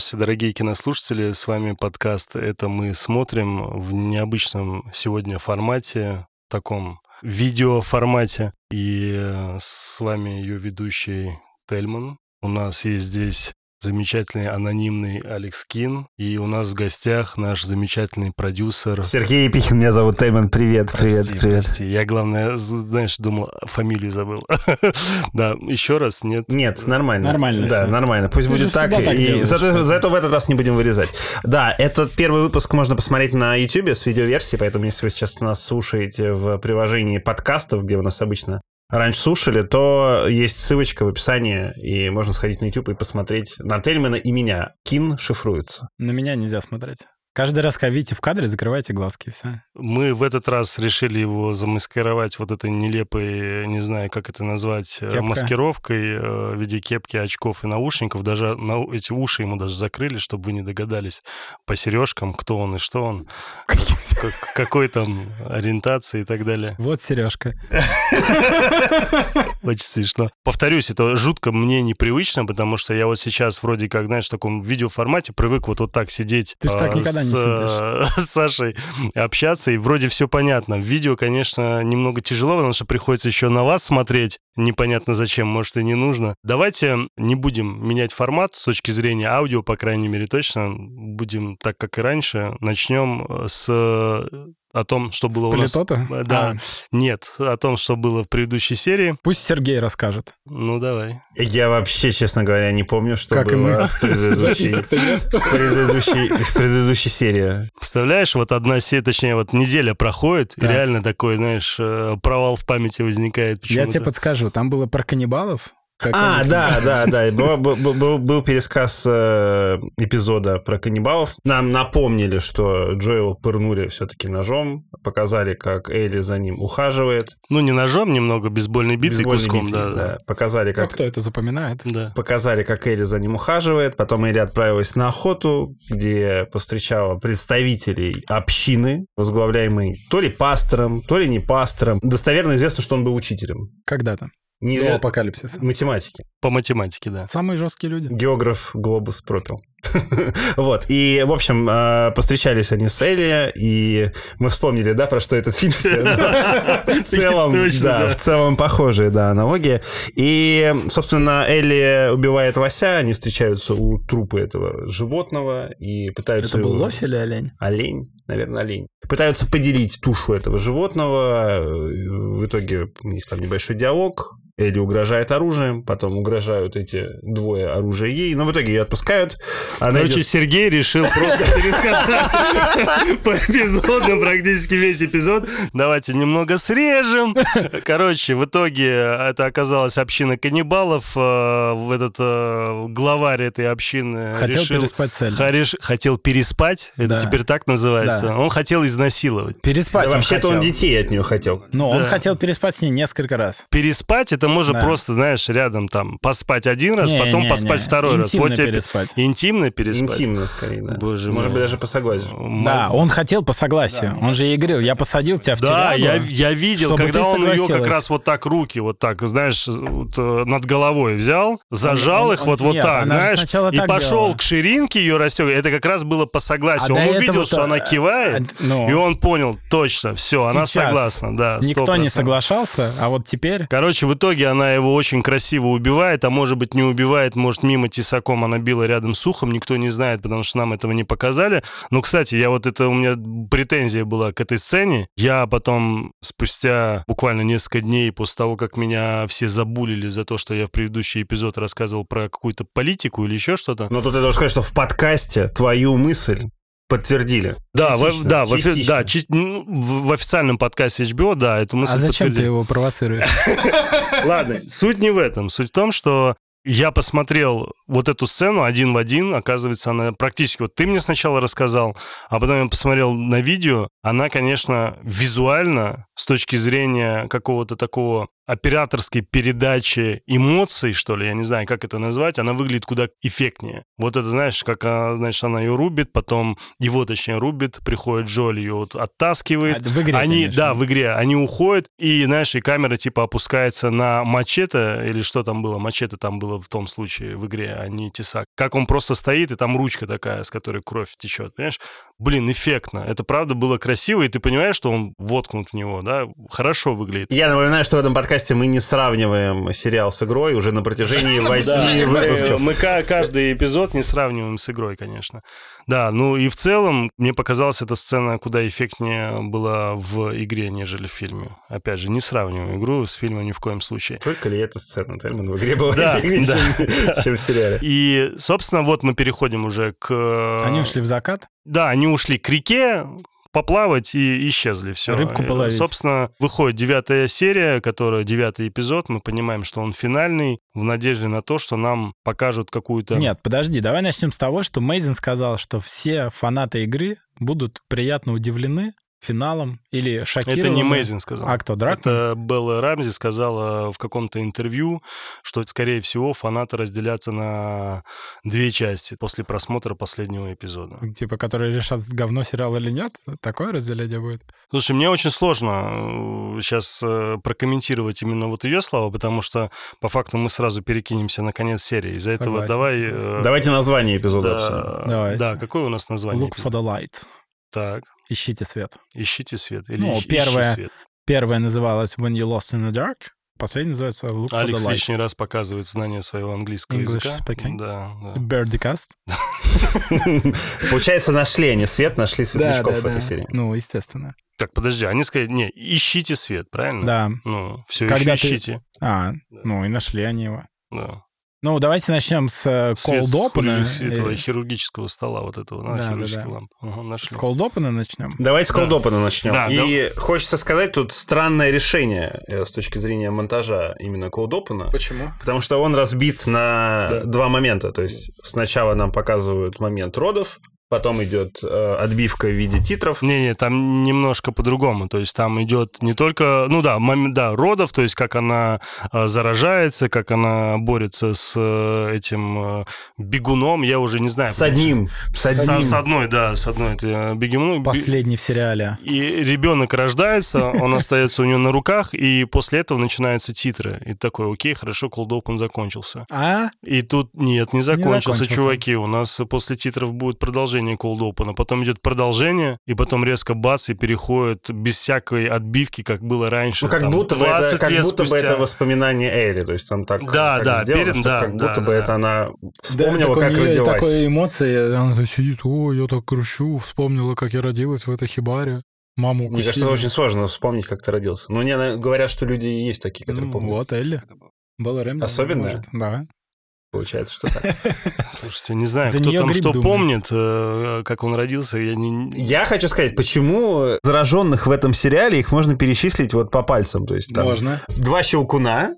Здравствуйте, дорогие кинослушатели, с вами подкаст «Это мы смотрим» в необычном сегодня формате, таком видеоформате. И э, с вами ее ведущий Тельман. У нас есть здесь замечательный анонимный Алекс Кин. И у нас в гостях наш замечательный продюсер... Сергей Епихин, меня зовут Тейман. Привет, Прости, привет, привет. Прости. Я, главное, знаешь, думал, фамилию забыл. да, еще раз, нет? Нет, нормально. Нормально Да, всё. нормально. Пусть Ты будет так. так и делаешь, зато, зато в этот раз не будем вырезать. Да, этот первый выпуск можно посмотреть на YouTube с видеоверсией, поэтому если вы сейчас нас слушаете в приложении подкастов, где вы нас обычно раньше слушали, то есть ссылочка в описании, и можно сходить на YouTube и посмотреть на Тельмана и меня. Кин шифруется. На меня нельзя смотреть. Каждый раз, когда видите в кадре, закрывайте глазки, и все. Мы в этот раз решили его замаскировать вот этой нелепой, не знаю, как это назвать, э, Кепка. маскировкой э, в виде кепки, очков и наушников. Даже на, эти уши ему даже закрыли, чтобы вы не догадались по сережкам, кто он и что он, как- какой там ориентации и так далее. Вот сережка. Очень смешно. Повторюсь, это жутко мне непривычно, потому что я вот сейчас вроде как, знаешь, в таком видеоформате привык вот, вот так сидеть Ты ж так а, никогда не с, э, с Сашей общаться, и вроде все понятно. В видео, конечно, немного тяжело, потому что приходится еще на вас смотреть. Непонятно зачем, может и не нужно. Давайте не будем менять формат с точки зрения аудио, по крайней мере, точно. Будем так, как и раньше. Начнем с э, о том, что было у нас... Э, Да, А, нет, о том, что было в предыдущей серии. пусть Сергей расскажет. Ну, давай. Я вообще, честно говоря, не помню, что Как и было мы. в предыдущей, в предыдущей, в предыдущей серии. Представляешь, вот одна серия, точнее, вот неделя проходит, и реально такой, знаешь, э, провал в памяти возникает Я тебе подскажу, там было про каннибалов. Как А, они- да, да, да. Был, был- был- был пересказ э, эпизода про каннибалов. Нам напомнили, что Джоэла пырнули все-таки ножом. Показали, как Элли за ним ухаживает. Ну, не ножом, немного бейсбольной битой Бейсбольной куском, битой, да, да. Показали, Ну, как кто это запоминает? Да. Показали, как Элли за ним ухаживает. Потом Элли отправилась на охоту, где повстречала представителей общины, возглавляемой то ли пастором, то ли не пастором. Достоверно известно, что он был учителем. Когда-то. До Неизвестно- апокалипсиса. Математики. По математике, да. Самые жесткие люди. Географ глобус пропил. Вот. И, в общем, э, повстречались они с Элли, и мы вспомнили, да, про что этот фильм. все. В целом, да, в целом похожие, да, аналогии. И, собственно, Элли убивает лося, они встречаются у трупа этого животного и пытаются... Это был лось или олень? Олень, наверное, олень. Пытаются поделить тушу этого животного. В итоге у них там небольшой диалог. Элли угрожает оружием, потом угрожают эти двое оружия ей, но в итоге ее отпускают. Она Короче, идет- Сергей решил просто пересказать поэпизодно практически весь эпизод. Давайте немного срежем. Короче, в итоге это оказалась община каннибалов. Э, В этот э, главарь этой общины Хотел решил... переспать с Элли. Хариш- хотел переспать, это Да. теперь так называется. Да. Он хотел изнасиловать. Переспать Да, вообще-то он детей от нее хотел. Но он хотел переспать с ней несколько раз. Переспать это можно Да. просто, знаешь, рядом там поспать один раз, Не, потом не, поспать не. второй раз. Интимно тебе переспать. Интимно переспать. Интимно, скорее, да. Боже Может мой. быть, даже по согласию. Да, он хотел по согласию. Он же ей говорил, я посадил тебя в Да, я, я видел, чтобы когда он ее как раз вот так руки вот так, знаешь, вот, э, над головой взял, зажал он- их он- вот, вот нет, так, она же знаешь, и так пошел делала. к ширинке ее расстегивать. Это как раз было по согласию. А он увидел, что она э, кивает, э, ну, и он понял, точно, все, она согласна, да. Никто не 100%. соглашался, а вот теперь... Короче, в итоге она его очень красиво убивает, а может быть не убивает, может мимо тесаком она била рядом с ухом, никто не знает, потому что нам этого не показали. Но, кстати, я вот это у меня претензия была к этой сцене. Я потом спустя буквально несколько дней после того, как меня все забулили за то, что я в предыдущий эпизод рассказывал про какую-то политику или еще что-то. Но тут я должен сказать, что в подкасте твою мысль подтвердили. Да, в, Частично, да, в, офи- частично. да, чи- ну, в, в официальном подкасте HBO, да, эту мысль а зачем ты подтвердили. его провоцируешь? Ладно, суть не в этом. Суть в том, что я посмотрел вот эту сцену один в один, оказывается, она практически... Вот ты мне сначала рассказал, а потом я посмотрел на видео. Она, конечно, визуально, с точки зрения какого-то такого операторской передачи эмоций, что ли, я не знаю, как это назвать, она выглядит куда эффектнее. Вот это, знаешь, как она, значит, она ее рубит, потом его, точнее, рубит, приходит Джоли, ее вот оттаскивает. А, в игре, они, конечно. да, в игре, они уходят, и, знаешь, и камера, типа, опускается на мачете, или что там было, мачете там было в том случае в игре, а не тесак. Как он просто стоит, и там ручка такая, с которой кровь течет, понимаешь? Блин, эффектно. Это правда было красиво, и ты понимаешь, что он воткнут в него, да? Хорошо выглядит. Я напоминаю, что в этом подкасте мы не сравниваем сериал с игрой уже на протяжении восьми Мы, выпусков. мы ка- каждый эпизод не сравниваем с игрой, конечно. Да, ну и в целом мне показалась эта сцена куда эффектнее была в игре, нежели в фильме. Опять же, не сравниваем игру с фильмом ни в коем случае. Только ли эта сцена, Термин, в игре была Да, эффектнее, да. чем- чем в сериале? И, собственно, вот мы переходим уже к... Они ушли в закат. Да, они ушли к реке, поплавать и исчезли. Все. Рыбку половить. Собственно, выходит девятая серия, которая девятый эпизод. Мы понимаем, что он финальный, в надежде на то, что нам покажут какую-то... Нет, подожди, давай начнем с того, что Мейзин сказал, что все фанаты игры будут приятно удивлены финалом или шокированы. Это не Мейзин сказал. А кто, Дракман? Это Белла Рамзи сказала в каком-то интервью, что, скорее всего, фанаты разделятся на две части после просмотра последнего эпизода. Типа, которые решат, говно сериал или нет? Такое разделение будет? Слушай, мне очень сложно сейчас прокомментировать именно вот ее слова, потому что по факту мы сразу перекинемся на конец серии. Из-за этого давай... э, Давайте название эпизода да, да, какое у нас название? Look for the light. Так, Ищите свет. ищите свет. Или Ну, ищи первое- свет. Первая называлась When You Lost in the Dark. Последняя называется Look for Алекс the light. лишний раз показывает знание своего английского English языка. speaking. Да, да. Birdcast. Получается, нашли они свет, нашли светлячков в этой серии. Ну, естественно. Так, подожди, они сказали, не, ищите свет, правильно? Да. Ну, все еще ищите. А, ну и нашли они его. Да. Ну, давайте начнем с э, Cold с Open. хирурги- этого хирургического стола, вот этого, да, Да, да, хирургической да. лампы. Нашли. С Cold Open начнем. Давайте с Да. колдопана начнем. Да, И хочется сказать, тут странное решение э, с точки зрения монтажа именно колдопана. Почему? Потому что он разбит на Да. два момента. То есть сначала нам показывают момент родов, потом идет э, отбивка в виде титров. Не-не, там немножко по-другому. То есть там идет не только, ну да, момент, да, родов, то есть как она э, заражается, как она борется с э, этим э, бегуном, я уже не знаю. С одним. С С, одним. с одной, да, с одной это бегуном. Последний в сериале. И ребенок рождается, он остается у него на руках, и после этого начинаются титры. И такой, окей, хорошо, Cold Open закончился. А? И тут нет, не закончился. чуваки. У нас после титров будет продолжение Cold Open, а потом идет продолжение, и потом резко бац, и переходит без всякой отбивки, как было раньше. Ну, как там, будто бы это, 20 как будто бы это воспоминание Эли. То есть там так, Да, так да, сделано, перед- что да, как да, будто бы да. это она вспомнила, так как у нее родилась. такой эмоции, она так сидит, о, я так грущу, вспомнила, как я родилась в этой хибаре. Маму Мне кажется, укусили. очень сложно вспомнить, как ты родился. Но мне на- говорят, что люди есть такие, которые Ну, помнят. Вот, Элли. Белла Рэмзи. Особенная? может. Да. Получается, что так. Слушайте, не знаю, кто там что думает. помнит, э, как он родился, я не... Я хочу сказать, почему зараженных в этом сериале их можно перечислить вот по пальцам. То есть там Можно. два щелкуна,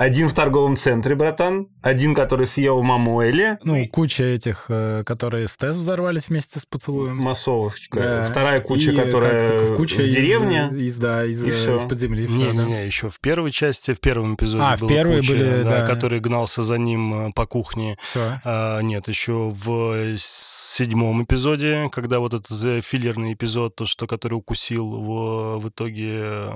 один в торговом центре, братан, один, который съел маму Элли, Ну, куча этих, э, которые с ТЭС взорвались вместе с поцелуем. массовочка, Да. вторая куча, И которая куча в из- деревне. Из, да, из, и э, из-под земли. всё, да. Не-не-не, еще в первой части, в первом эпизоде А, в была первой куча, были, да. который гнался за ним э, по кухне. Все. А, нет, еще в седьмом эпизоде, когда вот этот филлерный эпизод, то, что который укусил в, в итоге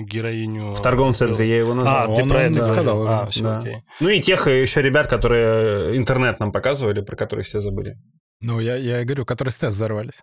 героиню. В торговом центре я его назвал. А, ты Он- это говорил. сказал уже. А, все, Да. окей. Ну и тех еще ребят, которые интернет нам показывали, про которые все забыли. Ну, я, я и говорю, которые с ТЭС взорвались.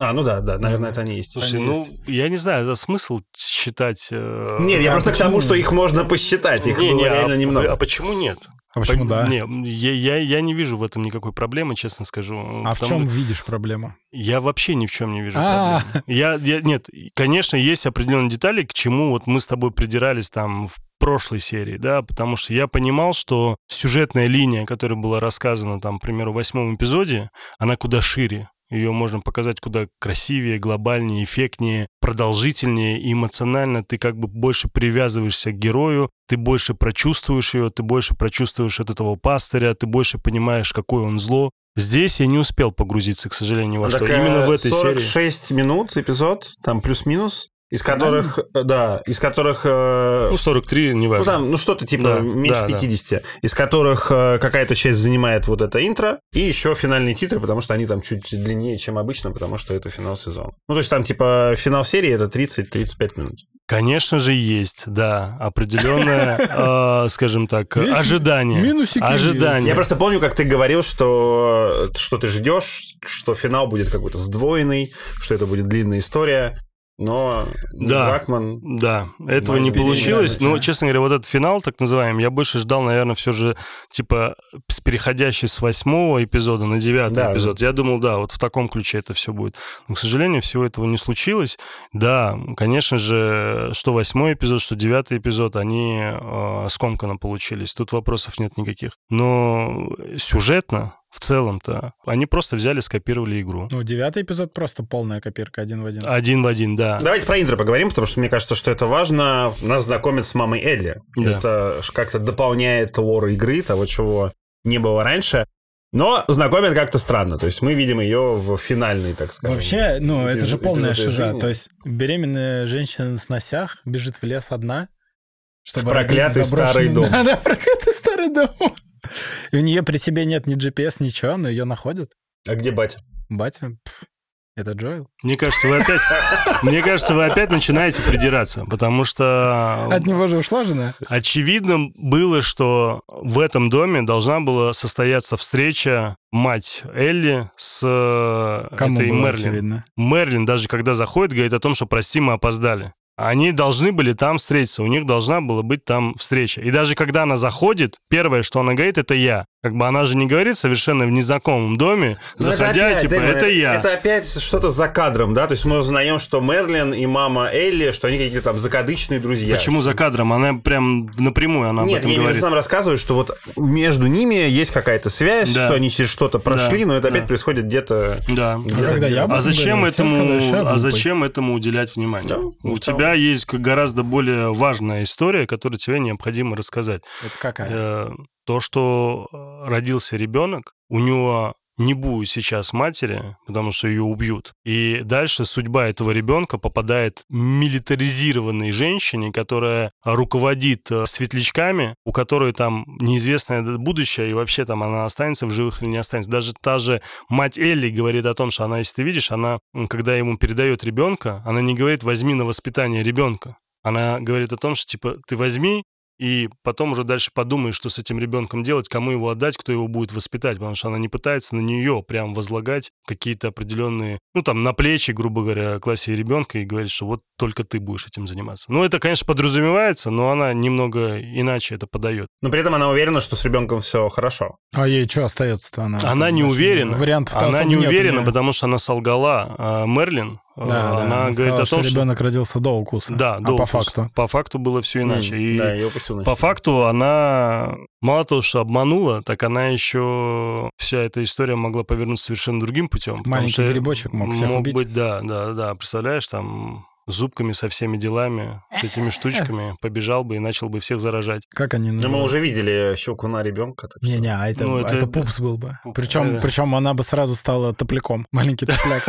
А, ну да, да, наверное, Да. это они есть. Слушай, Они ну, я не знаю, за смысл считать... э, Нет, я а просто к тому, что их можно посчитать. Их не, было не, а- реально немного. А почему нет? А почему По- да? Не, я, я, я не вижу в этом никакой проблемы, честно скажу. А в чем видишь проблему? Я вообще ни в чем не вижу А. проблемы. Я, я, нет, конечно, есть определенные детали, к чему вот мы с тобой придирались там в прошлой серии, да, потому что я понимал, что сюжетная линия, которая была рассказана там, к примеру, в восьмом эпизоде, она куда шире. Ее можно показать куда красивее, глобальнее, эффектнее, продолжительнее, и эмоционально ты как бы больше привязываешься к герою, ты больше прочувствуешь ее, ты больше прочувствуешь от этого пастыря, ты больше понимаешь, какое он зло. Здесь я не успел погрузиться, к сожалению, во что. Такая Именно в этой серии. 46 минут эпизод, там плюс-минус. Из которых, э, да, из которых... э, Ну, 43, Ну, неважно. там, ну, что-то типа Да, меньше да, да. 50, из которых э, какая-то часть занимает вот это интро, и еще финальные титры, потому что они там чуть длиннее, чем обычно, потому что это финал сезона. Ну, то есть там, типа, финал серии это 30-35 минут. Конечно же, есть, да, определенное, э, скажем так, ожидание. минусики Ожидание. Я просто помню, как ты говорил, что, что ты ждешь, что финал будет какой-то сдвоенный, что это будет длинная история, но Да. Дракман... Да, этого не получилось. да. Ну, честно говоря, вот этот финал, так называемый, я больше ждал, наверное, все же, типа, с переходящий с восьмого эпизода на девятый Да. эпизод. Я думал, да, вот в таком ключе это все будет. Но, к сожалению, всего этого не случилось. Да, конечно же, что восьмой эпизод, что девятый эпизод, они э, скомканно получились. Тут вопросов нет никаких. Но сюжетно, в целом-то, они просто взяли, скопировали игру. Ну, девятый эпизод просто полная копирка один в один. Один в один, да. Давайте про интро поговорим, потому что мне кажется, что это важно. Нас знакомят с мамой Элли. Да. Это как-то дополняет лор игры, того, чего не было раньше. Но знакомят как-то странно. То есть мы видим ее в финальной, так скажем. Вообще, ну, это эпизод- же полная шиза. жизни. То есть беременная женщина на сносях бежит в лес одна, чтобы проклятый родить заброшенный- старый дом. Да, да, проклятый старый дом. И у нее при себе нет ни GPS, ничего, но ее находят. А где батя? Батя, пф, это Джоэл. Мне кажется, вы опять, мне кажется, вы опять начинаете придираться, потому что От него же ушла жена. очевидно было, что в этом доме должна была состояться встреча мать Элли с Кому этой было Мерлин. очевидно? Мерлин даже когда заходит, говорит о том, что прости, мы опоздали. Они должны были там встретиться, у них должна была быть там встреча. И даже когда она заходит, первое, что она говорит, это я. Как бы она же не говорит совершенно в незнакомом доме, Ну, это заходя, опять, типа, Дэймон, это я. Это опять что-то за кадром, да? То есть мы узнаем, что Мерлин и мама Элли, что они какие-то там закадычные друзья. Почему за кадром? Она прям напрямую она об Нет, этом я имею в говорит. виду, нам рассказывают, что вот между ними есть какая-то связь, Да. что они через что-то прошли, Да, но это опять да. происходит где-то... Да. где-то. я об А этом зачем говорил, все этому, сказали, а зачем этому уделять внимание? Да, У ну, тебя есть гораздо более важная история, которую тебе необходимо рассказать. Это какая? То, что э, родился ребенок, у него не будет сейчас матери, потому что ее убьют. И дальше судьба этого ребенка попадает милитаризированной женщине, которая руководит э, светлячками, у которой там неизвестное будущее, и вообще там она останется в живых или не останется. Даже та же мать Элли говорит о том, что она, если ты видишь, она, когда ему передает ребенка, она не говорит «возьми на воспитание ребенка». Она говорит о том, что типа ты возьми и потом уже дальше подумаешь, что с этим ребенком делать, кому его отдать, кто его будет воспитать, потому что она не пытается на нее прям возлагать какие-то определенные, ну там на плечи, грубо говоря, классе ребенка и говорит, что вот только ты будешь этим заниматься. Ну это, конечно, подразумевается, но она немного иначе это подает. Но при этом она уверена, что с ребенком все хорошо. А ей что остается-то? Она, Она не уверена. Вариантов Она не уверена, потому что она солгала. А Мерлин, Да, да, она говорит сказала, о том, что что... ребенок родился до укуса. Да, а до по укуса. факту. По факту было все иначе. М, И Да, я упустил По факту она мало того, что обманула, так она еще вся эта история могла повернуться совершенно другим путем. Маленький что грибочек мог всех убить. быть, да, да, да. Представляешь, там зубками со всеми делами, с этими штучками побежал бы и начал бы всех заражать. Как они Ну, Мы называются? уже видели щеку на ребенка. так что- Не-не, а это, Ну, это- это пупс был бы. Пупс, Причем, да. причем она бы сразу стала топляком. Маленький топляк.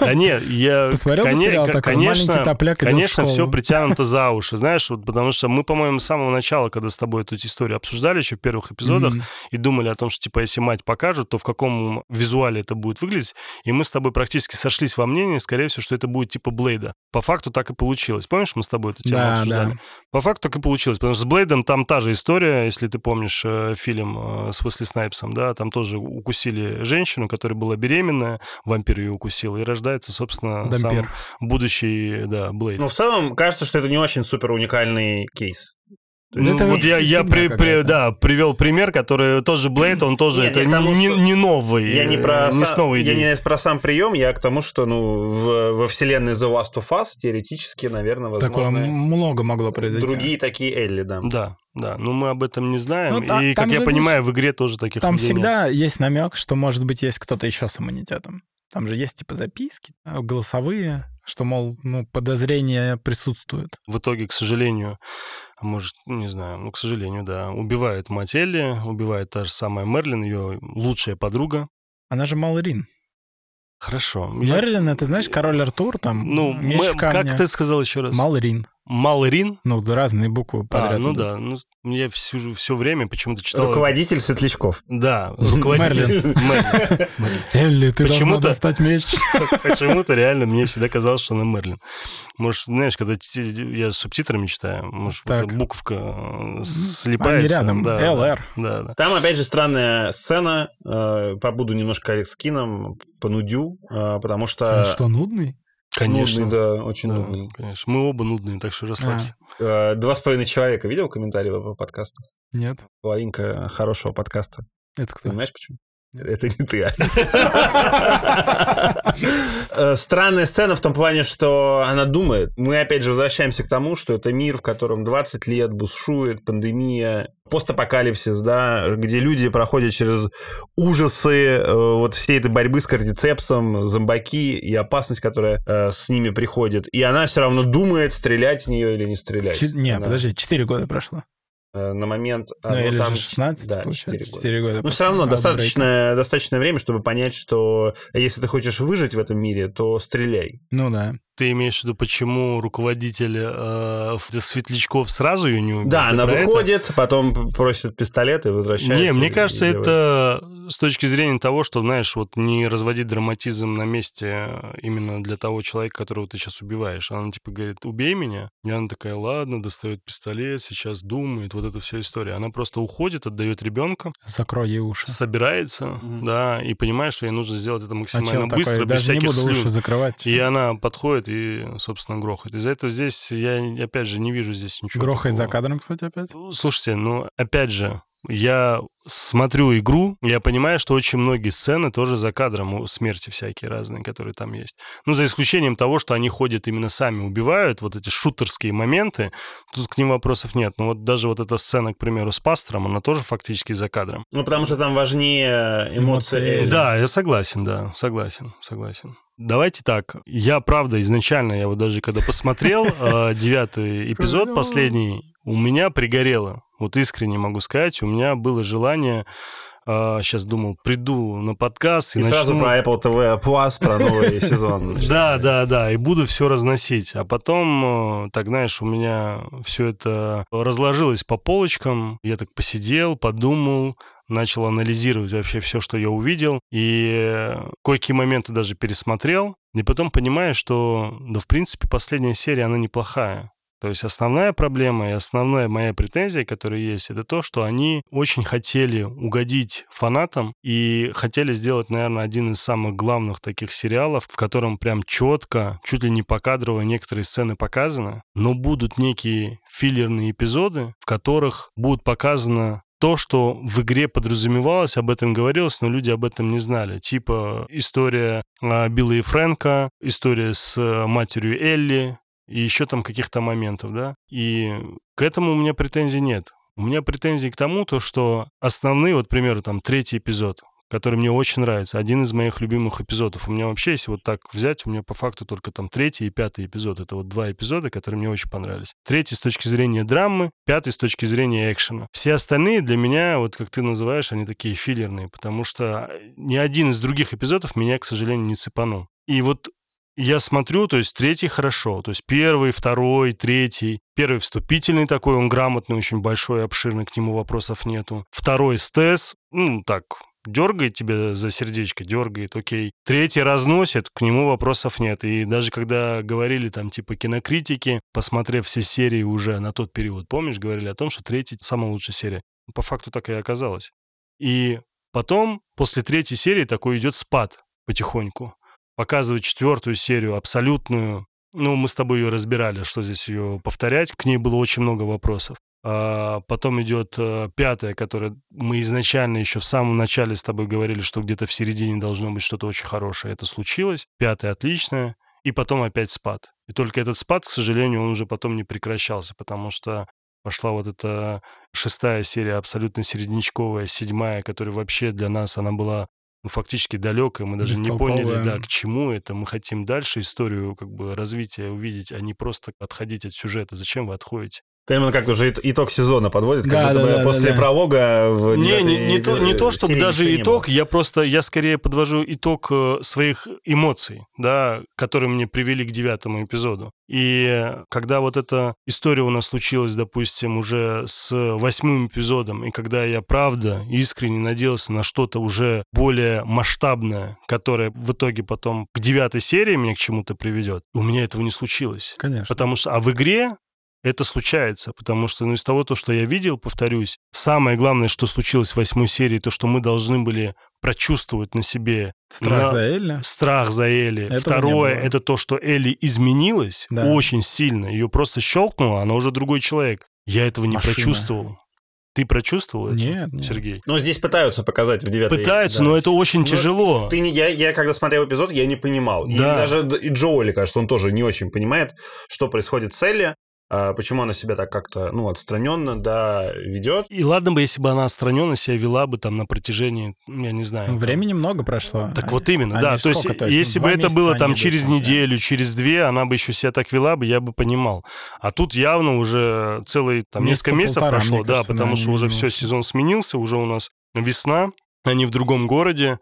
Да нет, я... Посмотрел бы сериал такой, Конечно, маленький топляк конечно, все притянуто за уши, знаешь, вот, потому что мы, по-моему, с самого начала, когда с тобой эту историю обсуждали еще в первых эпизодах, и думали о том, что, типа, если мать покажет, то в каком визуале это будет выглядеть. И мы с тобой практически сошлись во мнении, скорее всего, что это будет типа Блейда. По факту так и получилось. Помнишь, мы с тобой эту тему Да, обсуждали? да. По факту так и получилось. Потому что с Блейдом там та же история, если ты помнишь э, фильм э, с Уэсли Снайпсом, да, там тоже укусили женщину, которая была беременная, вампир ее укусил, и рождается, собственно, сам Дампир. будущий, да, Блейд. Ну, в целом, кажется, что это не очень супер уникальный кейс. Ну, это вот я, я при- при- да, привел пример, который тоже Блейд, он тоже, Нет, это к тому, не, что- не новый, Я не про, не са- с новой я не про сам прием, я к тому, что ну, в- во вселенной The Last of Us теоретически, наверное, Такое возможно, много могло произойти. другие такие Элли, да. Да, да, но мы об этом не знаем. Ну, та- и, как я же, понимаю, в игре тоже таких Там людей нет. всегда есть намек, что, может быть, есть кто-то еще с иммунитетом. Там же есть, типа, записки э, голосовые, что, мол, ну, подозрения присутствуют. В итоге, к сожалению, может, не знаю, ну, к сожалению, да, убивает мать Элли, убивает та же самая Мерлин, ее лучшая подруга. Она же Малрин. Хорошо. Я- Мерлин, это, знаешь, король Артур, там, Ну, меч мы- в камне. как ты сказал еще раз? Малрин. Малрин? Ну, да, разные буквы подряд. А, ну идут. да. Ну, я все, все время почему-то читал... Руководитель светлячков. Да, руководитель. Мерлин. Элли, ты должна Почему-то- достать меч. Почему-то реально мне всегда казалось, что она Мерлин. Может, знаешь, когда я с субтитрами читаю, может, буковка э, слипается. Они рядом. Да, да. Да, да. Там, опять же, странная сцена. э, Побуду немножко Алекс Кином, понудю, э, потому Он что... что, нудный? Конечно. Нудный, да, очень Да, нудный. конечно. Мы оба нудные, так что расслабься. Э, Два с половиной человека видел комментарии по подкасту? Нет. Половинка хорошего подкаста. Это кто? Понимаешь, почему? Это не ты. Э, Странная сцена в том плане, что она думает. Мы опять же возвращаемся к тому, что это мир, в котором 20 лет бушует пандемия, постапокалипсис, да, где люди проходят через ужасы э, вот всей этой борьбы с кардицепсом, зомбаки и опасность, которая э, с ними приходит. И она все равно думает, стрелять в нее или не стрелять. Чи- Не, Она, подожди, 4 года прошло. Э, на момент... а, Ну, ну, или там же 16, да, получается, 4 года. 4 года. Ну, все равно Outbreak. достаточное, достаточное время, чтобы понять, что если ты хочешь выжить в этом мире, то стреляй. Ну да. Ты имеешь в виду, почему руководитель э, светлячков сразу ее не убил? Да, Ты она про это? выходит, потом просит пистолет и возвращается. Не, мне кажется, делает. это с точки зрения того, что, знаешь, вот не разводить драматизм на месте э, именно для того человека, которого ты сейчас убиваешь. Она типа говорит, убей меня. И она такая, ладно, достает пистолет, сейчас думает, вот эта вся история. Она просто уходит, отдает ребенка, Закрой ей уши. собирается, Мгм. да, и понимает, что ей нужно сделать это А максимально чел быстро, такой, без даже не всяких буду уши слюн. закрывать. И она подходит и, собственно, грохает. Из-за этого здесь я, опять же, не вижу здесь ничего Грохает за такого. кадром, кстати, опять. Слушайте, ну, опять же, я смотрю игру, я понимаю, что очень многие сцены тоже за кадром, у- смерти всякие разные, которые там есть. Ну, за исключением того, что они ходят именно сами, убивают, вот эти шутерские моменты, тут к ним вопросов нет. Но вот даже вот эта сцена, к примеру, с пастором, она тоже фактически за кадром. Ну, потому что там важнее эмоции. Эмоции. Да, я согласен, да, согласен, согласен. Давайте так. Я, правда, изначально, я вот даже когда посмотрел э, девятый эпизод, последний, у меня пригорело. Вот искренне могу сказать, у меня было желание, сейчас думал, приду на подкаст и, И сразу начну- про Apple TV Plus, про новый сезон. да, да, да, и буду все разносить. А потом, э, так знаешь, у меня все это разложилось по полочкам. Я так посидел, подумал, начал анализировать вообще все, что я увидел. И кое-какие моменты даже пересмотрел. И потом понимаю, что, да, в принципе, последняя серия, она неплохая. То есть основная проблема и основная моя претензия, которая есть, это то, что они очень хотели угодить фанатам и хотели сделать, наверное, один из самых главных таких сериалов, в котором прям четко, чуть ли не покадрово некоторые сцены показаны, но будут некие филлерные эпизоды, в которых будет показано то, что в игре подразумевалось, об этом говорилось, но люди об этом не знали. Типа история а, Билла и Фрэнка, история с а, матерью Элли, и еще там каких-то моментов, да. И к этому у меня претензий нет. У меня претензии к тому, то, что основные, вот, к примеру, там, третий эпизод, который мне очень нравится, один из моих любимых эпизодов. У меня вообще, если вот так взять, у меня по факту только там третий и пятый эпизод. Это вот два эпизода, которые мне очень понравились. Третий с точки зрения драмы, пятый с точки зрения экшена. Все остальные для меня, вот как ты называешь, они такие филлерные, потому что ни один из других эпизодов меня, к сожалению, не цепанул. И вот я смотрю, то есть третий хорошо, то есть первый, второй, третий. Первый вступительный такой, он грамотный, очень большой, обширный, к нему вопросов нету. Второй стес, ну так, дергает тебя за сердечко, дергает, окей. Третий разносит, к нему вопросов нет. И даже когда говорили там типа кинокритики, посмотрев все серии уже на тот период, помнишь, говорили о том, что третий самая лучшая серия. По факту так и оказалось. И потом, после третьей серии, такой идет спад потихоньку показывает четвертую серию, абсолютную. Ну, мы с тобой ее разбирали, что здесь ее повторять. К ней было очень много вопросов. А потом идет э, пятая, которая мы изначально еще в самом начале с тобой говорили, что где-то в середине должно быть что-то очень хорошее. Это случилось. Пятая отличная. И потом опять спад. И только этот спад, к сожалению, он уже потом не прекращался, потому что пошла вот эта шестая серия, абсолютно середнячковая, седьмая, которая вообще для нас, она была ну, фактически далекая, мы даже не поняли, да, к чему это. Мы хотим дальше историю как бы развития увидеть, а не просто отходить от сюжета. Зачем вы отходите? Именно как уже итог сезона подводит, как Да, будто да, бы да, после да, да. пролога в Не, не, не то, не то, чтобы серии даже итог, я просто, я скорее подвожу итог э, своих эмоций, да, которые мне привели к девятому эпизоду. И э, когда вот эта история у нас случилась, допустим, уже с восьмым эпизодом, и когда я правда искренне надеялся на что-то уже более масштабное, которое в итоге потом к девятой серии меня к чему-то приведет, у меня этого не случилось. Конечно. Потому что, а в игре это случается, потому что, ну, из того, то, что я видел, повторюсь, самое главное, что случилось в восьмой серии, то, что мы должны были прочувствовать на себе Страх на- за Элли. страх за Элли. Этого Второе, это то, что Элли изменилась Да. очень сильно. Ее просто щелкнуло, она уже другой человек. Я этого не Машина. прочувствовал. Ты прочувствовал это, Нет, нет. Сергей? Ну, здесь пытаются показать в девятой. Пытаются, да. но это очень Ну, тяжело. Ты не, я, я когда смотрел эпизод, я не понимал. И Да. даже д- и Джоули, кажется, он тоже не очень понимает, что происходит с Элли, почему она себя так как-то, ну, отстраненно, да, ведет. И ладно бы, если бы она отстраненно себя вела бы там на протяжении, ну, я не знаю. Ну, там, времени много прошло. Так Они- вот именно, они да. То есть, то есть, если бы это было там идут через вначале. неделю, через две, она бы еще себя так вела бы, я бы понимал. А тут явно уже целый там Месяца несколько месяцев прошло, да, кажется, потому да, что уже все, сезон сменился, уже у нас весна. Они в другом городе.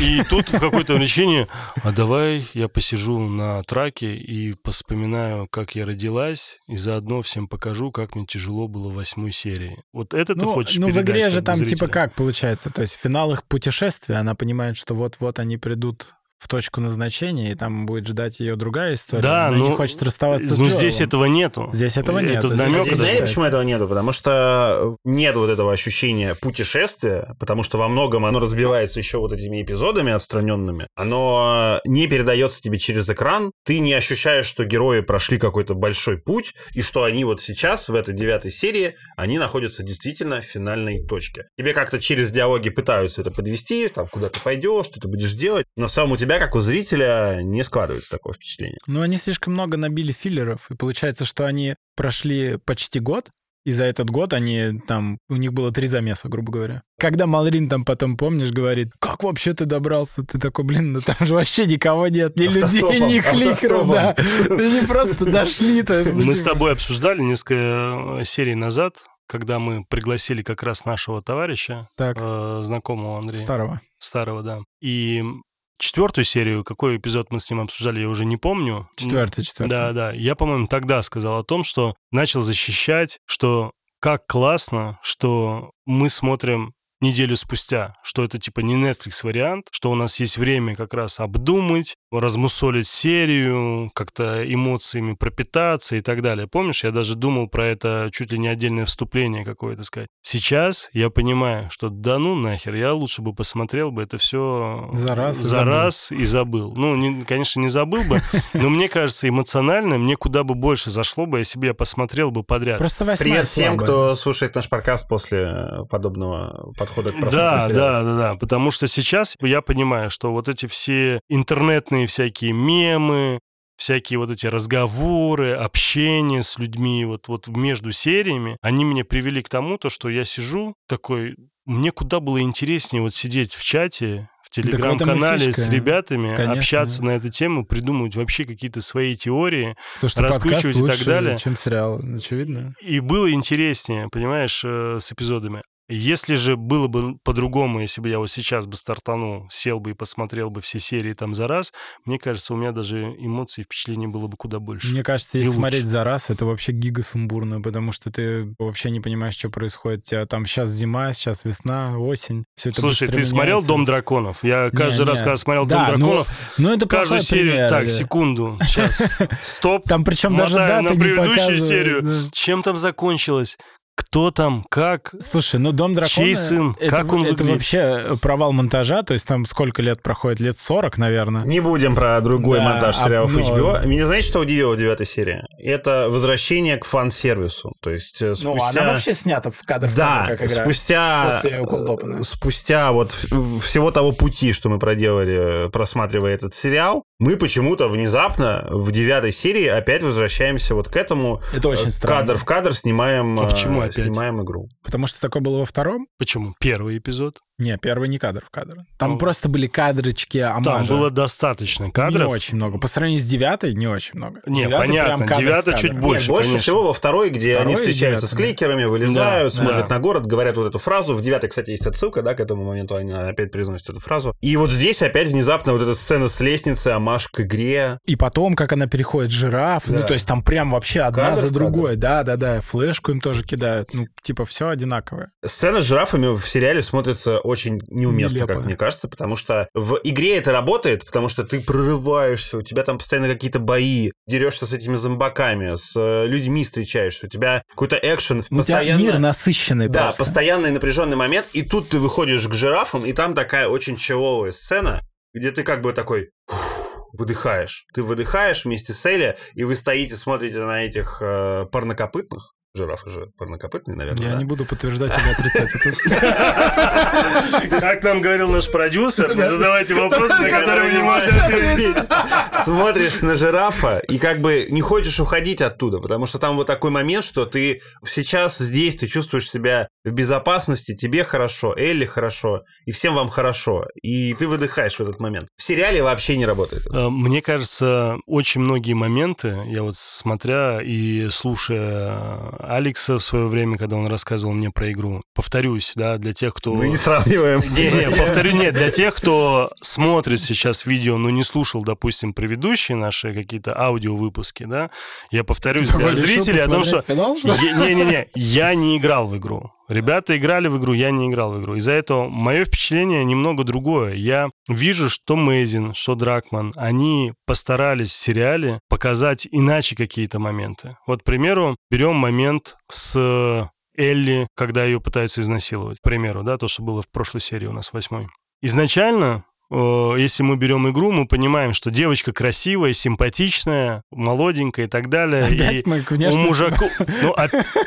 И тут в какое-то влечение, а давай я посижу на траке и поспоминаю, как я родилась, и заодно всем покажу, как мне тяжело было в восьмой серии. Вот это ты Ну, хочешь ну в игре же там типа зрителям? как получается? То есть финал их путешествия, она понимает, что вот-вот они придут в точку назначения, и там будет ждать ее другая история. Да, Она не ну, хочет расставаться с Ну, здесь Джоэлом. этого нету. Здесь этого нет. Это Здесь намек Здесь знаете, почему этого нету? Потому что нет вот этого ощущения путешествия, потому что во многом оно разбивается еще вот этими эпизодами отстраненными. Оно не передается тебе через экран. Ты не ощущаешь, что герои прошли какой-то большой путь, и что они вот сейчас, в этой девятой серии, они находятся действительно в финальной точке. Тебе как-то через диалоги пытаются это подвести, там, куда ты пойдешь, что ты будешь делать, но в самом у тебя, как у зрителя, не складывается такое впечатление. Ну, они слишком много набили филлеров, и получается, что они прошли почти год, и за этот год они там, у них было три замеса, грубо говоря. Когда Малрин там потом, помнишь, говорит, как вообще ты добрался? Ты такой, блин, ну там же вообще никого нет, ни людей, ни кликеров, да. Они просто дошли, то есть, ну, Мы с типа, тобой обсуждали несколько э, серий назад, когда мы пригласили как раз нашего товарища, Так, э, знакомого Андрея, старого. старого, да. И четвертую серию, какой эпизод мы с ним обсуждали, я уже не помню. Четвертый, четвертый. Да, да. Я, по-моему, тогда сказал о том, что начал защищать, что как классно, что мы смотрим неделю спустя, что это типа не Netflix вариант, что у нас есть время как раз обдумать, размусолить серию, как-то эмоциями пропитаться и так далее. Помнишь, я даже думал про это чуть ли не отдельное вступление какое-то сказать. Сейчас я понимаю, что да ну нахер, я лучше бы посмотрел бы это все За раз и за забыл. раз и забыл. Ну, не- конечно, не забыл бы, но мне кажется, эмоционально мне куда бы больше зашло бы, если бы я посмотрел бы подряд. Просто Привет всем, кто слушает наш подкаст после подобного подхода к просмотру Да, сериалов. да, да, да, потому что сейчас я понимаю, что вот эти все интернетные всякие мемы, всякие вот эти разговоры, общение с людьми вот, вот между сериями, они меня привели к тому, то, что я сижу такой, мне куда было интереснее вот сидеть в чате, в телеграм-канале с ребятами, Конечно. общаться на эту тему, придумывать вообще какие-то свои теории, Потому что раскручивать и так лучше, далее. чем сериал, очевидно. И было интереснее, понимаешь, э, с эпизодами. Если же было бы по-другому, если бы я вот сейчас бы стартанул, сел бы и посмотрел бы все серии там за раз, мне кажется, у меня даже эмоций и впечатлений было бы куда больше. Мне кажется, если лучше. смотреть за раз, это вообще гигасумбурно, потому что ты вообще не понимаешь, что происходит. У тебя там сейчас зима, сейчас весна, осень. Все это Слушай, ты смотрел меняется. «Дом драконов»? Я каждый раз, не. когда смотрел Да, «Дом ну, драконов», Ну, это каждую серию... пример. Так, секунду, сейчас, стоп. Там причем даже на не предыдущую серию. да. Чем там закончилось? Кто там? Как? Слушай, ну «Дом дракона» Чей сын? Это, Как он это выглядит? вообще провал монтажа, то есть там сколько лет проходит? Лет 40, наверное. Не будем про другой Да, монтаж а, сериалов ну, HBO. Меня знаете, что удивило в девятой серии? Это возвращение к фан-сервису. То есть э, Ну, спустя... она вообще снята в кадр в Да, кадр, как игра. спустя, После спустя вот всего того пути, что мы проделали, э, просматривая этот сериал, мы почему-то внезапно в девятой серии опять возвращаемся вот к этому. Это очень Э, странно. Кадр в кадр снимаем, А почему э, опять? снимаем игру. Потому что такое было во втором. Почему? Первый эпизод. Не, первый не кадр в кадр. Там Ну, просто были кадрочки, амажа. Там было достаточно кадров. Не очень много. По сравнению с девятой, не очень много. Не, Девятый понятно, кадр. чуть Нет, больше, больше конечно. всего во второй, где Второй они встречаются с девятый, да. кликерами, вылезают, Да, смотрят да. на город, говорят вот эту фразу. В девятой, кстати, есть отсылка, да, к этому моменту они опять произносят эту фразу. И вот здесь опять внезапно вот эта сцена с лестницы, амаш к игре. И потом, как она переходит жираф, Да. ну, то есть там прям вообще одна Кадр за другой. Да, да, да. Флешку им тоже кидают. Ну, типа, все одинаковое. Сцена с жирафами в сериале смотрится очень неуместно, Нелепо. как мне кажется, потому что в игре это работает, потому что ты прорываешься, у тебя там постоянно какие-то бои, дерешься с этими зомбаками, с э, людьми встречаешься, у тебя какой-то экшен, Ну, постоянно... мир насыщенный Да, просто. постоянный напряженный момент, и тут ты выходишь к жирафам, и там такая очень человая сцена, где ты как бы такой выдыхаешь. Ты выдыхаешь вместе с Элли, и вы стоите, смотрите на этих э, парнокопытных. Жирафы же парнокопытные, наверное, Я да? не буду подтверждать или отрицать. Как нам говорил наш продюсер, не задавайте вопросы, на которые вы не можете ответить. Смотришь на жирафа и как бы не хочешь уходить оттуда, потому что там вот такой момент, что ты сейчас здесь, ты чувствуешь себя в безопасности, тебе хорошо, Элли хорошо, и всем вам хорошо, и ты выдыхаешь в этот момент. В сериале вообще не работает. Э, Мне кажется, очень многие моменты, я вот смотря и слушая Алекса в свое время, когда он рассказывал мне про игру, повторюсь, да, для тех, кто... Мы не сравниваем. Не, не, повторю, нет, для тех, кто смотрит сейчас видео, но не слушал, допустим, предыдущие наши какие-то аудиовыпуски, да, я повторюсь Ты для зрителей о том, что... Не-не-не, я не играл в игру. Ребята играли в игру, я не играл в игру. Из-за этого мое впечатление немного другое. Я вижу, что Мейзин, что Дракман, они постарались в сериале показать иначе какие-то моменты. Вот, к примеру, берем момент с Элли, когда ее пытаются изнасиловать. К примеру, да, то, что было в прошлой серии у нас, восьмой. Изначально если мы берем игру, мы понимаем, что девочка красивая, симпатичная, молоденькая и так далее. Опять и мы к у мужику, ну,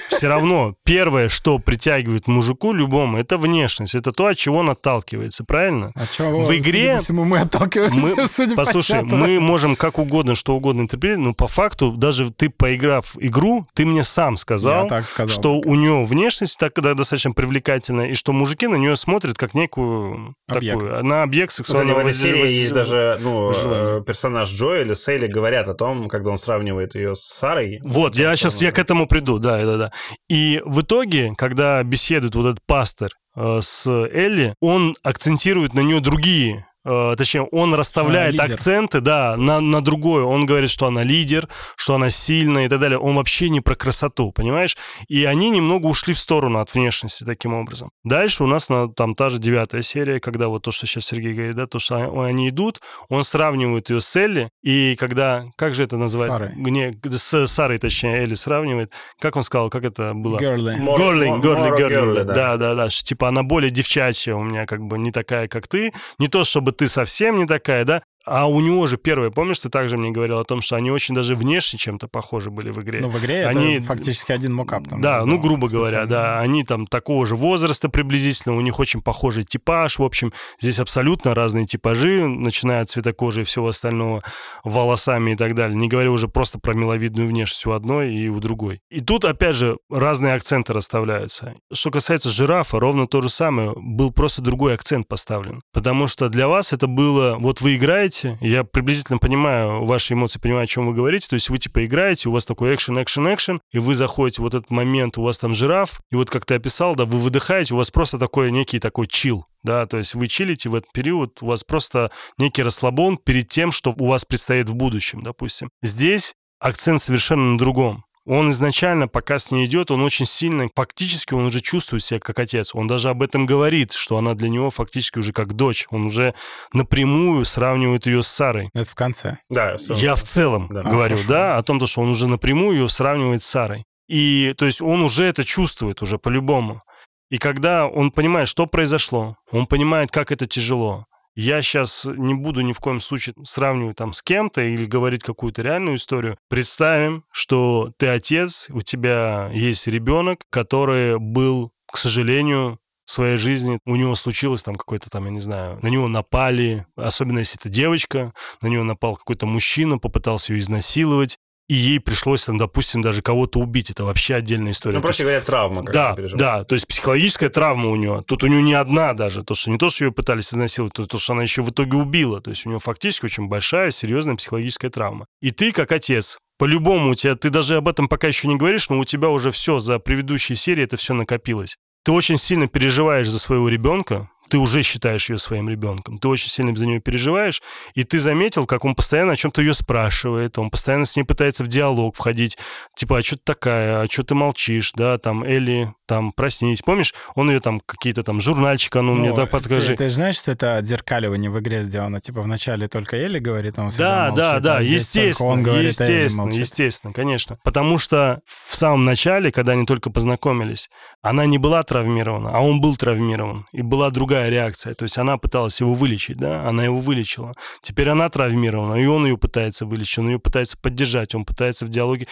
все равно первое, что притягивает мужику любому, это внешность, это то, от чего он отталкивается, правильно? А чё, В игре по всему, мы отталкиваемся, Мы, судя по послушай, чату. мы можем как угодно, что угодно интерпретировать, но по факту, даже ты поиграв в игру, ты мне сам сказал, сказал. что у нее внешность так достаточно привлекательная, и что мужики на нее смотрят как некую Объект. такую, на объект Кстати, сексуального в этой серии есть даже ну, Желание. э, персонаж Джоэля с Элли говорят о том, когда он сравнивает ее с Сарой. Вот, я сейчас я к этому приду, да, да, да. И в итоге, когда беседует вот этот пастор э, с Элли, он акцентирует на нее другие э, точнее, он расставляет лидер. акценты, да, на, на другое. Он говорит, что она лидер, что она сильная и так далее. Он вообще не про красоту, понимаешь? И они немного ушли в сторону от внешности таким образом. Дальше у нас на, там та же девятая серия, когда вот то, что сейчас Сергей говорит, да, то, что они- они идут, он сравнивает ее с Элли, и когда, как же это называть? Сарой. Не, с Сарой, точнее, Элли сравнивает. Как он сказал, как это было? Горлинг, more горлинг. girly, Да, да. да, да. что, Типа она более девчачья у меня, как бы не такая, как ты. Не то, чтобы ты совсем не такая, да. А у него же первое, помнишь, ты также мне говорил о том, что они очень даже внешне чем-то похожи были в игре. Ну, в игре Они- это фактически один мокап. Там, Да, ну, грубо говоря, специально. да. Они там такого же возраста приблизительно, у них очень похожий типаж. В общем, здесь абсолютно разные типажи, начиная от цвета кожи и всего остального, волосами и так далее. Не говоря уже просто про миловидную внешность у одной и у другой. И тут, опять же, разные акценты расставляются. Что касается жирафа, ровно то же самое. Был просто другой акцент поставлен. Потому что для вас это было... Вот вы играете, я приблизительно понимаю ваши эмоции, понимаю, о чем вы говорите. То есть вы типа играете, у вас такой экшен, экшен, экшен, и вы заходите в вот этот момент, у вас там жираф, и вот как ты описал, да, вы выдыхаете, у вас просто такой некий такой чил, да, то есть вы чилите в этот период, у вас просто некий расслабон перед тем, что у вас предстоит в будущем, допустим. Здесь акцент совершенно на другом. Он изначально, пока с ней идет, он очень сильно, фактически он уже чувствует себя как отец. Он даже об этом говорит, что она для него фактически уже как дочь. Он уже напрямую сравнивает ее с Сарой. Это в конце. Да, Я в целом Да. говорю, А, хорошо. да, о том, то, что он уже напрямую ее сравнивает с Сарой. И, то есть, он уже это чувствует уже по-любому. И когда он понимает, что произошло, он понимает, как это тяжело. Я сейчас не буду ни в коем случае сравнивать там с кем-то или говорить какую-то реальную историю. Представим, что ты отец, у тебя есть ребенок, который был, к сожалению, в своей жизни, у него случилось там какой-то там, я не знаю, на него напали, особенно если это девочка, на нее напал какой-то мужчина, попытался ее изнасиловать, и ей пришлось, там, допустим, даже кого-то убить. Это вообще отдельная история. Ну, проще говоря, травма. да, да, то есть психологическая травма у нее. Тут у нее не одна даже, то, что не то, что ее пытались изнасиловать, то, то, что она еще в итоге убила. То есть у нее фактически очень большая, серьезная психологическая травма. И ты, как отец, по-любому у тебя, ты даже об этом пока еще не говоришь, но у тебя уже все за предыдущие серии это все накопилось. Ты очень сильно переживаешь за своего ребенка, ты уже считаешь ее своим ребенком, ты очень сильно за нее переживаешь, и ты заметил, как он постоянно о чем-то ее спрашивает, он постоянно с ней пытается в диалог входить, типа, а что ты такая, а что ты молчишь, да, там, Элли, там, проснись, помнишь, он ее там какие-то там журнальчик, а ну, мне так подкажи. Ты, ты же знаешь, что это отзеркаливание в игре сделано? Типа вначале только Элли говорит, он Да, всегда да, молчит, да, а здесь только естественно, он говорит, а естественно, естественно, конечно. Потому что в самом начале, когда они только познакомились, она не была травмирована, а он был травмирован, и была другая реакция. То есть она пыталась его вылечить, да, она его вылечила. Теперь она травмирована, и он ее пытается вылечить, он ее пытается поддержать, он пытается в диалоге.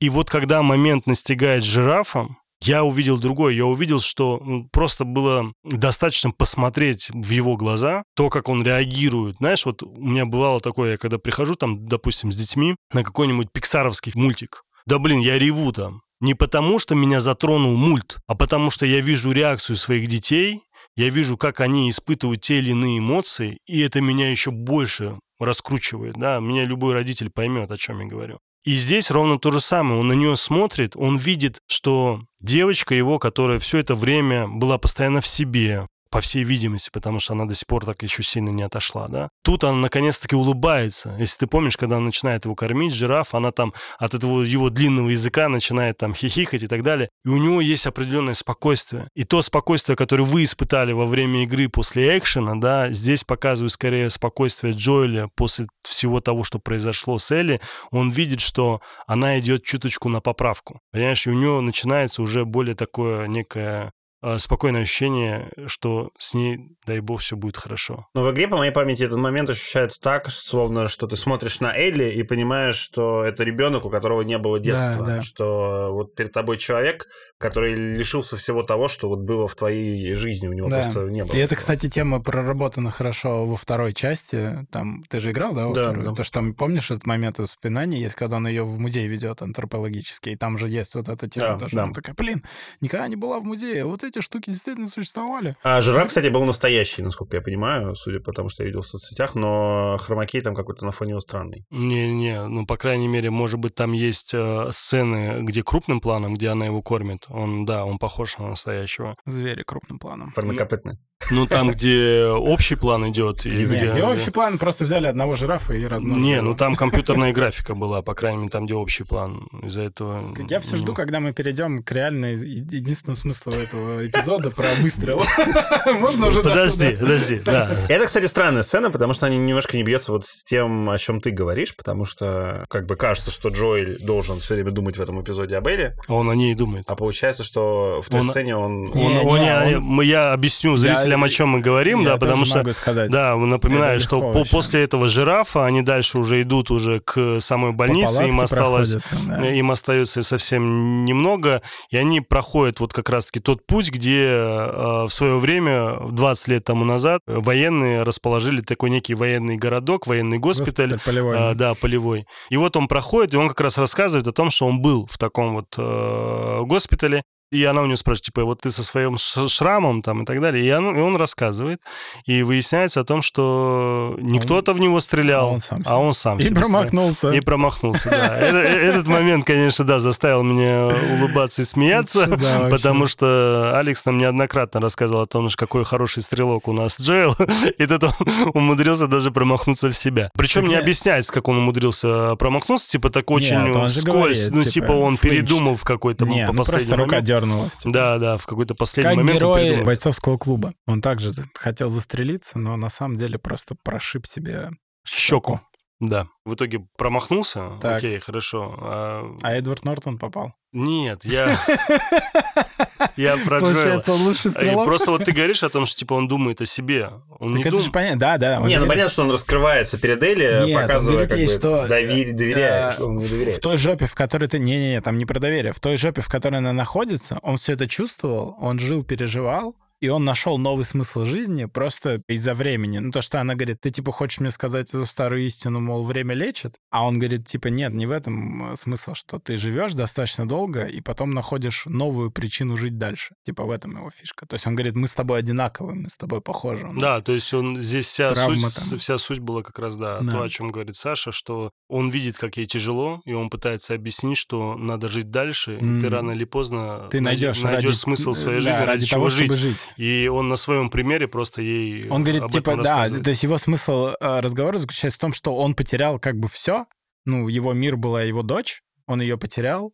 И вот когда момент настигает жирафа, я увидел другое. Я увидел, что просто было достаточно посмотреть в его глаза, то, как он реагирует. Знаешь, вот у меня бывало такое, я когда прихожу там, допустим, с детьми на какой-нибудь пиксаровский мультик. Да блин, я реву там. Не потому, что меня затронул мульт, а потому, что я вижу реакцию своих детей, я вижу, как они испытывают те или иные эмоции, и это меня еще больше раскручивает. Да? Меня любой родитель поймет, о чем я говорю. И здесь ровно то же самое. Он на нее смотрит, он видит, что девочка его, которая все это время была постоянно в себе, по всей видимости, потому что она до сих пор так еще сильно не отошла, да. Тут она наконец-таки улыбается. Если ты помнишь, когда она начинает его кормить, жираф, она там от этого его длинного языка начинает там хихикать и так далее. И у него есть определенное спокойствие. И то спокойствие, которое вы испытали во время игры после экшена, да, здесь показывает скорее спокойствие Джоэля после всего того, что произошло с Элли. Он видит, что она идет чуточку на поправку. Понимаешь, и у него начинается уже более такое некое спокойное ощущение, что с ней, дай бог, все будет хорошо. Но в игре, по моей памяти, этот момент ощущается так, словно что ты смотришь на Элли и понимаешь, что это ребенок, у которого не было детства. да. Что вот перед тобой человек, который лишился всего того, что вот было в твоей жизни, у него Да. просто не было. И это, кстати, тема проработана хорошо во второй части. Там ты же играл, да, во Да, вторую? да. То, что там, помнишь, этот момент воспоминаний есть, когда он ее в музей ведет антропологический, и там же есть вот эта тема, Да, то, что да. она такая, блин, никогда не была в музее, а вот эти штуки действительно существовали. А жираф, кстати, был настоящий, насколько я понимаю, судя по тому, что я видел в соцсетях, но хромакей там какой-то на фоне его странный. Не-не, ну, по крайней мере, может быть, там есть э, сцены, где крупным планом, где она его кормит. Он, да, он похож на настоящего. Звери крупным планом. Парнокопытный. Ну, там, где общий план идет. и где- где общий план, просто взяли одного жирафа и размножили. Не, ну там компьютерная графика была, по крайней мере, там, где общий план. Из-за этого... Я все жду, когда мы перейдем к реально еди- единственному смыслу этого эпизода про выстрел. Можно уже Подожди, подожди, да. Это, кстати, странная сцена, потому что они немножко не бьется вот с тем, о чем ты говоришь, потому что как бы кажется, что Джоэль должен все время думать в этом эпизоде об Элли, Он о ней и думает. а получается, что в той сцене он... Я объясню зрителям, Я- о чем мы говорим, да, потому что. Да, напоминаю, Это что по- после этого жирафа они дальше уже идут уже к самой больнице, им осталось, проходят, да. им остается совсем немного, и они проходят вот как раз-таки тот путь, где э, в свое время, 20 лет тому назад, военные расположили такой некий военный городок, военный госпиталь, полевой. а, да, полевой. И вот он проходит, и он как раз рассказывает о том, что он был в таком вот э, госпитале. И она у него спрашивает, типа, вот ты со своим шрамом там и так далее. И он, и он рассказывает. И выясняется о том, что не Он- кто-то в него стрелял, а он сам а он сам И себе стрелял. промахнулся. И промахнулся, да. Э, Этот момент, конечно, да, заставил меня улыбаться и смеяться, потому что Алекс нам неоднократно рассказывал о том, какой хороший стрелок у нас Джоэл, и тут он умудрился даже промахнуться в себя. Причем не объясняется, как он умудрился промахнуться, типа так очень говорит, ну типа, типа он передумал в какой-то ну последний момент. Дернулась. Да, да, в какой-то последний Как момент герой передумал. бойцовского клуба. Он также хотел застрелиться, но на самом деле просто прошиб себе щеку. Да. В итоге промахнулся. Так. Окей, хорошо. А, А Эдвард Нортон попал. Нет, я... Я про. Получается, он лучший И стрелок? просто вот ты говоришь о том, что типа он думает о себе. Он Так не это думает. же понятно, да, да. он Не, ну понятно, что он раскрывается перед Элли, Нет, показывая, как ей, бы, что, доверие, доверяет, э, что он не В доверяет. той жопе, в которой ты... Не-не-не, там не про доверие. В той жопе, в которой она находится, он все это чувствовал, он жил, переживал, и он нашел новый смысл жизни просто из-за времени. Ну, то, что она говорит, ты, типа, хочешь мне сказать эту старую истину, мол, время лечит? А он говорит, типа, нет, не в этом э, смысл, что ты живешь достаточно долго, и потом находишь новую причину жить дальше. Типа, в этом его фишка. То есть он говорит, мы с тобой одинаковы, мы с тобой похожи. Да, то есть он здесь вся суть, там. вся суть была как раз, да, Да. то, о чем говорит Саша, что он видит, как ей тяжело, и он пытается объяснить, что надо жить дальше, и ты рано или поздно Ты найдешь, найдешь ради- смысл своей да, жизни, ради, чего того, жить. чтобы жить. И он на своем примере просто ей Он говорит, об типа, этом да, то есть его смысл э, разговора заключается в том, что он потерял как бы все, ну, его мир была его дочь, он ее потерял,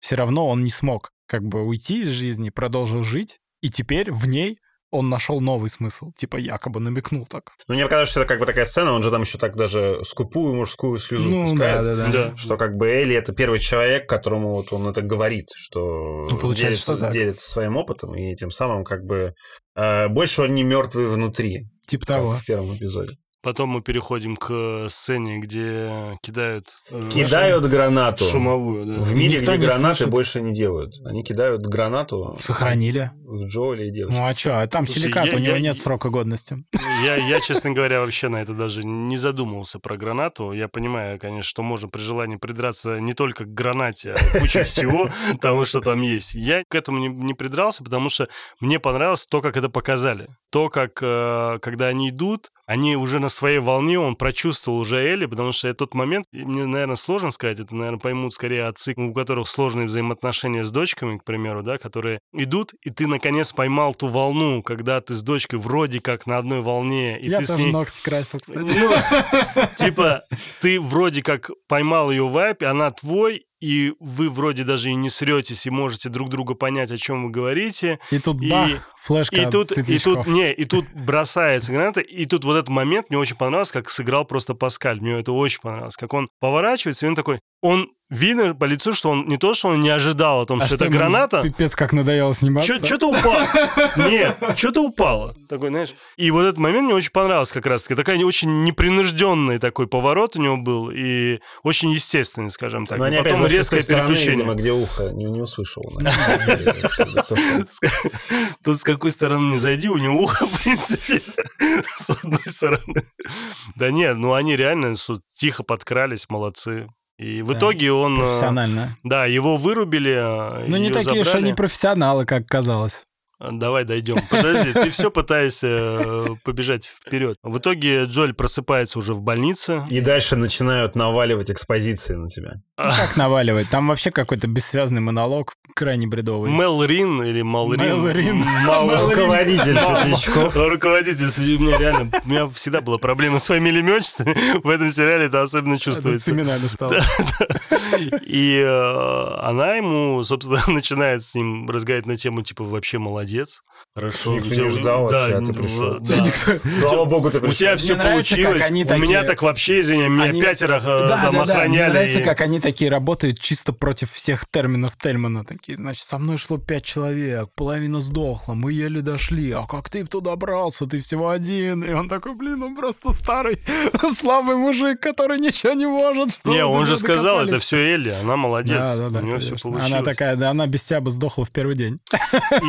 все равно он не смог как бы уйти из жизни, продолжил жить, и теперь в ней он нашел новый смысл, типа якобы намекнул так. Ну, мне показалось, что это как бы такая сцена, он же там еще так даже скупую мужскую слезу Ну, пускает. да, да, да. Да. Что как бы Элли это первый человек, которому вот он это говорит, что Ну, получается, делится, что делится своим опытом, и тем самым как бы э, больше он не мертвый внутри, Типа того. в первом эпизоде. Потом мы переходим к сцене, где кидают... э, Кидают гранату. Шумовую, да. В мире, Никто где гранаты слышит. больше не делают. Они кидают гранату Сохранили. В Джоэля и девочку. Ну а что, а там Слушай, силикат, я- у него я- нет срока годности. Я, я, честно говоря, вообще на это даже не задумывался про гранату. Я понимаю, конечно, что можно при желании придраться не только к гранате, а к куче всего того, что там есть. Я к этому не, не придрался, потому что мне понравилось то, как это показали. То, как, э, когда они идут, они уже на своей волне, он прочувствовал уже Элли, потому что тот момент, мне, наверное, сложно сказать, это, наверное, поймут скорее отцы, у которых сложные взаимоотношения с дочками, к примеру, да, которые идут, и ты, наконец, поймал ту волну, когда ты с дочкой вроде как на одной волне, и Я ты с тоже ней... ногти красил, кстати. Ну, типа, ты вроде как поймал ее вайп, она твой, и вы вроде даже и не сретесь, и можете друг друга понять, о чем вы говорите. И тут И- бах, флешка И от тут, и тут, не, и тут бросается граната, и тут вот этот момент мне очень понравился, как сыграл просто Паскаль. Мне это очень понравилось. Как он поворачивается, и он такой, он видно по лицу, что он не то, что он не ожидал о том, А что это ему граната, Пипец, как надоело сниматься. что-то упало. Нет, что-то упало. Такой, знаешь. И вот этот момент мне очень понравился как раз-таки. Такая очень непринужденный такой поворот у него был. И очень естественный, скажем так. Но они опять потом с резкое переключение. видимо, где ухо не, не услышал. Тут с какой стороны не зайди, у него ухо, в принципе, с одной стороны. Да нет, ну они реально тихо подкрались, молодцы. И в Да, итоге он... э, Профессионально. Да, его вырубили. э, Ну, не такие уж забрали. они профессионалы, как казалось. А, Давай дойдем. Подожди, ты все пытаешься э, побежать вперед. В итоге Джоль просыпается уже в больнице. И дальше начинают наваливать экспозиции на тебя. Ну, как наваливать? Там вообще какой-то бессвязный монолог, крайне бредовый. Мел Рин или Малрин. Мел Рин. Мал- Мел Рин. Руководитель. Руководитель, у меня реально, у меня всегда была проблема с фамилиями и отчествами. В этом сериале это особенно чувствуется. именами стало. И э, она ему, собственно, начинает с ним разговаривать на тему, типа, вообще молодец, хорошо. Никто тебя- не ждал вообще, а ты ну, пришел. да. Да, никто- Слава богу, ты У тебя пришел. все нравится, как получилось. они У меня такие- так вообще, извини, меня Они- пятеро э, Да, там да, да. Мне охраняли. нравится, и- как они такие работают чисто против всех терминов Тельмана. Такие, значит, со мной шло пять человек, половина сдохла, мы еле дошли. А как ты туда добрался? Ты всего один. И он такой, блин, он просто старый, слабый мужик, который ничего не может. Что Не, он же сказал, это докопались?» все Элли, она молодец, Да, да, да, у нее все получилось. Она такая, да, она без тебя бы сдохла в первый день.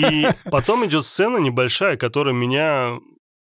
И потом идет сцена небольшая, которая меня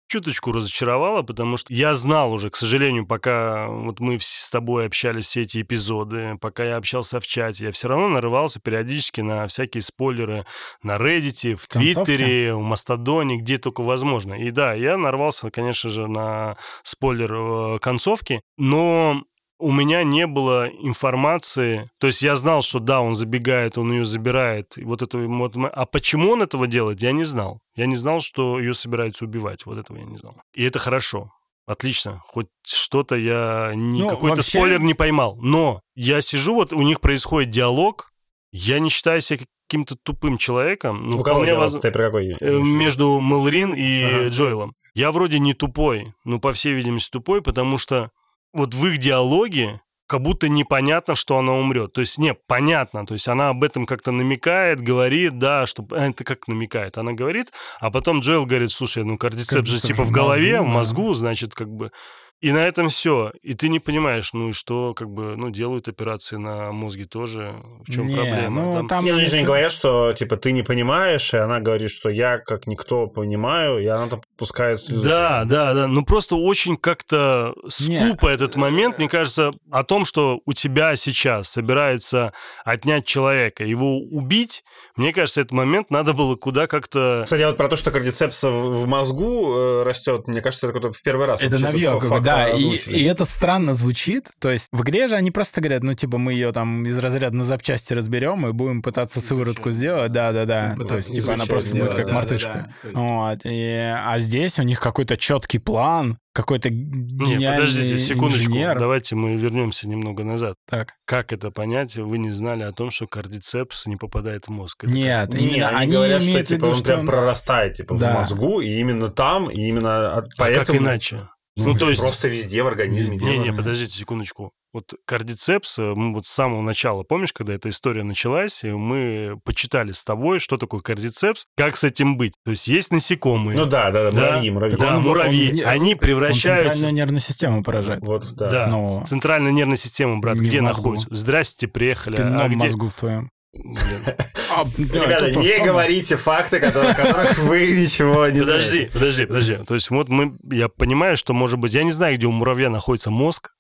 чуточку разочаровала, потому что я знал уже, к сожалению, пока вот мы с тобой общались все эти эпизоды, пока я общался в чате, я все равно нарывался периодически на всякие спойлеры на Reddit, в? Твиттере, в Мастодоне, где только возможно. И да, я нарвался, конечно же, на спойлер э, концовки, но у меня не было информации, то есть я знал, что да, он забегает, он ее забирает, и вот это вот, а почему он этого делает, я не знал. Я не знал, что ее собираются убивать, вот этого я не знал. И это хорошо, отлично, хоть что-то я ни, Ну, какой-то вообще- спойлер не поймал, но я сижу, вот у них происходит диалог, я не считаю себя каким-то тупым человеком, ну, У кого вполне диалог? воз- Ты про какой? э, между Мелрин и Ага. Джоэлом. Я вроде не тупой, но, по всей видимости, тупой, потому что вот в их диалоге как будто непонятно, что она умрет. То есть, не, понятно. То есть она об этом как-то намекает, говорит, да, что... э, Это как намекает? Она говорит, а потом Джоэл говорит, слушай, ну кардицепс же типа в голове, в мозгу, значит, как бы... И на этом все. И ты не понимаешь, ну и что, как бы, ну, делают операции на мозге тоже. В чем Не, проблема? ну, Там- там Не, они же не говорят, что, типа, ты не понимаешь, и она говорит, что я, как никто, понимаю, и она там пускает слезу. Да, да, да. Ну просто очень как-то Не. скупо этот момент, мне кажется, о том, что у тебя сейчас собирается отнять человека, его убить, мне кажется, этот момент надо было куда как-то... Кстати, вот про то, что кардицепс в мозгу э, растет, мне кажется, это в первый раз. Это факт да, и, и это странно звучит. То есть в игре же они просто говорят, ну, типа, мы ее там из разряда на запчасти разберем и будем пытаться сыворотку сделать. Да-да-да. Ну, То есть, типа, она просто будет как да, мартышка. Вот. И- а здесь у них какой-то четкий план, какой-то Не, гениальный подождите, секундочку, инженер. давайте мы вернемся немного назад. Так. Как это понять? Вы не знали о том, что кардицепс не попадает в мозг. Это Нет, Не, именно они, они говорят, что в типа виду, он что прям он- прорастает типа в Да. мозгу, и именно там, и именно от- как? А поэтому... как иначе? Ну, Ну, то есть... просто везде в организме. Не-не, подождите секундочку. Вот кардицепс, э, мы вот с самого начала, помнишь, когда эта история началась, мы почитали с тобой, что такое кардицепс, как с этим быть. То есть есть насекомые, Ну да, да, да, муравьи, муравьи. да, он- муравьи, он они Он превращаются... центральную нервную систему поражает. Вот, да. Да, Но- центральная нервная система, брат, Не где находится? Здрасте, приехали. Спинном а где? мозгу в твоем. А, да, Ребята, не самое. говорите факты, которые- которых вы ничего не Подожди, знаете. подожди, подожди. То есть вот мы, я понимаю, что может быть, я не знаю, где у муравья находится мозг,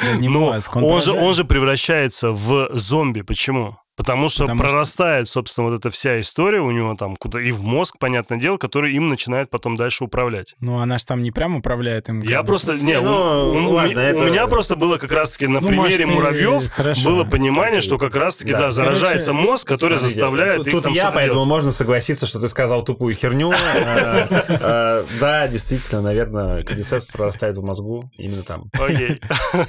Да не но мозг, он же, он же превращается в зомби. Почему? Потому что Потому что- прорастает, собственно, вот эта вся история у него там куда и в мозг, понятное дело, который им начинает потом дальше управлять. Ну, она же там не прямо управляет им. Я просто... Не, Не, у- ну, у, у ладно, меня- это- у меня просто было как раз-таки на Ну, примере может, и муравьев хорошо. было понимание, что как раз-таки, Да. да, заражается Короче, мозг, который Смотрите, заставляет тут, их тут я, поэтому делать. можно согласиться, что ты сказал тупую херню. Э, э, Да, действительно, наверное, кардицепс прорастает в мозгу именно там. Окей.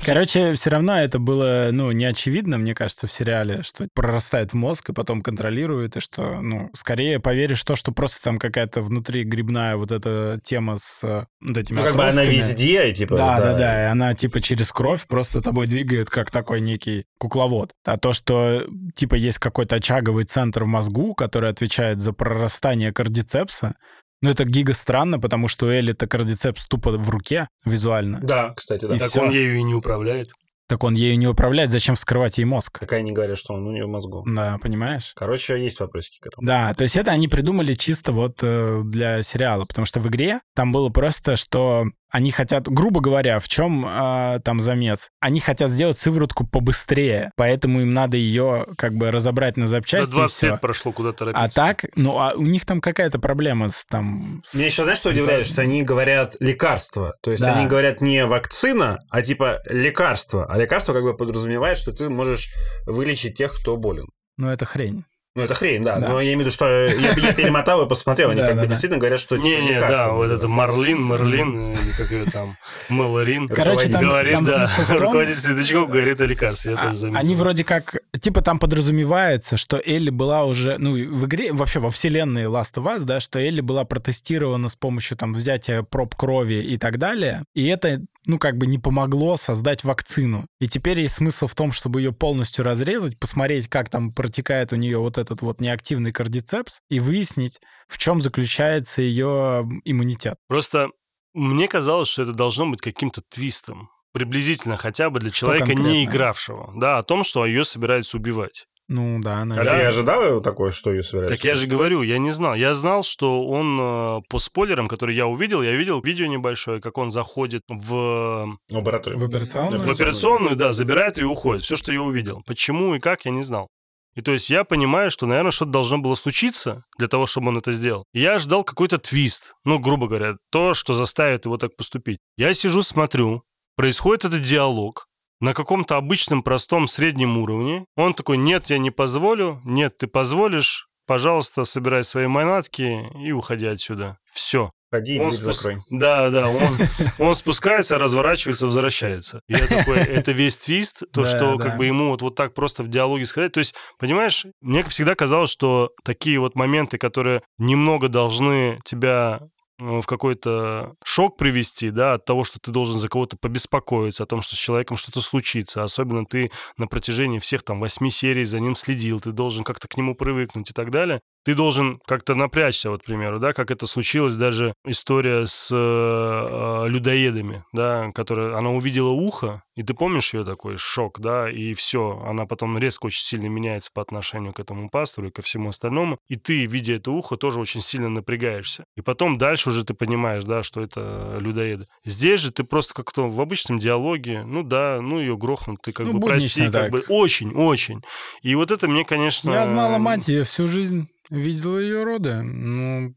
Короче, все равно это было, ну, не очевидно, мне кажется, в сериале, что прорастает в мозг и потом контролирует, и что, ну, скорее поверишь в то, что просто там какая-то внутри грибная вот эта тема с э, вот этими Ну, как бы она везде, типа... Да, да, да, и она типа через кровь просто тобой двигает, как такой некий кукловод. А то, что типа есть какой-то очаговый центр в мозгу, который отвечает за прорастание кардицепса, ну это гига странно, потому что у Элли-то кардицепс тупо в руке визуально. Да, кстати, да. И Так всё. он ею и не управляет. Так он ею не управляет, зачем вскрывать ей мозг? Так они говорят, что он у нее в мозгу. Да, понимаешь? Короче, есть вопросики к этому. Да, то есть это они придумали чисто вот э, для сериала, потому что в игре там было просто, что они хотят, грубо говоря, в чем э, там замес? Они хотят сделать сыворотку побыстрее, поэтому им надо ее как бы разобрать на Да запчасти. и 20 всё. лет прошло, куда торопиться. А так, ну, а у них там какая-то проблема с там... Меня еще, знаешь, что удивляет? Что они говорят лекарство. То есть Да. они говорят не вакцина, а типа лекарство. А лекарство как бы подразумевает, что ты можешь вылечить тех, кто болен. Ну, это хрень. Ну, это хрень, да. Да. Но я имею в виду, что я, я перемотал и посмотрел. Они Да, как да, бы да. действительно говорят, что типа, Не-не, лекарство да, вот это. Марлин, Мерлин, э, или как ее там, Мэлорин. Короче, там- говорит, там да, руководитель светлячков говорит о лекарстве, я А- тоже заметил. Они вроде как, типа там подразумевается, что Элли была уже, ну, в игре, вообще во вселенной Last of Us, да, что Элли была протестирована с помощью там взятия проб крови и так далее, и это, ну, как бы не помогло создать вакцину. И теперь есть смысл в том, чтобы ее полностью разрезать, посмотреть, как там протекает у нее вот этот вот неактивный кардицепс, и выяснить, в чем заключается ее иммунитет. Просто мне казалось, что это должно быть каким-то твистом. Приблизительно хотя бы для человека, не игравшего. Да, о том, что ее собираются убивать. Ну, да, А наверное. ты ожидал такое, что ее собираются? Так я же говорю, я не знал. Я знал, что он э, по спойлерам, которые я увидел, я видел видео небольшое, как он заходит в, Лабораторию. В операционную? в операционную, да, забирает и уходит. Все, что я увидел. Почему и как, я не знал. И то есть я понимаю, что, наверное, что-то должно было случиться для того, чтобы он это сделал. Я ждал какой-то твист, ну, грубо говоря, то, что заставит его так поступить. Я сижу, смотрю, происходит этот диалог на каком-то обычном, простом, среднем уровне. Он такой, нет, я не позволю, нет, ты позволишь, пожалуйста, собирай свои манатки и уходи отсюда. Все. Ходи и Он дверь спус- закрой. Да, да, он, он спускается, разворачивается, возвращается. Я такой, это весь твист, то, что как бы ему вот, вот так просто в диалоге сказать. То есть, понимаешь, мне всегда казалось, что такие вот моменты, которые немного должны тебя ну, в какой-то шок привести, да, от того, что ты должен за кого-то побеспокоиться, о том, что с человеком что-то случится. Особенно ты на протяжении всех там восьми серий за ним следил, ты должен как-то к нему привыкнуть и так далее. Ты должен как-то напрячься, вот, к примеру, да, как это случилось даже история с э, людоедами, да, которая, она увидела ухо, и ты помнишь ее такой шок, да, и все, она потом резко очень сильно меняется по отношению к этому пастору и ко всему остальному, и ты, видя это ухо, тоже очень сильно напрягаешься. И потом дальше уже ты понимаешь, да, что это людоеды. Здесь же ты просто как-то в обычном диалоге, ну да, ну ее грохнут, ты как Ну, бы прости, как так. бы очень, очень. И вот это мне, конечно... Я знала мать ее всю жизнь, видела ее роды. Ну, ничего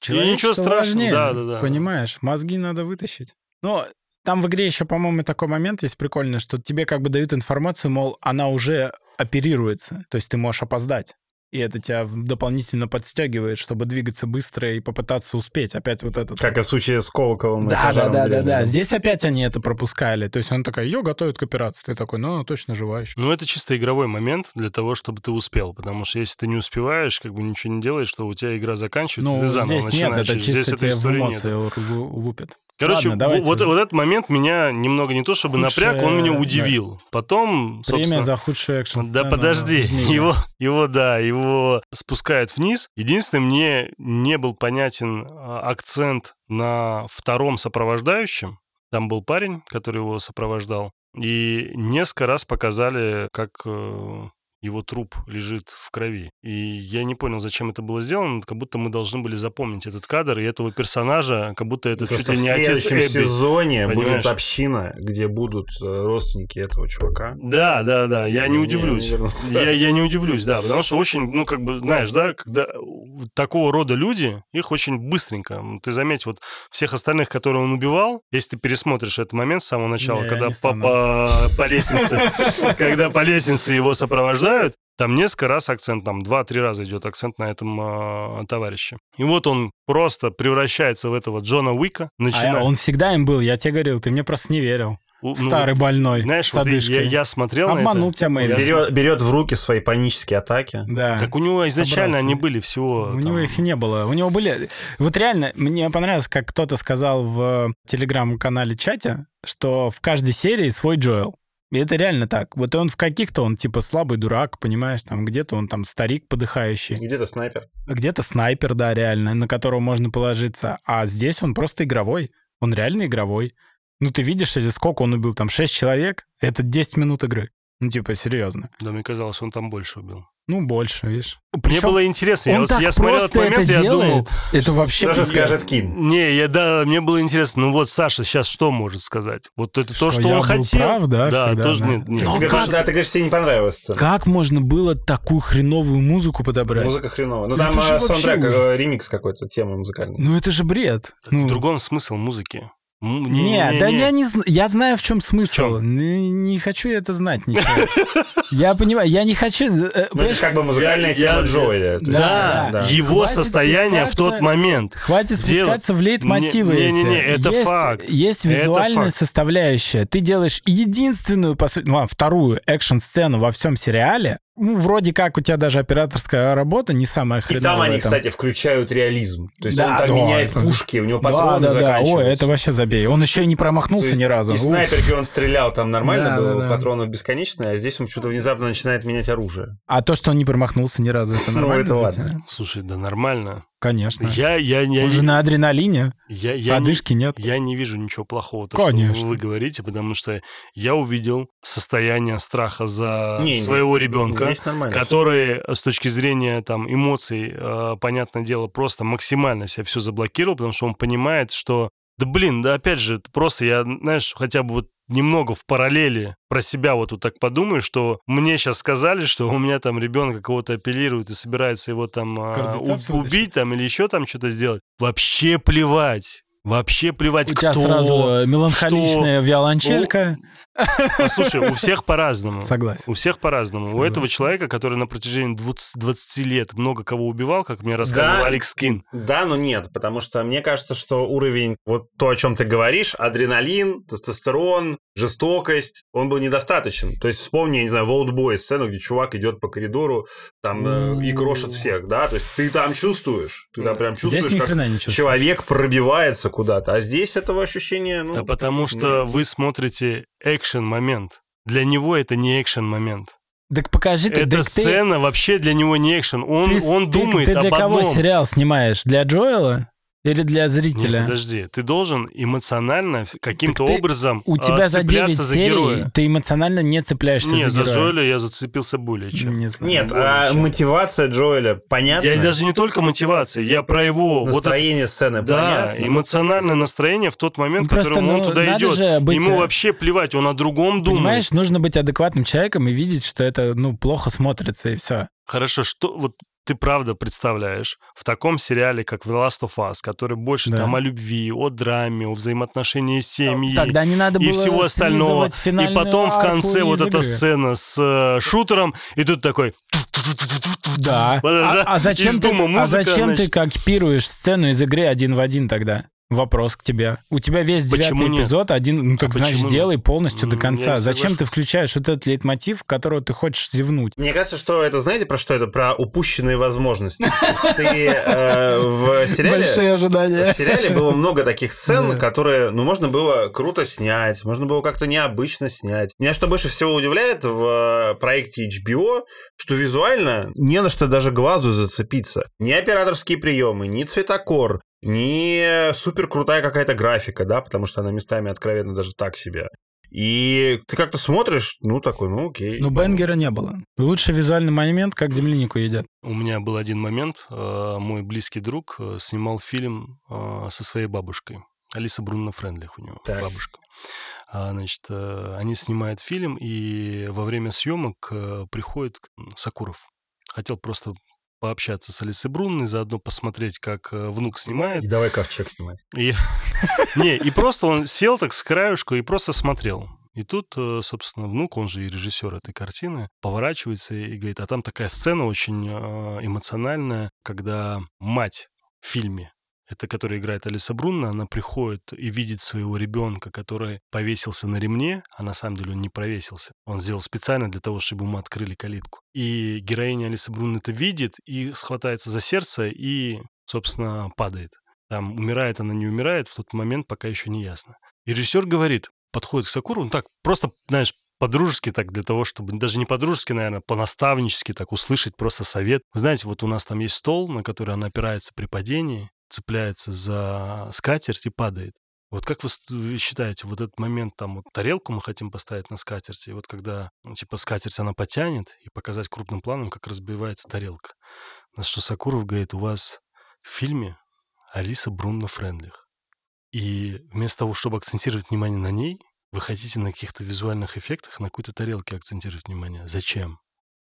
человечество страшного, важнее, да, да, да. Понимаешь, мозги надо вытащить. Но там в игре еще, по-моему, такой момент есть прикольный, что тебе как бы дают информацию, мол, она уже оперируется, то есть ты можешь опоздать. И это тебя дополнительно подстегивает, чтобы двигаться быстро и попытаться успеть. Опять вот этот... Как и в случае с Колоковым Да, да, да, да, да. Здесь опять они это пропускали. То есть он такой, ее готовят к операции. Ты такой, ну, она точно жива еще. Ну, это чисто игровой момент для того, чтобы ты успел. Потому что если ты не успеваешь, как бы ничего не делаешь, то у тебя игра заканчивается, Ну, ты заново здесь нет, начинаешь. это И чисто здесь этой истории нет. лупят. Короче, Ладно, давайте. вот, вот этот момент меня немного не то чтобы Худшее, напряг, он меня да. удивил. Потом, Премия собственно... за худшую экшн Да подожди, его, его, да, его спускают вниз. Единственное, мне не был понятен а, акцент на втором сопровождающем. Там был парень, который его сопровождал. И несколько раз показали, как э, его труп лежит в крови. И я не понял, зачем это было сделано, как будто мы должны были запомнить этот кадр и этого персонажа, как будто это чуть ли не в отец следующем Эбби. сезоне понимаешь? будет община, где будут э, родственники этого чувака. Да, да, да, я не Не, удивлюсь. не. Я, я не удивлюсь, да, потому что очень, ну, как бы, знаешь, да, когда такого рода люди, их очень быстренько. Ты заметь, вот всех остальных, которые он убивал, если ты пересмотришь этот момент с самого начала, Не, когда не по, по, по лестнице, когда по лестнице его сопровождают, там несколько раз акцент, там два-три раза идет акцент на этом а, товарище. И вот он просто превращается в этого Джона Уика, А начинает... он всегда им был, я тебе говорил, ты мне просто не верил. у- ну, Старый больной, Знаешь, с вот я, я смотрел на Обманул это. тебя, Мэйвен. Я Берет, берет в руки свои панические атаки. Да. Так у него изначально Собрался. они были всего... У там, него их не было. У него были... Вот реально, мне понравилось, как кто-то сказал в телеграм-канале чате, что в каждой серии свой Джоэл. Это реально так. Вот он в каких-то, он типа слабый дурак, понимаешь, там где-то он там старик подыхающий, Где-то снайпер. где-то снайпер, да, реально, на которого можно положиться. А здесь он просто игровой. Он реально игровой. Ну, ты видишь, сколько он убил, там 6 человек, это 10 минут игры. Ну, типа, серьезно. Да, мне казалось, он там больше убил. Ну, больше, видишь. Мне Причем было интересно. Я, он вот- так я смотрел этот момент, это и я делает. думал... Это вообще Что же скажет Кин? Не, я, да, мне было интересно, ну вот Саша сейчас что может сказать? Вот это то, Что что я он был хотел. прав, да, да, всегда, тоже да. нет, нет. Но Тебе, как- просто- да, ты говоришь, тебе не понравилась сцена. Как можно было такую хреновую музыку подобрать? Музыка хреновая. Ну Это там э, вообще саундтрек, э, ремикс какой-то, темы музыкальной. Ну это же бред. Ну, В другом смысл музыки. М, не, да я не я знаю в чем смысл. чем? Не, не хочу это знать ничего. Я понимаю, я не хочу. э, Ну, это как бы музыкальная тема Джоэля. Да, да. его Хватит состояние в тот момент. Хватит спускаться в лейтмотивы Не- не-не-не, эти. это есть, факт. Есть визуальная факт. составляющая. Ты делаешь единственную, по сути, ну, ладно, вторую экшн-сцену во всем сериале. Ну, вроде как у тебя даже операторская работа не самая И хреновая. там они, этом. кстати, включают реализм. То есть Да, он там да, меняет это- пушки, у него патроны да, да. Ой, заканчиваются. это вообще забей. Он еще и не промахнулся ни разу. И Уф. снайперки он стрелял, там нормально Да, было, да, да. патронов бесконечное, а здесь он почему-то внезапно начинает менять оружие. А то, что он не промахнулся ни разу, это Ну, нормально? это для ладно. Слушай, да нормально. Конечно. Я, я, я, Он же на адреналине, я, я, не, подышки нет. я не вижу ничего плохого, то, Конечно. что вы говорите, потому что я увидел состояние страха за Не, не, своего ребенка. Здесь нормально. который с точки зрения там эмоций, э, понятное дело, просто максимально себя все заблокировал, потому что он понимает, что да блин, да опять же, просто я, знаешь, хотя бы вот немного в параллели про себя вот тут так подумаю, что мне сейчас сказали, что у меня там ребенка кого-то апеллируют и собирается его там а, Кардицепс у- убить там или еще там что-то сделать. Вообще плевать. Вообще плевать, У кто. тебя сразу э, меланхоличная виолончелька. А, слушай, у всех по-разному. Согласен. У всех по-разному. У этого человека, который на протяжении 20, 20 лет много кого убивал, как мне рассказывал Да. Алекс Кин. Да, но нет, потому что мне кажется, что уровень, вот то, о чем ты говоришь, адреналин, тестостерон, жестокость, он был недостаточен. То есть вспомни, я не знаю, в Oldboy сцену, где чувак идет по коридору там э, и крошит всех, да, то есть ты там чувствуешь, ты там прям чувствуешь, Здесь как не человек пробивается куда-то, а здесь этого ощущения, ну... Да потому что вы смотрите экшен-момент. Для него это не экшен-момент. Так покажи ты. Эта так ты- сцена вообще для него не экшен. Он, ты- он ты- думает ты, для об кого одном. сериал снимаешь? Для Джоэла или для зрителя? подожди, ты должен эмоционально каким-то ты- образом У а, тебя за 9 цепляться за серий героя. ты эмоционально не цепляешься Не, за за героя. Джоэля я зацепился более чем. Не знаю. Нет, более а чем. мотивация Джоэля понятна? Я даже не только мотивация, я про его вот Настроение сцены да, понятно? эмоциональное настроение в тот момент, Ну, в просто, котором он ну, туда надо идет. же быть, Ему э, вообще плевать, он о другом думает. Понимаешь, нужно быть адекватным человеком и видеть, что это, ну, плохо смотрится, и все. Хорошо, что вот ты правда представляешь в таком сериале, как The Last of Us, который больше Да. там о любви, о драме, о взаимоотношении семьи Тогда не надо и было всего остального. И потом в конце вот из эта игры. сцена с э, шутером, и тут такой... Да. Вот А, да, а зачем, ты, а музыка, зачем ты значит. копируешь сцену из игры один в один тогда? Вопрос к тебе. У тебя весь Почему девятый нет? эпизод один, ну так почему значит сделай полностью до конца. Зачем ты включаешь вот этот лейтмотив, которого ты хочешь зевнуть? Мне кажется, что это, знаете, про что это? Про упущенные возможности. То есть ты э, в сериале... ожидания. В сериале было много таких сцен, Да. которые, ну, можно было круто снять, можно было как-то необычно снять. Меня что больше всего удивляет в э, проекте HBO, что визуально не на что даже глазу зацепиться. Ни операторские приемы, ни цветокор, ни супер крутая какая-то графика, да, потому что она местами откровенно даже так себе. И ты как-то смотришь, ну, такой, ну, окей. Ну, Бенгера не было. Лучший визуальный момент, как землянику едят. У меня был один момент, э, мой близкий друг э, снимал фильм э, со своей бабушкой. Алиса Брунна Френдлих у него, Так. бабушка. А, значит, они снимают фильм, и во время съемок приходит Сакуров. Хотел просто пообщаться с Алисой Брунной, заодно посмотреть, как э, внук снимает. И давай ковчег снимать. И- Не, и просто он сел так с краюшку и просто смотрел. И тут, э, собственно, внук, он же и режиссер этой картины, поворачивается и говорит, а там такая сцена очень э, эмоциональная, когда мать в фильме, это которая играет Алиса Брунна, она приходит и видит своего ребенка, который повесился на ремне, а на самом деле он не провесился. Он сделал специально для того, чтобы ему открыли калитку. И героиня Алисы Брунна это видит и схватается за сердце и, собственно, падает. Там умирает она, не умирает, в тот момент пока еще не ясно. И режиссер говорит, подходит к Сакуру, ну так, просто, знаешь, по-дружески так, для того, чтобы, даже не по-дружески, наверное, по-наставнически так услышать просто совет. Знаете, вот у нас там есть стол, на который она опирается при падении, цепляется за скатерть и падает. Вот как вы считаете, вот этот момент, там, вот тарелку мы хотим поставить на скатерти, и вот когда, ну, типа, скатерть она потянет, и показать крупным планом, как разбивается тарелка. На что Сакуров говорит, у вас в фильме Алиса Брунна Френдлих. И вместо того, чтобы акцентировать внимание на ней, вы хотите на каких-то визуальных эффектах, на какой-то тарелке акцентировать внимание. Зачем?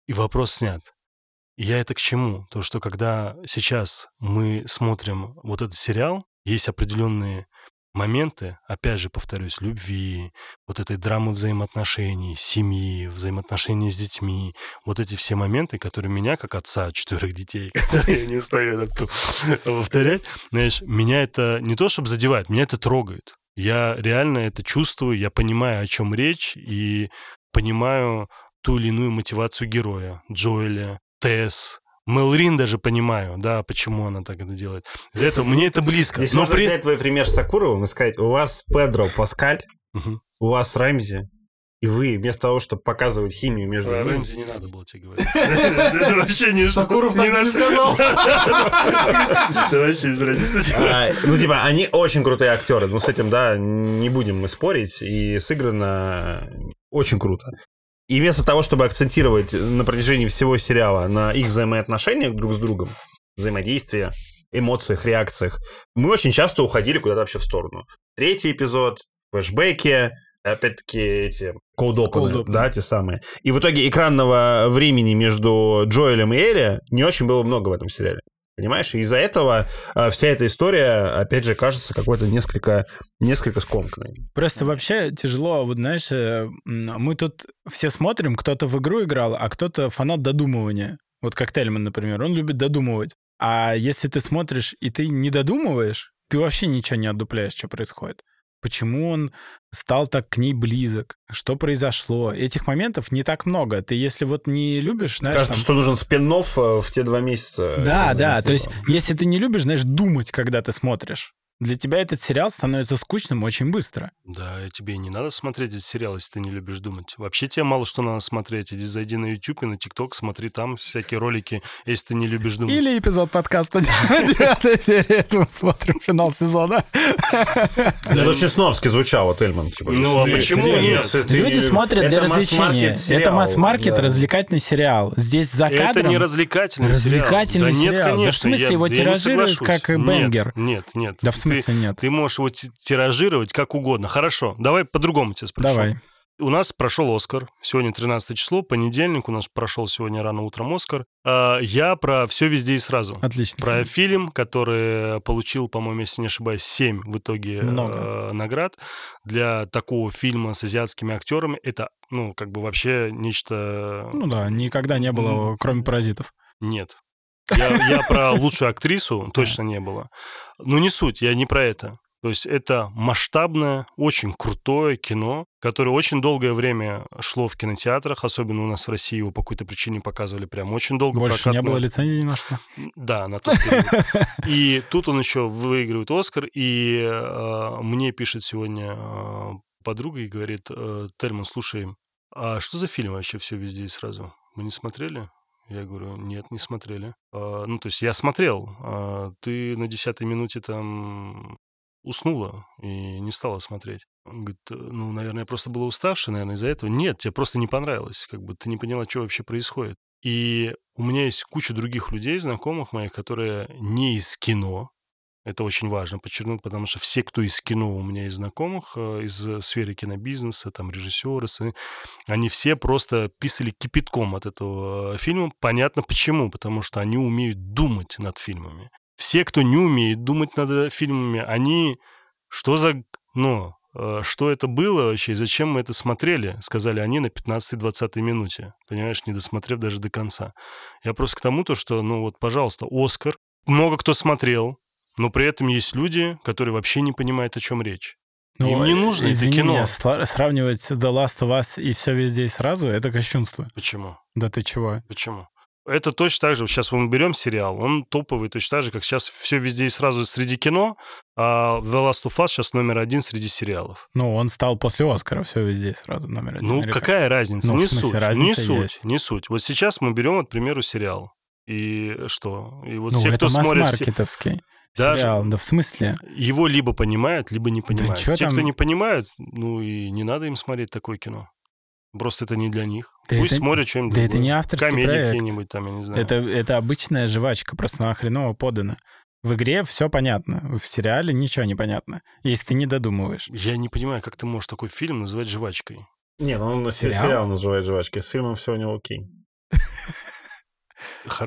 И вопрос снят. Я это к чему? То, что когда сейчас мы смотрим вот этот сериал, есть определенные моменты, опять же, повторюсь, любви, вот этой драмы взаимоотношений, семьи, взаимоотношений с детьми, вот эти все моменты, которые меня, как отца четырех детей, которые я не устаю это повторять, знаешь, меня это не то чтобы задевает, меня это трогает. Я реально это чувствую, я понимаю, о чем речь, и понимаю ту или иную мотивацию героя, Джоэля, Тесс, Мелрин даже понимаю, да, почему она так это делает. Из-за этого мне это близко. Здесь Но можно при- взять твой пример с Сакуровым и сказать, у вас Педро Паскаль, Мгм. у вас Рэмзи, и вы вместо того, чтобы показывать химию между Про ними... Рэмзи не надо было тебе говорить. Это вообще не что. Сакуров не сказал. Это вообще без разницы. А, ну, типа, они очень крутые актеры. Ну, с этим, да, не будем мы спорить. И сыграно очень круто. И вместо того, чтобы акцентировать на протяжении всего сериала на их взаимоотношениях друг с другом, взаимодействие, эмоциях, реакциях, мы очень часто уходили куда-то вообще в сторону. Третий эпизод, флешбеки, опять-таки эти open. да, те самые. И в итоге экранного времени между Джоэлем и Элли не очень было много в этом сериале. Понимаешь? И из-за этого а, вся эта история, опять же, кажется какой-то несколько, несколько скомканной. Просто вообще тяжело, вот знаешь, э, мы тут все смотрим, кто-то в игру играл, а кто-то фанат додумывания. Вот как Тельман, например, он любит додумывать. А если ты смотришь и ты не додумываешь, ты вообще ничего не отдупляешь, что происходит. Почему он стал так к ней близок? Что произошло? Этих моментов не так много. Ты если вот не любишь, знаешь, Кажется, там- что нужен спин в те два месяца. Да, да. То есть, если ты не любишь, знаешь, думать, когда ты смотришь. Для тебя этот сериал становится скучным очень быстро. Да, и тебе не надо смотреть этот сериал, если ты не любишь думать. Вообще тебе мало что надо смотреть. Иди зайди на YouTube и на TikTok, смотри там всякие ролики, если ты не любишь думать. Или эпизод подкаста девятая серия, это мы смотрим финал сезона. Это очень снобски звучало, вот Эльман. типа, Ну, а почему нет? Люди смотрят для Это развлечения. Это масс-маркет, развлекательный сериал. Здесь за Это кадром... не развлекательный, сериал. Развлекательный да нет, сериал. Да в конечно. смысле, я- его тиражируют как, Нет, бенгер? Нет, нет. Да в Ты- смысле нет. Ты можешь его ти- тиражировать как угодно. Хорошо, давай по-другому тебя спрошу. Давай. У нас прошел Оскар. Сегодня 13 число, понедельник. У нас прошел сегодня рано утром Оскар. А, Я про все везде и сразу. Отлично. Про фильм, который получил, по-моему, если не ошибаюсь, 7 в итоге Много. э, наград. Для такого фильма с азиатскими актерами это, ну, как бы вообще нечто... Ну да, никогда не было, кроме паразитов. Нет. Я, я про лучшую актрису точно не было. Но не суть, я не про это. То есть это масштабное, очень крутое кино, которое очень долгое время шло в кинотеатрах, особенно у нас в России его по какой-то причине показывали прям очень долго. Больше не прокатно. было лицензий ни на что. Да, на тот период. И тут он еще выигрывает Оскар, и э, мне пишет сегодня э, подруга и говорит, э, Тельман, слушай, а что за фильм вообще «Все везде и сразу»? Мы не смотрели? Я говорю, нет, не смотрели. А, ну, то есть я смотрел. а ты на десятой минуте там уснула и не стала смотреть. Он говорит, «Э, ну, наверное, я просто была уставшая, наверное, из-за этого. Нет, тебе просто не понравилось. Как бы ты не поняла, что вообще происходит. И у меня есть куча других людей, знакомых моих, которые не из кино. Это очень важно подчеркнуть, потому что все, кто из кино у меня из знакомых, э, из э, сферы кинобизнеса, там режиссеры, они все просто писали кипятком от этого э, фильма. Понятно почему, потому что они умеют думать над фильмами. Все, кто не умеет думать над фильмами, они что за, э, что это было вообще и зачем мы это смотрели, сказали они на 15-20 минуте, понимаешь, не досмотрев даже до конца. Я просто к тому, то, что, ну вот, пожалуйста, Оскар, много кто смотрел, но при этом есть люди, которые вообще не понимают, о чем речь. Им не нужно это Ну, извини кино. меня, сравнивать The Last of Us и все везде и сразу, это кощунство. Почему? Да ты чего? Почему? Это точно так же. Сейчас мы берем сериал, он топовый точно так же, как сейчас все везде и сразу среди кино, а The Last of Us сейчас номер один среди сериалов. Ну, он стал после Оскара, все везде и сразу номер один. Ну, Или как? какая разница? Ну, не смысле, суть, не разница суть, есть. не суть. Вот сейчас мы берем, вот, к примеру, сериал. И что? И вот Ну, все, это кто смотрит, все- Даже- сериал. Да в смысле? его либо понимают, либо не понимают. чё Те, там? кто не понимают, ну и не надо им смотреть такое кино. Просто это не для них. Да Пусть это- смотрят что-нибудь Да это другое. не авторский Комедии проект. какие-нибудь там, я не знаю. Это, это обычная жвачка, просто она хреново подана. В игре все понятно, в сериале ничего не понятно, если ты не додумываешь. Я не понимаю, как ты можешь такой фильм называть жвачкой. Не, ну он Сериал? сериал называет жвачки. С фильмом все у него окей.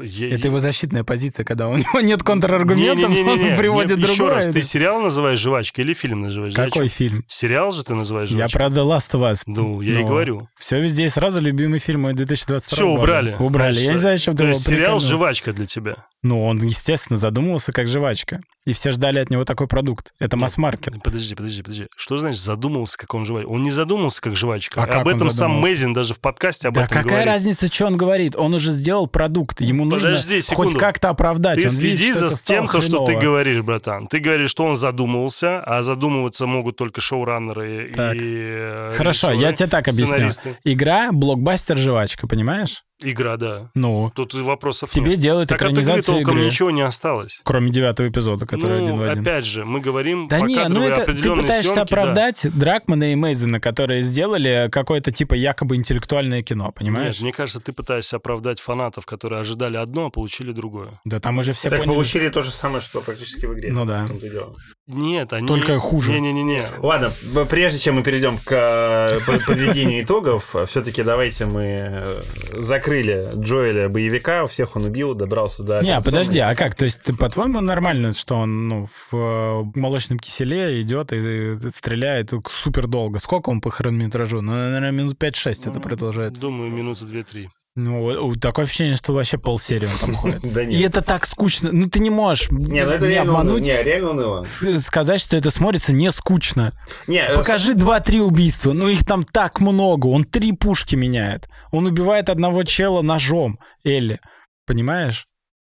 Я- Это его защитная позиция, когда у него нет контраргументов, Не-не-не-не-не. он приводит Не- Еще другое. раз, ты сериал называешь жвачкой или фильм называешь Какой фильм? Сериал же ты называешь Я жвачкой. про The Last of Us. Ну, я и говорю. Все везде и сразу любимый фильм мой 2022 Все, убрали. Убрали. Я не знаю, чем ты То есть сериал жвачка для тебя. Ну, он, естественно, задумывался как жвачка. И все ждали от него такой продукт. Это масс-маркет. Подожди, подожди, подожди. Что значит задумался, как он жвачка? Он не задумался, как жвачка. А как об этом сам? Мейзин даже в подкасте об Да этом какая говорит. разница, что он говорит? Он уже сделал продукт. Ему Подожди нужно секунду. хоть как-то оправдать. Ты Он видит, следи что за это тем, то, что ты говоришь, братан. Ты говоришь, что он задумывался, а задумываться могут только шоураннеры Так. и э, Хорошо, режиссеры, я тебе так объясню. Игра блокбастер-жвачка, понимаешь? Игра, да. Ну, Тут вопросов тебе нет. делают Так от игры экранизацию толком игры. ничего не осталось. Кроме девятого эпизода, который ну, один в один. опять же, мы говорим, Да не, ну это ты пытаешься съемки, да. оправдать Дракмана и Мейзена, которые сделали какое-то типа якобы интеллектуальное кино, понимаешь? Нет, мне кажется, ты пытаешься оправдать фанатов, которые ожидали одно, а получили другое. Да там уже все так поняли. получили то же самое, что практически в игре. Ну да. В том-то и дело. Нет, они... Только хуже. Не-не-не. Ладно, прежде чем мы перейдем к э, по- подведению итогов, все-таки давайте мы э, закрыли Джоэля боевика, всех он убил, добрался до... Не, подожди, а как? То есть, ты, по-твоему, нормально, что он ну, в э, молочном киселе идет и, стреляет супер долго? Сколько он по хронометражу? Ну, наверное, минут 5-6 это продолжается. Думаю, минуты две-три. Ну, такое ощущение, что вообще полсерии он там ходит. Да И нет. это так скучно. Ну, ты не можешь Не, ну это не реально обмануть, Не, реально уныло. сказать, что это смотрится не скучно. Не, э, Покажи два-три убийства. Ну, их там так много. Он три пушки меняет. Он убивает одного чела ножом, Элли. Понимаешь?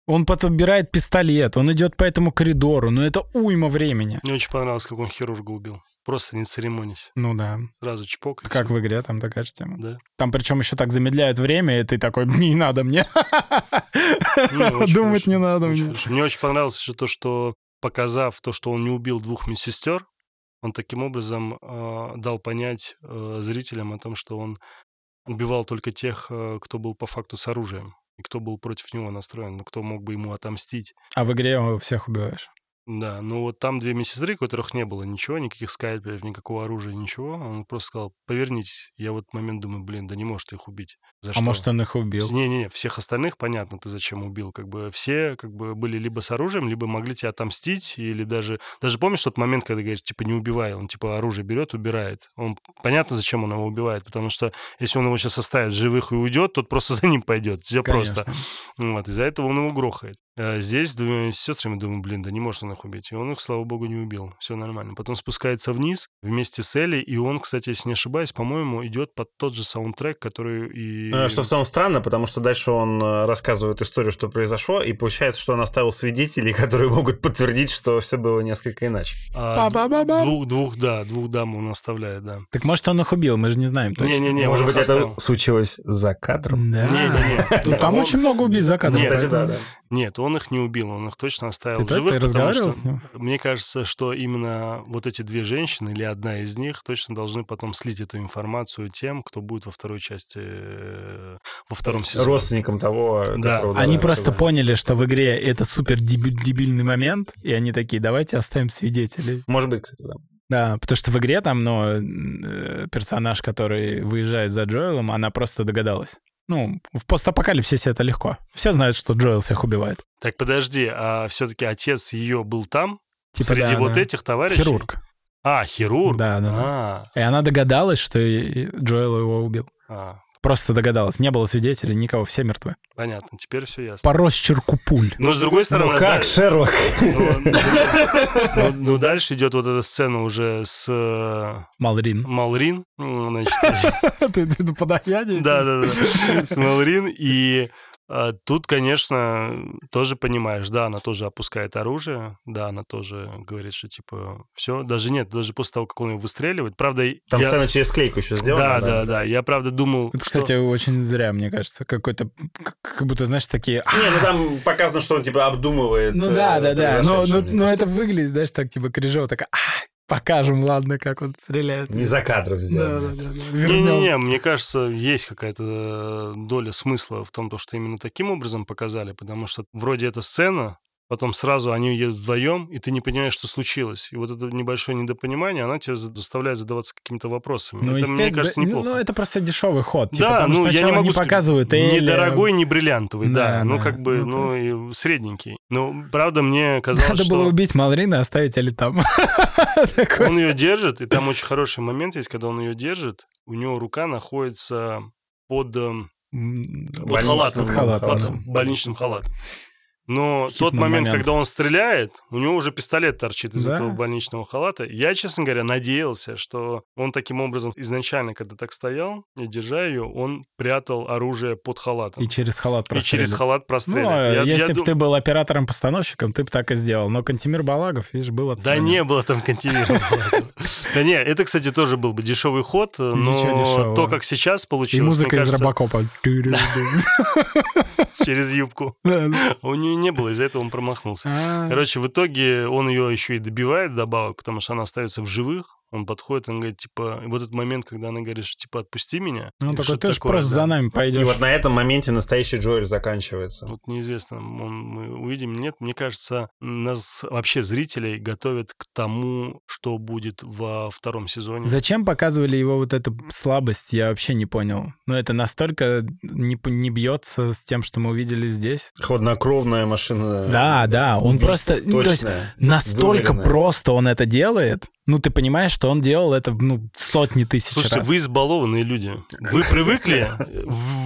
Он подбирает пистолет, он идет по этому коридору, но это уйма времени. Мне очень понравилось, как он хирурга убил. Просто не церемонясь. Ну да. Сразу чпок. Как в игре там такая же тема. Да. Там причем еще так замедляют время, и ты такой, не надо мне. Очень Думать не надо очень мне. Мне очень понравилось еще то, что показав то, что он не убил двух медсестер, он таким образом э, дал понять э, зрителям о том, что он убивал только тех, э, кто был по факту с оружием и кто был против него настроен, ну, кто мог бы ему отомстить. А в игре всех убиваешь. Да, ну вот там две медсестры, у которых не было ничего, никаких скальпелей, никакого оружия, ничего. Он просто сказал, повернитесь. Я в этот момент думаю, блин, да не может их убить. За А что? может, он их убил? Не-не-не, всех остальных, понятно, ты зачем убил. Как бы все как бы были либо с оружием, либо могли тебя отомстить, или даже... Даже помнишь тот момент, когда говоришь, типа, не убивай, он типа оружие берет, убирает. Он... Понятно, зачем он его убивает, потому что если он его сейчас оставит живых и уйдет, тот просто за ним пойдет. Все Конечно. просто. Вот, из-за этого он его грохает. А здесь с двумя сестрами думаю, блин, да не может он их убить. И он их, слава богу, не убил. Все нормально. Потом спускается вниз вместе с Элли, и он, кстати, если не ошибаюсь, по-моему, идет под тот же саундтрек, который и... Э, Что в целом странно, потому что дальше он э, рассказывает историю, что произошло, и получается, что он оставил свидетелей, которые могут подтвердить, что все было несколько иначе. А, двух, двух, да, двух дам он оставляет, да. Так может, он их убил, мы же не знаем точно. Не-не-не, Может он быть, их это оставил. случилось за кадром? Да. Не-не-не. Ну, там Он- очень много убийц за кадром. Нет, Кстати, он их не убил, он их точно оставил Ты в живых, ты потому разговаривал что с ним? мне кажется, что именно вот эти две женщины или одна из них точно должны потом слить эту информацию тем, кто будет во второй части, э, во втором сезоне. Родственникам того, Да. которого Они да, просто да. поняли, что в игре это супер деби- дебильный момент, и они такие, давайте оставим свидетелей. Может быть, кстати, да. Да, потому что в игре там, ну, э, персонаж, который выезжает за Джоэлом, она просто догадалась. Ну, в постапокалипсисе это легко. Все знают, что Джоэл всех убивает. Так подожди, а все-таки отец ее был там, Типа, среди да, вот да. этих товарищей? Хирург. А, хирург? Да, да, да. А, И она догадалась, что Джоэл его убил. а, Просто догадалась. Не было свидетелей, никого, все мертвы. понятно, теперь все ясно. По росчерку пуль. Но с другой стороны, Ну как, да, Шерлок? ну, ну, ну, ну, дальше идет вот эта сцена уже с э, Малрин. Малрин, ну, значит, Ты ты на подаяние? Да, да, да. С Мелрин. И тут, конечно, тоже понимаешь, да, она тоже опускает оружие, да, она тоже говорит, что типа все, даже нет, даже после того, как он его выстреливает. Правда, Там я- сцена через склейку еще сделана. да, да, да, Я правда думал, Это, что- кстати, очень зря, мне кажется. Какой-то, как будто, знаешь, такие... «А, Не, ну там показано, что он типа обдумывает. Ну э, да, да, да. Но, но, но это выглядит, знаешь, так, типа, Крижова такая, «А, покажем, ладно, как он стреляет. Не за кадром сделано. да, да, да. Вернем. Не-не-не, мне кажется, есть какая-то доля смысла в том, то, что именно таким образом показали, потому что вроде эта сцена, потом сразу они едут вдвоем, и ты не понимаешь, что случилось. И вот это небольшое недопонимание, она тебя за- заставляет задаваться какими-то вопросами. Ну, это, мне кажется, да, неплохо. Ну, это просто дешевый ход. типа, да, потому ну я не могу не показывают Элли, дорогой, не бриллиантовый, да, Да, ну да. как бы, Ну, ну, и средненький. Ну, правда, мне казалось, Надо что было убить Малрина оставить Элли там. Он ее держит, и там очень хороший момент есть, когда он ее держит, у него рука находится под, эм, под халатом, Под халатом, под больничным халатом. Но Хитный тот момент, момент. когда он стреляет, у него уже пистолет торчит из Да. этого больничного халата. Я, честно говоря, надеялся, что он таким образом изначально, когда так стоял и держа ее, он прятал оружие под халатом. И через халат И через халат Ну, простреливает. Я- я если бы дум- ты был оператором-постановщиком, ты бы так и сделал. Но Кантемир Балагов, видишь, был Да отстранен. не было там Кантемира. Да не, это, кстати, тоже был бы дешевый ход, но то, как сейчас И получилось, музыка мне из Робокопа. через юбку. У нее не было, из-за этого он промахнулся. А, Короче, в итоге он ее еще и добивает добавок, потому что она остается в живых. Он подходит, он говорит, типа, вот этот момент, когда она говорит, что, типа, отпусти меня. Ну, такой, ты же просто да. за нами И пойдешь. вот на этом моменте настоящий Джоэль заканчивается. Вот неизвестно, он, мы увидим, нет. Мне кажется, нас вообще зрителей готовят к тому, что будет во втором сезоне. Зачем показывали его вот эту слабость, я вообще не понял. Но это настолько не, не бьется с тем, что мы увидели здесь. Хладнокровная машина. Да, да, он просто... ну, то есть Точная. настолько выверенная. просто он это делает. Ну, ты понимаешь, что он делал это, ну, сотни тысяч Слушайте, раз. вы избалованные люди. Вы привыкли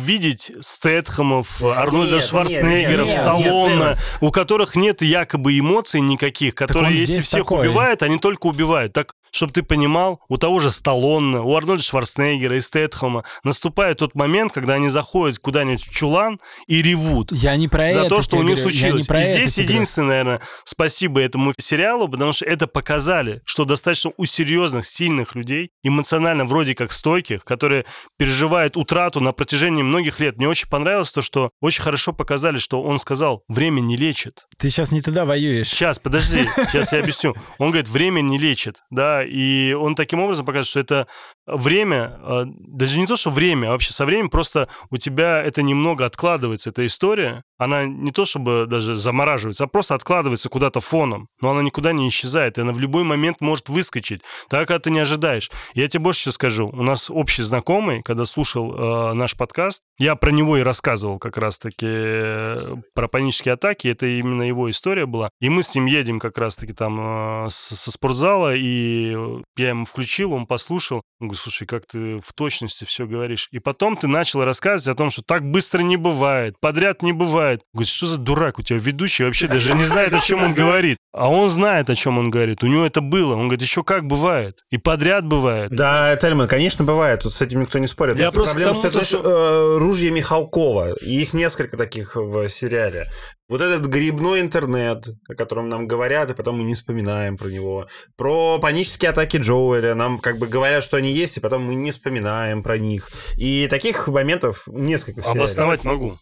видеть Стэтхэмов, Арнольда Нет, Шварценеггеров, нет, нет, Сталлоне, нет, у которых нет якобы эмоций никаких, которые, если всех такой. убивают, они только убивают. Так чтобы ты понимал, у того же Сталлоне, у Арнольда Шварценеггера и Стэтхэма наступает тот момент, когда они заходят куда-нибудь в чулан и ревут. Я не про за это то, что у них говорю. Случилось. и здесь тебе говорю. единственное, наверное, спасибо этому сериалу, потому что это показали, что достаточно у серьезных, сильных людей, эмоционально вроде как стойких, которые переживают утрату на протяжении многих лет. Мне очень понравилось то, что очень хорошо показали, что он сказал, время не лечит. Ты сейчас не туда воюешь. Сейчас, подожди, сейчас я объясню. Он говорит, время не лечит, да, и он таким образом показывает, что это время, э, даже не то, что время, а вообще со временем просто у тебя это немного откладывается, эта история, она не то чтобы даже замораживается, а просто откладывается куда-то фоном, но она никуда не исчезает, и она в любой момент может выскочить, так как ты не ожидаешь. Я тебе больше что скажу, у нас общий знакомый, когда слушал э, наш подкаст, я про него и рассказывал как раз-таки э, про панические атаки, это именно его история была, и мы с ним едем как раз-таки там э, со спортзала, и я ему включил, он послушал, говорит, слушай, как ты в точности все говоришь. И потом ты начал рассказывать о том, что так быстро не бывает, подряд не бывает. Говорит, что за дурак у тебя ведущий вообще даже не знает, о чем он говорит. А он знает, о чем он говорит. У него это было. Он говорит, еще как бывает. И подряд бывает. Да, Тельман, конечно, бывает. Тут с этим никто не спорит. Я Просто проблема, к что тому, это то, знаешь, э, ружье Михалкова. И их несколько таких в сериале. Вот этот грибной интернет, о котором нам говорят, и потом мы не вспоминаем про него. Про панические атаки Джоуэля. Нам как бы говорят, что они есть, и потом мы не вспоминаем про них. И таких моментов несколько в сериале. Обосновать могу.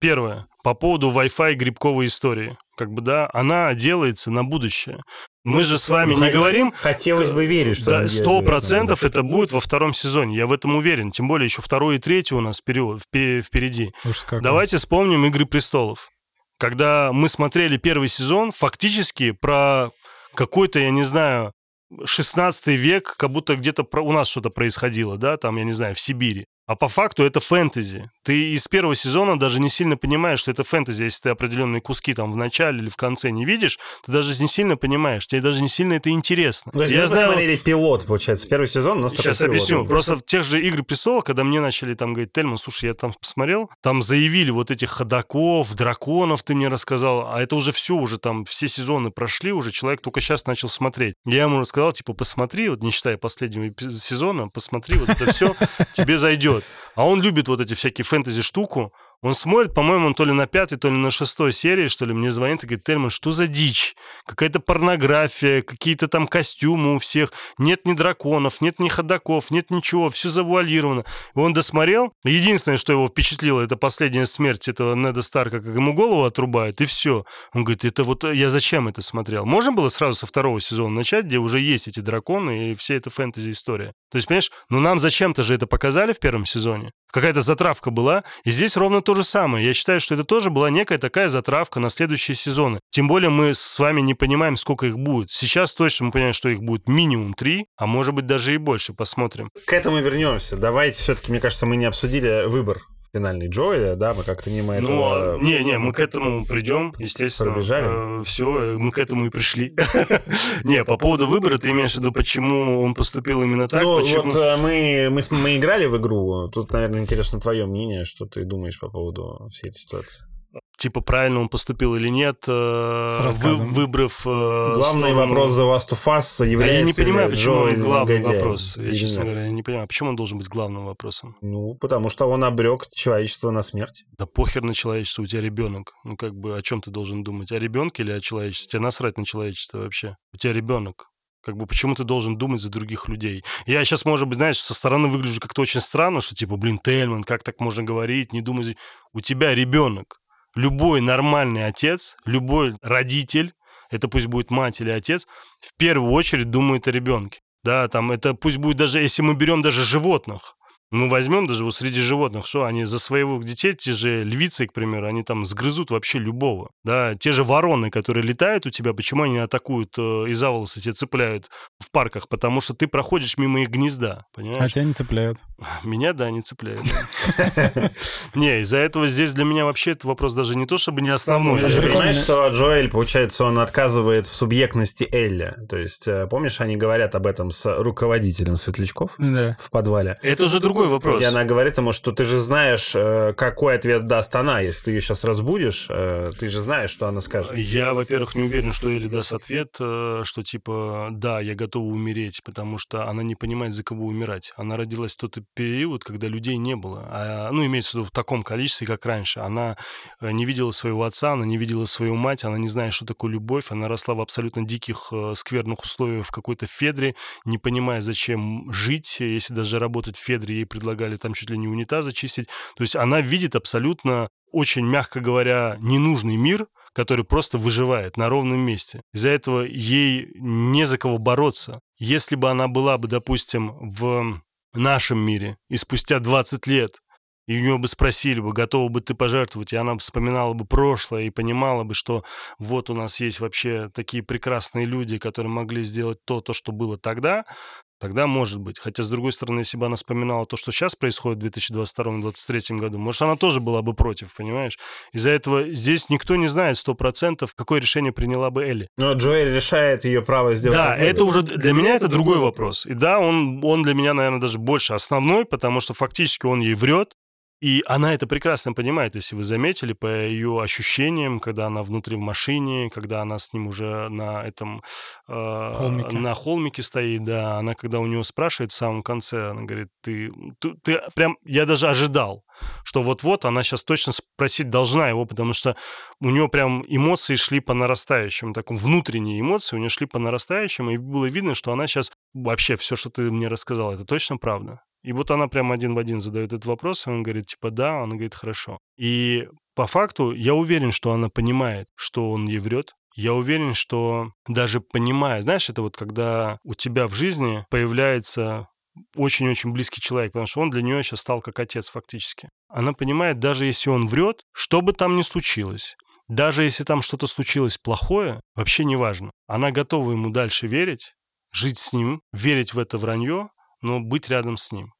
Первое. По поводу Wi-Fi грибковой истории. Как бы, да, она делается на будущее. Мы же с вами не говорим, Хотелось бы верить, что... Да, сто процентов да. это будет во втором сезоне. Я в этом уверен. Тем более еще второй и третий у нас вперед, впе- впереди. Уж как. Давайте вспомним «Игры престолов». Когда мы смотрели первый сезон, фактически про какой-то, я не знаю, 16 век, как будто где-то у нас что-то происходило, да, там, я не знаю, в Сибири. А по факту это фэнтези. Ты из первого сезона даже не сильно понимаешь, что это фэнтези. Если ты определенные куски там в начале или в конце не видишь, ты даже не сильно понимаешь. Тебе даже не сильно это интересно. То есть Я мы знаю, посмотрели пилот, получается, первый сезон, но Сейчас объясню. Просто в тех же «Игры престолов», когда мне начали там говорить, Тельман, слушай, я там посмотрел, там заявили вот этих ходаков, драконов, ты мне рассказал, а это уже все, уже там все сезоны прошли, уже человек только сейчас начал смотреть. Я ему рассказал, типа, посмотри, вот не считая последнего сезона, посмотри, вот это все тебе зайдет. А он любит вот эти всякие фэнтези-штуку, он смотрит, по-моему, то ли на пятой, то ли на шестой серии, что ли, мне звонит и говорит, Тельман, что за дичь? Какая-то порнография, какие-то там костюмы у всех. Нет ни драконов, нет ни ходаков, нет ничего, все завуалировано. И он досмотрел. Единственное, что его впечатлило, это последняя смерть этого Неда Старка, как ему голову отрубают, и все. Он говорит, это вот я зачем это смотрел? Можно было сразу со второго сезона начать, где уже есть эти драконы и вся эта фэнтези-история. То есть, понимаешь, ну нам зачем-то же это показали в первом сезоне. Какая-то затравка была, и здесь ровно то же самое. Я считаю, что это тоже была некая такая затравка на следующие сезоны. Тем более мы с вами не понимаем, сколько их будет. Сейчас точно мы понимаем, что их будет минимум три, а может быть даже и больше. Посмотрим. К этому вернемся. Давайте все-таки, мне кажется, мы не обсудили выбор финальный Джоэля, да, мы как-то мимо Ну, этого... а, не, не, мы к этому придем, естественно. Пробежали? все, мы к этому и пришли. Не, по поводу выбора, ты имеешь в виду, почему он поступил именно так? ну, вот э, мы, мы, мы играли в игру. Тут, наверное, интересно твое мнение, что ты думаешь по поводу всей этой ситуации. Типа, правильно он поступил или нет, э, вы- выбрав... э, Главный сторону- вопрос The Last of Us А является я не понимаю, почему он главный негодяем вопрос. Я, или честно нет. говоря, я не понимаю, почему он должен быть главным вопросом. Ну, потому что он обрек человечество на смерть. Да похер на человечество, у тебя ребенок. Ну, как бы, о чем ты должен думать? О ребенке или о человечестве? Тебе насрать на человечество вообще. У тебя ребенок. Как бы, почему ты должен думать за других людей? Я сейчас, может быть, знаешь, со стороны выгляжу как-то очень странно, что типа, блин, Тельман, как так можно говорить, не думай за... У тебя ребенок. Любой нормальный отец, любой родитель, это пусть будет мать или отец, в первую очередь думает о ребенке. Да, там это пусть будет даже, если мы берем даже животных, мы возьмем даже вот среди животных, что они за своих детей, те же львицы, к примеру, они там сгрызут вообще любого. Да, те же вороны, которые летают у тебя, почему они атакуют э, и за волосы тебя цепляют в парках? Потому что ты проходишь мимо их гнезда, А понимаешь? тебя не цепляют. Меня, да, не цепляют. Не, из-за этого здесь для меня вообще этот вопрос даже не то, чтобы не основной. Ты же прикольно. понимаешь, что Джоэль, получается, он отказывает в субъектности Элли. То есть, э, помнишь, они говорят об этом с руководителем светлячков в подвале? Это уже другой другой вопрос. И она говорит ему, что ты же знаешь, э, какой ответ даст она. Если ты ее сейчас разбудишь, э, ты же знаешь, что она скажет. Я, во-первых, не уверен, что Элли даст ответ, э, что типа, да, я готова умереть, потому что она не понимает, за кого умирать. Она родилась в тот период, когда людей не было. А, ну, имеется в виду в таком количестве, как раньше. Она не видела своего отца, она не видела свою мать, она не знает, что такое любовь. Она росла в абсолютно диких, скверных условиях в какой-то Федре, не понимая, зачем жить, если даже работать в Федре ей предлагали там чуть ли не унитазы чистить. То есть она видит абсолютно, очень мягко говоря, ненужный мир, который просто выживает на ровном месте. Из-за этого ей не за кого бороться. Если бы она была бы, допустим, в нашем мире, и спустя 20 лет и у нее бы спросили бы, готова бы ты пожертвовать, и она вспоминала бы прошлое и понимала бы, что вот у нас есть вообще такие прекрасные люди, которые могли сделать то, то, что было тогда, Тогда может быть. Хотя, с другой стороны, если бы она вспоминала то, что сейчас происходит в 2022-2023 году, может, она тоже была бы против, понимаешь? Из-за этого здесь никто не знает сто процентов, какое решение приняла бы Элли. Но Джоэль решает ее право сделать. Да, это уже для меня это другой вопрос. И да, он, он для меня, наверное, даже больше основной, потому что фактически он ей врет, и она это прекрасно понимает, если вы заметили, по ее ощущениям, когда она внутри в машине, когда она с ним уже на этом... Э, холмике. На холмике стоит, да. Она, когда у него спрашивает в самом конце, она говорит, ты, ты, ты прям... Я даже ожидал, что вот-вот она сейчас точно спросить должна его, потому что у него прям эмоции шли по нарастающему, таком внутренние эмоции у нее шли по нарастающему, и было видно, что она сейчас вообще все, что ты мне рассказал, это точно правда. И вот она прям один в один задает этот вопрос, и он говорит, типа, да, он говорит, хорошо. И по факту я уверен, что она понимает, что он ей врет. Я уверен, что даже понимая, знаешь, это вот когда у тебя в жизни появляется очень-очень близкий человек, потому что он для нее сейчас стал как отец фактически. Она понимает, даже если он врет, что бы там ни случилось, даже если там что-то случилось плохое, вообще не важно. Она готова ему дальше верить, жить с ним, верить в это вранье, но быть рядом с ним.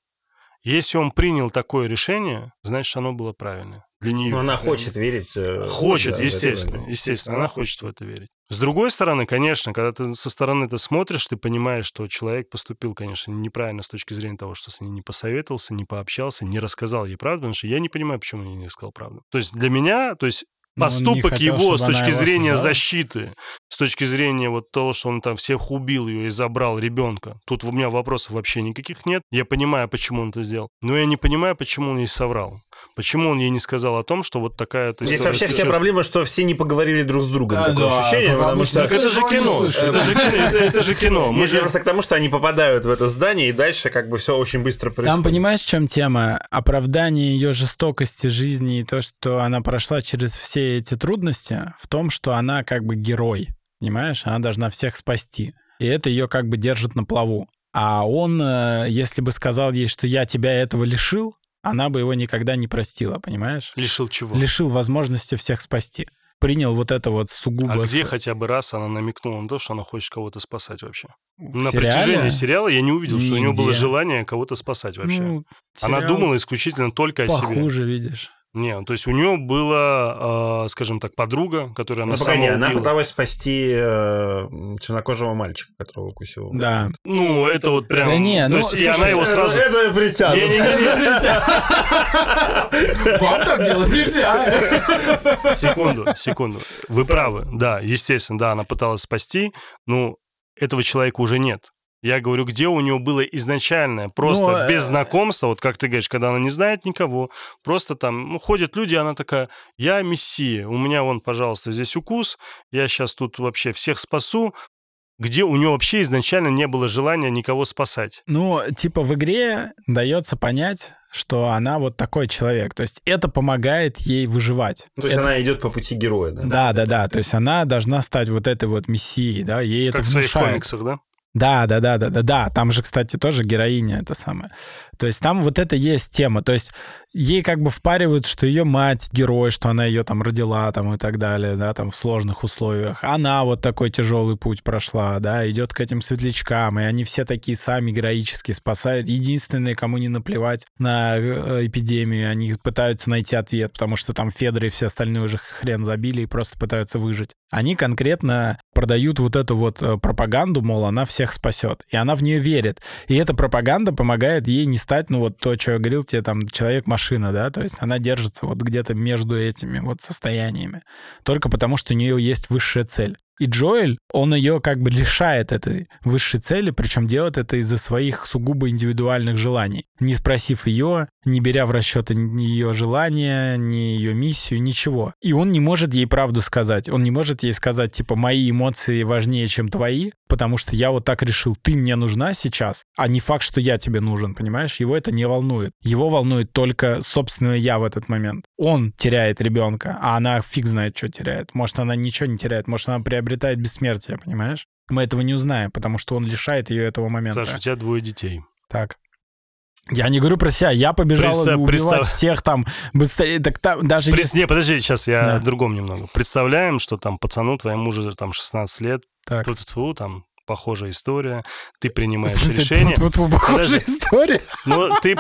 Если он принял такое решение, значит, оно было правильное. Для нее. Но она хочет верить. Э, хочет, да, естественно. Естественно, она хочет в это верить. С другой стороны, конечно, когда ты со стороны это смотришь, ты понимаешь, что человек поступил, конечно, неправильно с точки зрения того, что с ней не посоветовался, не пообщался, не рассказал ей правду, потому что я не понимаю, почему он не сказал правду. То есть для меня, то есть поступок хотел, его с точки зрения защиты, с точки зрения вот того, что он там всех убил ее и забрал ребенка. Тут у меня вопросов вообще никаких нет. Я понимаю, почему он это сделал. Но я не понимаю, почему он ей соврал. Почему он ей не сказал о том, что вот такая... То Здесь вообще вся проблема, что все не поговорили друг с другом. Да, такое да, ощущение, потому что... Так это же кино. Это же, это, это же кино. Мы же просто к тому, что они попадают в это здание, и дальше как бы все очень быстро происходит. Там понимаешь, в чем тема? Оправдание ее жестокости жизни и то, что она прошла через все эти трудности, в том, что она как бы герой. Понимаешь? Она должна всех спасти. И это ее как бы держит на плаву. А он, э, если бы сказал ей, что я тебя этого лишил, она бы его никогда не простила, понимаешь? Лишил чего? Лишил возможности всех спасти. Принял вот это вот сугубо... А где хотя бы раз она намекнула на то, что она хочет кого-то спасать вообще? В на сериале? протяжении сериала я не увидел, Нигде. что у нее было желание кого-то спасать вообще. Ну, она думала исключительно только о себе. Похуже, видишь. Не, ну, то есть у нее была, э, скажем так, подруга, которая она ну, сама она пыталась спасти э, чернокожего мальчика, которого укусил. Да. Ну, это вот прям... Да не, ну, То есть, слушай, и она его сразу... Это, это притянут. Не, не, не, Вам так делать нельзя. Секунду, секунду. Вы правы, да, естественно, да, она пыталась спасти, но этого человека уже нет. Я говорю, где у него было изначальное, просто ну, без э, знакомства, вот как ты говоришь, когда она не знает никого, просто там, ну, ходят люди, она такая, я мессия, у меня вон, пожалуйста, здесь укус, я сейчас тут вообще всех спасу, где у него вообще изначально не было желания никого спасать. Ну, типа в игре дается понять, что она вот такой человек. То есть это помогает ей выживать. Ну, то есть это... она идет по пути героя, да? Да, да, да. То есть она должна стать вот этой вот мессией, да, ей как это внушает. Как в своих комиксах, да? Да, да, да, да, да, да. Там же, кстати, тоже героиня это самое. То есть там вот это есть тема. То есть ей как бы впаривают, что ее мать герой, что она ее там родила там и так далее, да, там в сложных условиях. Она вот такой тяжелый путь прошла, да, идет к этим светлячкам, и они все такие сами героически спасают. Единственные, кому не наплевать на э, эпидемию, они пытаются найти ответ, потому что там Федор и все остальные уже хрен забили и просто пытаются выжить. Они конкретно продают вот эту вот э, пропаганду, мол, она всех спасет. И она в нее верит. И эта пропаганда помогает ей не стать стать, ну вот то, что я говорил тебе, там, человек-машина, да, то есть она держится вот где-то между этими вот состояниями. Только потому, что у нее есть высшая цель. И Джоэль, он ее как бы лишает этой высшей цели, причем делает это из-за своих сугубо индивидуальных желаний. Не спросив ее, не беря в расчет ни ее желания, ни ее миссию, ничего. И он не может ей правду сказать. Он не может ей сказать, типа, мои эмоции важнее, чем твои, потому что я вот так решил, ты мне нужна сейчас, а не факт, что я тебе нужен, понимаешь? Его это не волнует. Его волнует только собственное я в этот момент. Он теряет ребенка, а она фиг знает, что теряет. Может, она ничего не теряет, может, она приобретает бессмертие, понимаешь? Мы этого не узнаем, потому что он лишает ее этого момента. Саша, у тебя двое детей. Так. Я не говорю про себя, я побежал Представь- убивать представь. всех там быстрее. Так там даже Пред- если- Не, подожди, сейчас я Да. о другом немного. Представляем, что там пацану, твоему уже там 16 лет, Так. тьфу-тьфу, там похожая история, ты принимаешь смысле, решение. тут- тут похожая Подожди. история. Ну, ты...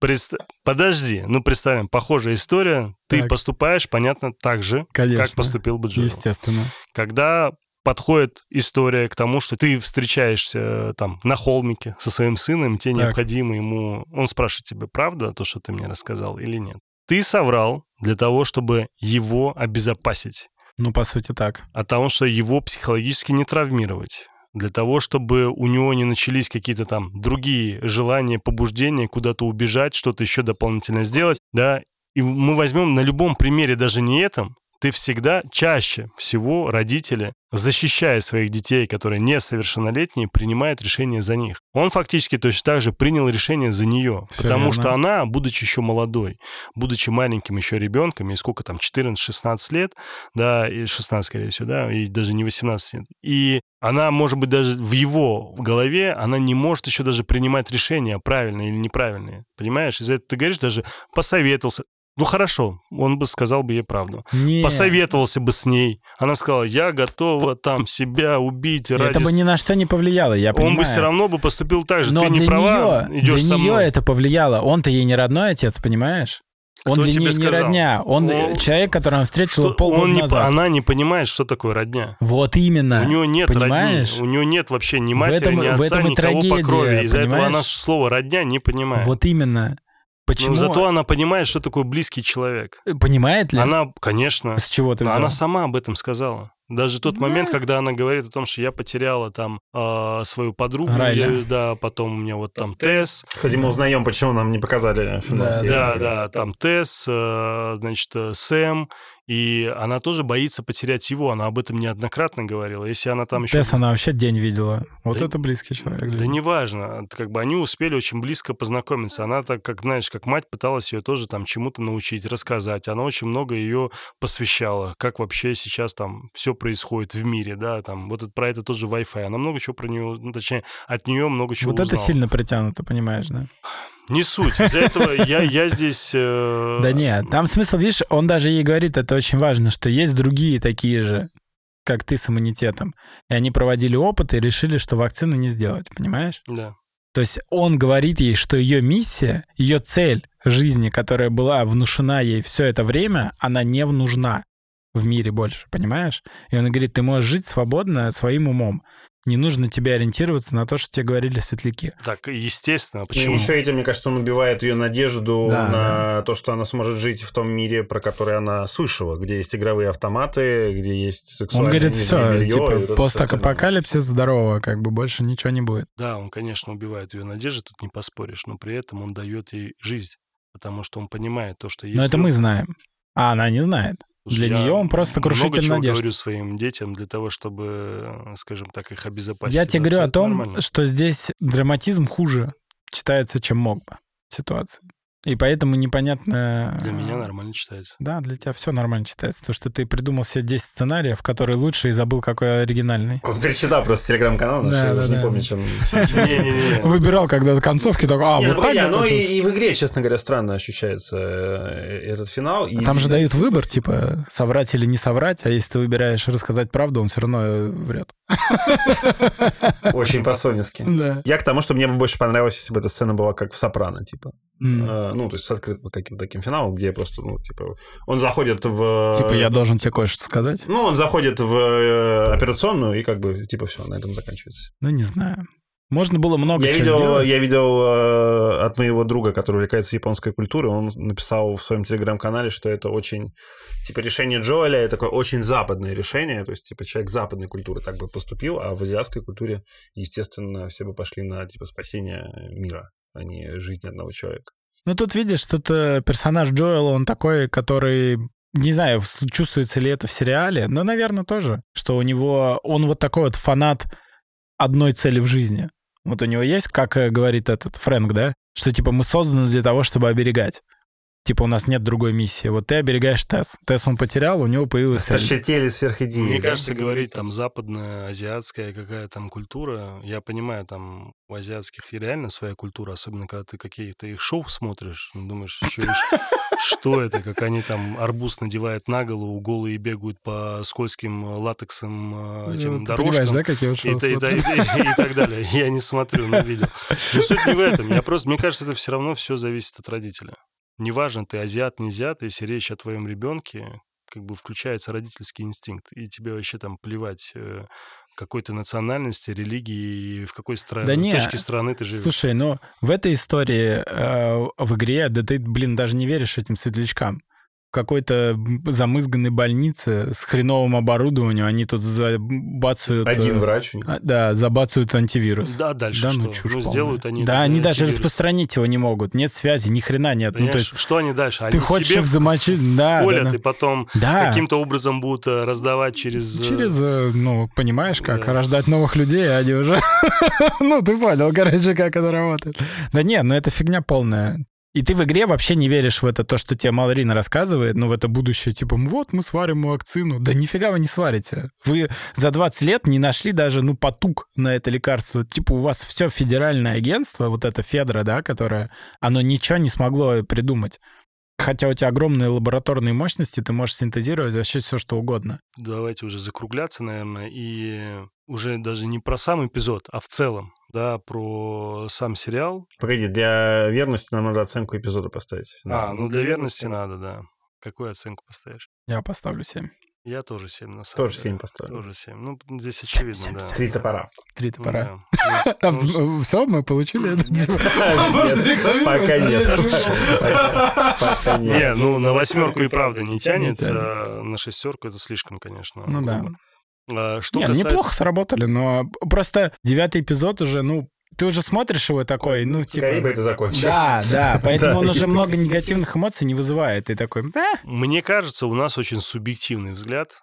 прест- Подожди, ну, представим, похожая история, ты Так. поступаешь, понятно, так же, Конечно. как поступил бы Джоэл. Естественно. Когда подходит история к тому, что ты встречаешься э, там на холмике со своим сыном, тебе Так. необходимо ему... Он спрашивает тебя, правда то, что ты мне рассказал или нет? Ты соврал для того, чтобы его обезопасить Ну, по сути, так. от того, что его психологически не травмировать. Для того, чтобы у него не начались какие-то там другие желания, побуждения, куда-то убежать, что-то еще дополнительно сделать, да. И мы возьмем на любом примере, даже не этом, ты всегда чаще всего родители, защищая своих детей, которые несовершеннолетние, принимает решение за них. Он фактически точно так же принял решение за нее, Всё потому верно. что она, будучи еще молодой, будучи маленьким еще ребенком, и сколько там, 14-16 лет, да, и 16, скорее всего, да, и даже не 18 лет. И она, может быть, даже в его голове, она не может еще даже принимать решения, правильные или неправильные. Понимаешь? Из-за этого ты говоришь, даже посоветовался. Ну хорошо, он бы сказал бы ей правду. Не. Посоветовался бы с ней. Она сказала, я готова там себя убить ради... Это бы ни на что не повлияло, я понимаю. Он бы все равно бы поступил так же. Но ты не права, нее, идешь для со нее мной. это повлияло. Он-то ей не родной отец, понимаешь? Он Кто для тебе нее не сказал? родня. Он Ну, человек, которого она встретила Что полгода он не, по- назад. она не понимает, что такое родня. Вот именно. У него нет понимаешь? родни, у него нет вообще ни В матери, этом- ни в отца, этом и никого по трагедия, крови. Из-за этого она слово родня не понимает. Вот именно. Почему? Но зато она понимает, что такое близкий человек. Понимает ли? Она, конечно, С чего ты взял? она сама об этом сказала. Даже тот Да. момент, когда она говорит о том, что я потеряла там э, свою подругу, я- да, потом у меня вот там Тесс, Кстати, мы узнаем, почему нам не показали финал Да, да, да, там Тесс, э, значит, э, Сэм, и она тоже боится потерять его, она об этом неоднократно говорила. Если она там еще... Тесс она вообще день видела. Вот Да- это близкий человек. Да нее. неважно, как бы они успели очень близко познакомиться. Она так, как знаешь, как мать пыталась ее тоже там чему-то научить, рассказать. Она очень много ее посвящала, как вообще сейчас там все происходит в мире, да, там вот это- про это тоже Wi-Fi. Она много чего про нее, ну, точнее, от нее много чего Вот это узнала. сильно притянуто, понимаешь, да? Не суть. Из-за этого я, я здесь... э, Да нет, там смысл, видишь, он даже ей говорит, это очень важно, что есть другие такие же, как ты с иммунитетом. И они проводили опыт и решили, что вакцину не сделать, понимаешь? Да. То есть он говорит ей, что ее миссия, ее цель жизни, которая была внушена ей все это время, она не нужна в мире больше, понимаешь? И он говорит, ты можешь жить свободно своим умом. Не нужно тебе ориентироваться на то, что тебе говорили светляки. Так, естественно, И почему? еще этим, мне кажется, он убивает ее надежду Да, на то, что она сможет жить в том мире, про который она слышала, где есть игровые автоматы, где есть Он сексуальное говорит, нижнее все, белье и вот типа, всё постапокалипсис, здорово, как бы больше ничего не будет. Да, он, конечно, убивает ее надежды, тут не поспоришь, но при этом он дает ей жизнь, потому что он понимает то, что Но если это мы знаем. А она не знает. Слушай, Для я нее он просто много крушитель чего надежд. говорю своим детям для того, чтобы, э, скажем так, их обезопасить. Я тебе говорю о том, нормально. что здесь драматизм хуже читается, чем мог бы ситуации. И поэтому непонятно... Для меня нормально читается. Да, для тебя все нормально читается. То, что ты придумал себе 10 сценариев, которые лучше, и забыл, какой оригинальный. Он перечитал просто телеграм-канал наш, Да, я да, уже не да. помню, чем... Выбирал, когда концовки, такой, а, Не, вот ну, так не, ну и, в игре, честно говоря, странно ощущается э, этот финал. А Там же дают выбор, типа, соврать или не соврать, а если ты выбираешь рассказать правду, он все равно э, врет. Очень по-соневски. Да. Я к тому, что мне бы больше понравилось, если бы эта сцена была как в «Сопрано», типа. Э, ну, то есть с открытым каким-то таким финалом, где просто, ну, типа, он заходит в... Типа, я должен тебе кое-что сказать? Ну, он заходит в э, операционную, и как бы, типа, все, на этом заканчивается. Ну, не знаю. Можно было много Я чего видел, сделать. я видел э, от моего друга, который увлекается японской культурой, он написал в своем телеграм-канале, что это очень, типа, решение Джоэля, это такое очень западное решение, то есть, типа, человек западной культуры так бы поступил, а в азиатской культуре, естественно, все бы пошли на, типа, спасение мира, а не жизнь одного человека. Ну, тут видишь, тут э, персонаж Джоэла, он такой, который... Не знаю, чувствуется ли это в сериале, но, наверное, тоже. Что у него... Он вот такой вот фанат одной цели в жизни. Вот у него есть, как э, говорит этот Фрэнк, да? Что, типа, мы созданы для того, чтобы оберегать. Типа, у нас нет другой миссии. Вот ты оберегаешь Тесс. Тесс он потерял, у него появилась цель. Старшетели сверхидеи. Мне да? кажется, говорить там западная, азиатская какая там культура, я понимаю, там у азиатских и реально своя культура, особенно когда ты какие-то их шоу смотришь, ну, думаешь, что, что это, как они там арбуз надевают на голову, голые бегают по скользким э, этим Ну, Ты понимаешь, дорожкам. да, как я И, и и- и- и так далее. Я не смотрю, но видел. Но суть не в этом. Я просто, мне кажется, это все равно все зависит от родителя. Неважно, ты азиат, не азиат, если речь о твоем ребенке, как бы включается родительский инстинкт, и тебе вообще там плевать э, какой то национальности, религии, и в какой стра... Да не, точке страны ты живешь. Слушай, ну в этой истории э, в игре, да ты, блин, даже не веришь этим светлячкам. В какой-то замызганной больнице с хреновым оборудованием они тут забацают... э, Один врач. а, Да, забацают антивирус. Да, дальше Да, что? ну чушь полная. сделают они... Да, они даже антивирус. распространить его не могут. Нет связи, ни хрена нет. Ну, то есть что они дальше? ты Они хочешь себе их замочить? Да, колят да, да. и потом Да. каким-то образом будут э, раздавать через... э, Через, ну, понимаешь, как Да. рождать новых людей, а они уже... ну, ты понял, короче, как это работает. Да нет, ну это фигня полная. И ты в игре вообще не веришь в это, то, что тебе Малрин рассказывает, ну, в это будущее, типа, «М, вот мы сварим вакцину. Да нифига вы не сварите. Вы за 20 лет не нашли даже, ну, потуг на это лекарство. Типа, у вас все федеральное агентство, вот это Федра, да, которое, оно ничего не смогло придумать. Хотя у тебя огромные лабораторные мощности, ты можешь синтезировать вообще все, что угодно. давайте уже закругляться, наверное, и уже даже не про сам эпизод, а в целом, да, про сам сериал. Погоди, для верности нам надо оценку эпизода поставить. А, ну для верности надо, да. Какую оценку поставишь? Я поставлю 7. Я тоже 7, на самом Тоже деле. 7 поставлю. Тоже 7. Ну, здесь очевидно, семь, да. Три топора. Три Ну, топора. да. А, Ну, ну, все, мы получили это? Нет, Пока нет. Не, ну на восьмерку и правда не тянет, тянет. а на шестерку это слишком, конечно. Ну да. А, Что Не, касается... неплохо сработали, но просто девятый эпизод уже, ну, ты уже смотришь его такой, ну, типа... Скорее бы это закончилось. Да, да, поэтому он уже много негативных эмоций не вызывает. Ты такой, «А, Мне кажется, у нас очень субъективный взгляд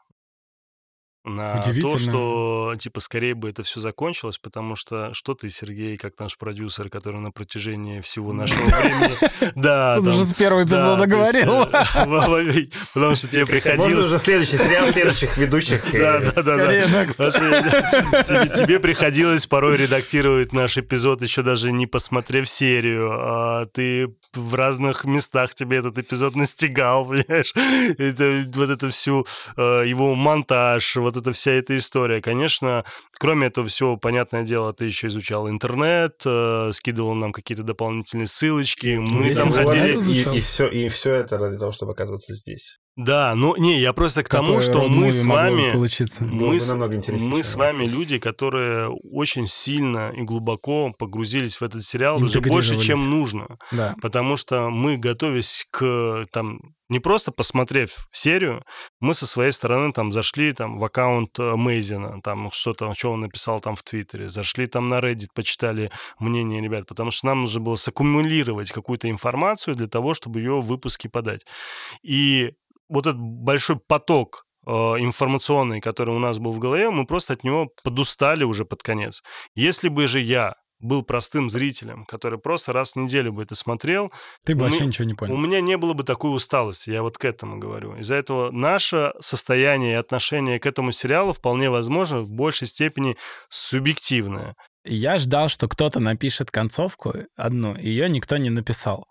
на то, что, типа, скорее бы это все закончилось, потому что что ты, Сергей, как наш продюсер, который на протяжении всего нашего времени... Да, он уже с первого да, эпизода говорил. э, Потому что тебе Можно приходилось... уже следующий сериал следующих ведущих. Да, э, да, да, Скорее, да. тебе приходилось порой редактировать наш эпизод, еще даже не посмотрев серию. А ты в разных местах тебе этот эпизод настигал, понимаешь? Это, вот это всю э, его монтаж, вот эта вся эта история. Конечно, кроме этого всего, понятное дело, ты еще изучал интернет, э, скидывал нам какие-то дополнительные ссылочки. Мы Весь там ходили... И, и, все, и все это ради того, чтобы оказаться здесь. Да, ну не, я просто к тому, что мы с вами... Мы с, мы с вами люди, которые очень сильно и глубоко погрузились в этот сериал, даже больше, чем нужно. Да. Потому что мы, готовясь к там не просто посмотрев серию, мы со своей стороны там зашли там в аккаунт Мейзина, там что-то, что он написал там в Твиттере, зашли там на Reddit, почитали мнение ребят, потому что нам нужно было саккумулировать какую-то информацию для того, чтобы ее в выпуске подать. И вот этот большой поток э, информационный, который у нас был в голове, мы просто от него подустали уже под конец. Если бы же я был простым зрителем, который просто раз в неделю бы это смотрел, Ты бы у вообще ничего не у понял. меня не было бы такой усталости, я вот к этому говорю. Из-за этого наше состояние и отношение к этому сериалу вполне возможно в большей степени субъективное. Я ждал, что кто-то напишет концовку одну, ее никто не написал.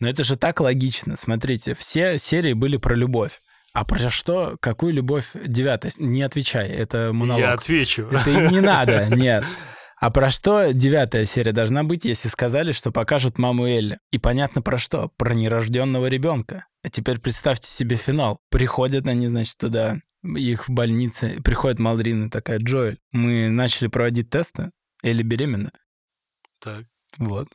Но это же так логично. Смотрите, все серии были про любовь. А про что, какую любовь девятая? Не отвечай, это монолог. Я отвечу. Это и не надо, нет. А про что девятая серия должна быть, если сказали, что покажут маму Элли? И понятно про что? Про нерожденного ребенка. А теперь представьте себе финал. Приходят они, значит, туда, их в больнице, приходит Малдрин и такая, Джоэль, мы начали проводить тесты, Элли беременна. Так. Вот.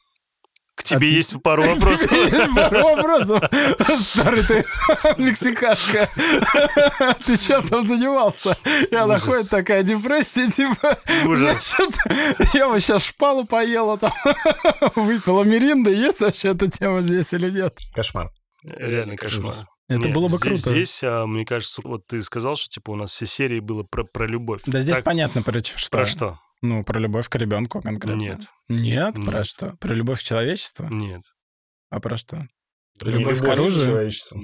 К тебе есть пару вопросов. Пару вопросов. Старый ты мексикашка. Ты чем там занимался? И она ходит такая депрессия, типа... Я, Ужас. я бы сейчас шпалу поела там, выпила миринда. Есть вообще эта тема здесь или нет? Кошмар. Реально кошмар. Это Не, было бы здесь- круто. Здесь, а, мне кажется, вот ты сказал, что типа у нас все серии было про, про любовь. Да здесь Так, понятно, про что. Про что? Ну, про любовь к ребенку конкретно. Нет. Нет? Про Нет. что? Про любовь к человечеству? Нет. А про что? Любовь к оружию? человечеству.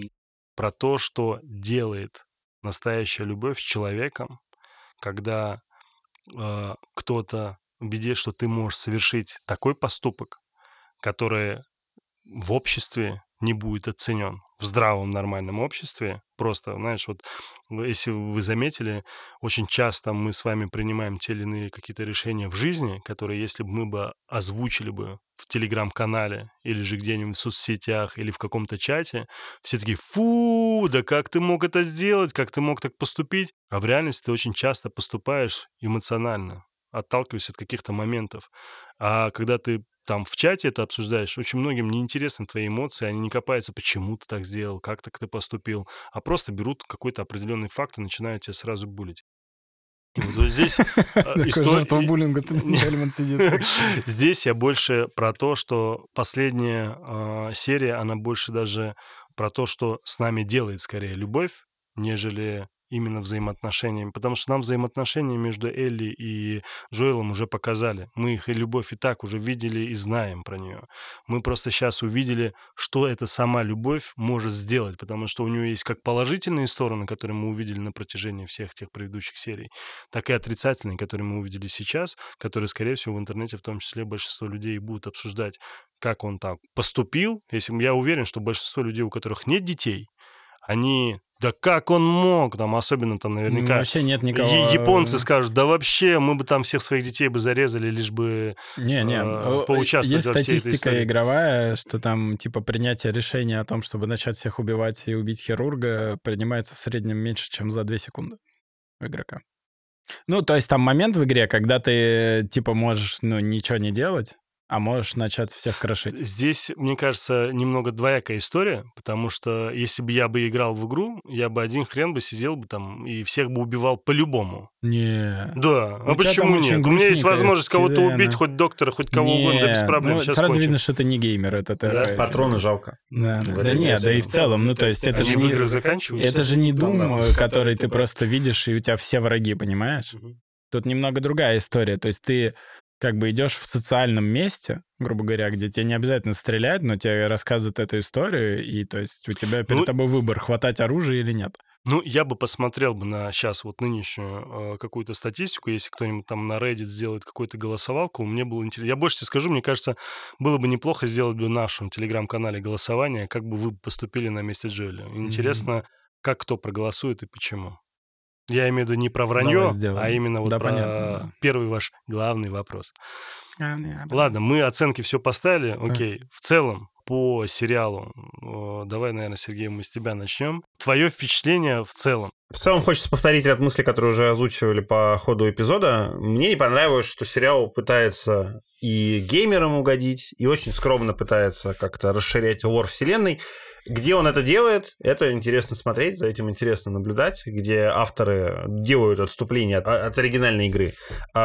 Про то, что делает настоящая любовь с человеком, когда э, кто-то убедит, что ты можешь совершить такой поступок, который в обществе не будет оценен. В здравом, нормальном обществе. Просто, знаешь, вот если вы заметили, очень часто мы с вами принимаем те или иные какие-то решения в жизни, которые, если бы мы бы озвучили бы в телеграм-канале или же где-нибудь в соцсетях или в каком-то чате, все такие, фу, да как ты мог это сделать, как ты мог так поступить? А в реальности ты очень часто поступаешь эмоционально, отталкиваясь от каких-то моментов. А когда ты там в чате это обсуждаешь, очень многим неинтересны твои эмоции, они не копаются, почему ты так сделал, как так ты поступил, а просто берут какой-то определенный факт и начинают тебя сразу булить. И вот здесь Такой история- буллинга сидит. Здесь я больше про то, что последняя э, серия, она больше даже про то, что с нами делает скорее любовь, нежели именно взаимоотношениями. Потому что нам взаимоотношения между Элли и Джоэлом уже показали. Мы их и любовь и так уже видели и знаем про нее. Мы просто сейчас увидели, что эта сама любовь может сделать, потому что у нее есть как положительные стороны, которые мы увидели на протяжении всех тех предыдущих серий, так и отрицательные, которые мы увидели сейчас, которые, скорее всего, в интернете в том числе большинство людей будут обсуждать, как он так поступил. Если я уверен, что большинство людей, у которых нет детей, они, да как он мог, там, особенно там Ну, наверняка Вообще нет никого... японцы скажут, да вообще, мы бы там всех своих детей бы зарезали, лишь бы... Не, не, э, поучаствовать есть во всей этой истории. игровая, что там типа принятие решения о том, чтобы начать всех убивать и убить хирурга, принимается в среднем меньше, чем за 2 секунды у игрока. Ну, то есть там момент в игре, когда ты типа можешь, ну, ничего не делать, а можешь начать всех крошить. Здесь, мне кажется, немного двоякая история, потому что если бы я бы играл в игру, я бы один хрен бы сидел бы там и всех бы убивал по-любому. Не. Да, Ну, а почему нет? У меня есть возможность кого-то убить, хоть доктора, хоть кого Не, угодно, да без проблем. ну, Сейчас сразу кончим. видно, что ты не геймер, это ты Да. Патроны жалко. Да, да, да нет, да и в целом, ну то есть это же не, игры заканчиваются. это же не Там, да. Doom, который ты просто видишь, и у тебя все враги, понимаешь? Тут немного другая история. То есть ты как бы идешь в социальном месте, грубо говоря, где тебе не обязательно стрелять, но тебе рассказывают эту историю, и то есть у тебя перед Ну, тобой выбор, хватать оружие или нет. Ну, я бы посмотрел бы на сейчас вот нынешнюю э, какую-то статистику, если кто-нибудь там на Reddit сделает какую-то голосовалку, мне было интересно. Я больше тебе скажу, мне кажется, было бы неплохо сделать бы в нашем телеграм-канале голосование, как бы вы поступили на месте Джоэля. Интересно, как кто проголосует и почему. Я имею в виду не про вранье, а именно вот Да, про понятно, да. первый ваш главный вопрос. Ладно, мы оценки все поставили, окей. В целом, по сериалу, э, давай, наверное, Сергей, мы с тебя начнем. Твое впечатление в целом? В целом хочется повторить ряд мыслей, которые уже озвучивали по ходу эпизода. Мне не понравилось, что сериал пытается и геймерам угодить, и очень скромно пытается как-то расширять лор вселенной. Где он это делает, это интересно смотреть, за этим интересно наблюдать, где авторы делают отступление от, от оригинальной игры.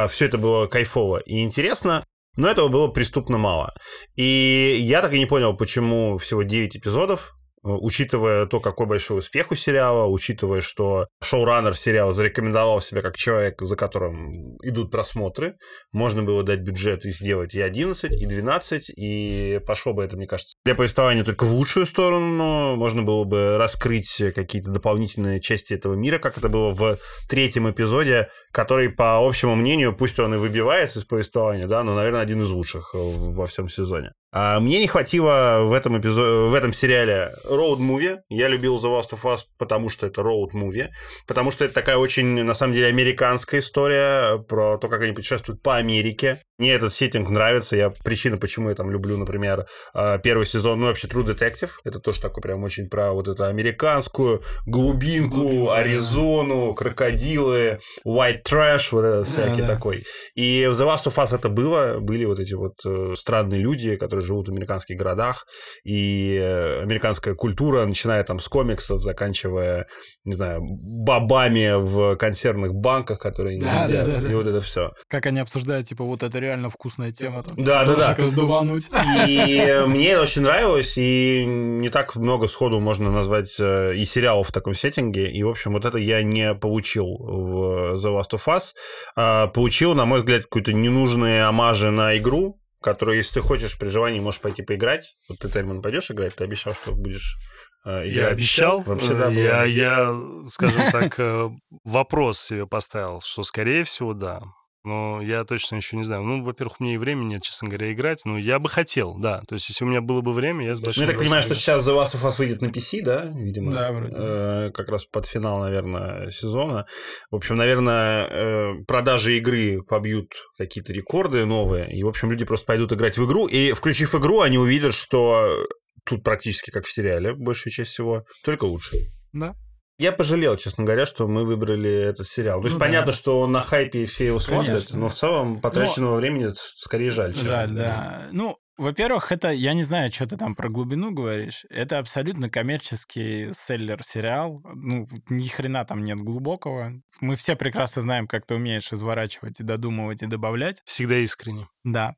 все это было кайфово и интересно, но этого было преступно мало. И я так и не понял, почему всего 9 эпизодов, учитывая то, какой большой успех у сериала, учитывая, что шоураннер сериала зарекомендовал себя как человек, за которым идут просмотры, можно было дать бюджет и сделать и 11, и 12, и пошло бы это, мне кажется, для повествования только в лучшую сторону, но можно было бы раскрыть какие-то дополнительные части этого мира, как это было в третьем эпизоде, который, по общему мнению, пусть он и выбивается из повествования, да, но, наверное, один из лучших э, во всем сезоне. А, мне не хватило в этом, эпизоде, в этом сериале роуд-муви. Я любил The Last of Us, потому что это роуд-муви. Потому что это такая очень, на самом деле, американская история про то, как они путешествуют по Америке. Мне этот сеттинг нравится. Я причина, почему я там люблю, например, а, первый сезон, ну, вообще True Detective. Это тоже такой прям очень про вот эту американскую глубинку, Глубину, Аризону, да. крокодилы, white trash, вот это всякий да, да. такой. И в The Last of Us это было. Были вот эти вот э, странные люди, которые живут в американских городах. И э, американская культура, начиная там с комиксов, заканчивая, не знаю, бабами в консервных банках, которые да, едят. Да, да, и вот это все. Как они обсуждают, типа, вот это реально вкусная тема. Там, да, да, да. И мне очень нравилось, и не так много сходу можно назвать э, и сериалов в таком сеттинге. И, в общем, вот это я не получил в The Last of Us. А получил, на мой взгляд, какие-то ненужные амажи на игру, которую, если ты хочешь при желании, можешь пойти поиграть. Вот ты, Тельман, пойдешь играть? Ты обещал, что будешь э, играть. Я обещал. Вообще, да, я, я, скажем так, э, вопрос себе поставил, что, скорее всего, да. Но я точно еще не знаю. Ну, во-первых, у меня и времени нет, честно говоря, играть. Но я бы хотел, да. То есть, если у меня было бы время, я с большим Ну, я так понимаю, что сейчас The Last of Us выйдет на PC, да, видимо? Да, вроде. Э, как раз под финал, наверное, сезона. В общем, наверное, э, продажи игры побьют какие-то рекорды новые. И, в общем, люди просто пойдут играть в игру. И, включив игру, они увидят, что тут практически как в сериале, большая часть всего, только лучше. Да. Я пожалел, честно говоря, что мы выбрали этот сериал. То есть ну, понятно, да. что он на хайпе и все его смотрят, Конечно. но в целом потраченного но... времени скорее жаль. Чем жаль, да. Ну, во-первых, это, я не знаю, что ты там про глубину говоришь, это абсолютно коммерческий селлер-сериал, ну, ни хрена там нет глубокого. Мы все прекрасно знаем, как ты умеешь изворачивать и додумывать и добавлять. Всегда искренне. Да.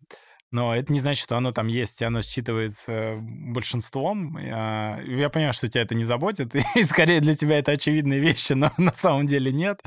Но это не значит, что оно там есть, и оно считывается большинством. А, я понимаю, что тебя это не заботит, и скорее для тебя это очевидные вещи, но на самом деле нет.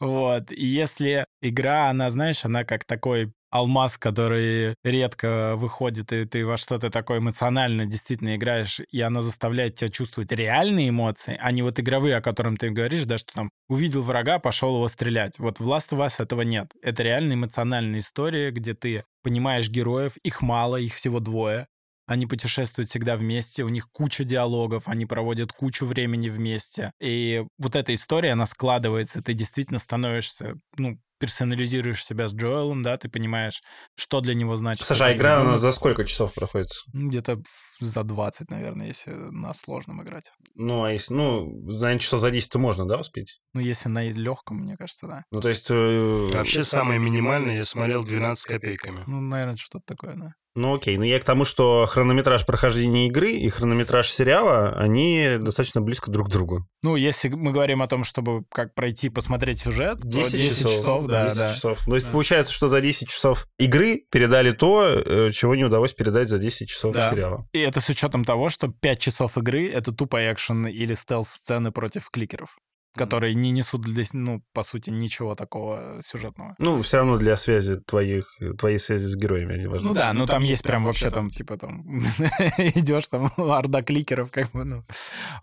Вот. И если игра, она, знаешь, она как такой алмаз, который редко выходит, и ты во что-то такое эмоционально действительно играешь, и оно заставляет тебя чувствовать реальные эмоции, а не вот игровые, о котором ты говоришь, да, что там увидел врага, пошел его стрелять. Вот в Last of Us этого нет. Это реально эмоциональная история, где ты понимаешь героев, их мало, их всего двое, они путешествуют всегда вместе, у них куча диалогов, они проводят кучу времени вместе. И вот эта история, она складывается, ты действительно становишься, ну, персонализируешь себя с Джоэлом, да, ты понимаешь, что для него значит. Саша, а игра у нас за сколько часов проходит? Ну, где-то за 20, наверное, если на сложном играть. Ну, а если, ну, наверное, часов за 10 то можно, да, успеть? Ну, если на легком, мне кажется, да. Ну, то есть... Э... Вообще самое минимальное я смотрел 12 копейками. Ну, наверное, что-то такое, да. Ну окей, но я к тому, что хронометраж прохождения игры и хронометраж сериала, они достаточно близко друг к другу. Ну, если мы говорим о том, чтобы как пройти, посмотреть сюжет, 10, 10 часов, часов, да, 10 да. часов. То есть да. получается, что за 10 часов игры передали то, э, чего не удалось передать за 10 часов да. сериала. И это с учетом того, что 5 часов игры — это тупо экшен или стелс-сцены против кликеров которые не несут для, ну, по сути, ничего такого сюжетного. Ну, все равно для связи твоих, твоей связи с героями они важны. Ну да, ну, ну там, там есть прям вообще там, типа, там, идешь там, орда кликеров, как бы, ну,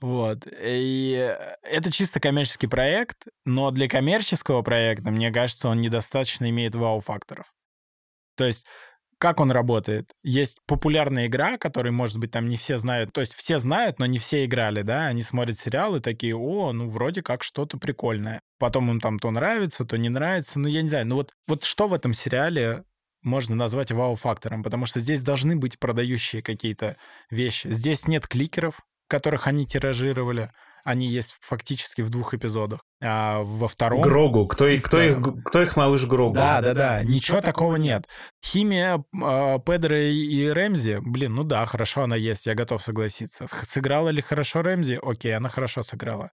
вот. И это чисто коммерческий проект, но для коммерческого проекта, мне кажется, он недостаточно имеет вау-факторов. То есть как он работает? Есть популярная игра, которую, может быть, там не все знают. То есть все знают, но не все играли, да? Они смотрят сериалы такие, о, ну, вроде как что-то прикольное. Потом им там то нравится, то не нравится. Ну, я не знаю. Ну, вот, вот что в этом сериале можно назвать вау-фактором? Потому что здесь должны быть продающие какие-то вещи. Здесь нет кликеров, которых они тиражировали они есть фактически в двух эпизодах. А во втором... Грогу. Кто, их, кто, их, кто их малыш Грогу? Да, да, да. Ничего такого нет. Химия э, Педро и Рэмзи, блин, ну да, хорошо она есть, я готов согласиться. Сыграла ли хорошо Рэмзи? Окей, она хорошо сыграла.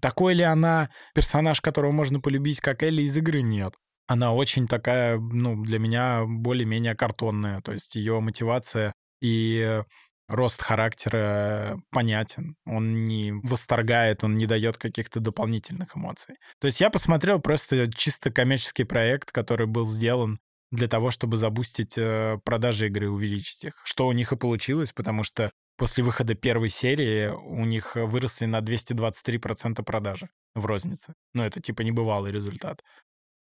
Такой ли она персонаж, которого можно полюбить, как Элли из игры? Нет. Она очень такая, ну, для меня более-менее картонная. То есть ее мотивация и рост характера понятен, он не восторгает, он не дает каких-то дополнительных эмоций. То есть я посмотрел просто чисто коммерческий проект, который был сделан для того, чтобы забустить э, продажи игры, увеличить их. Что у них и получилось, потому что после выхода первой серии у них выросли на 223% продажи в рознице. Ну, это типа небывалый результат.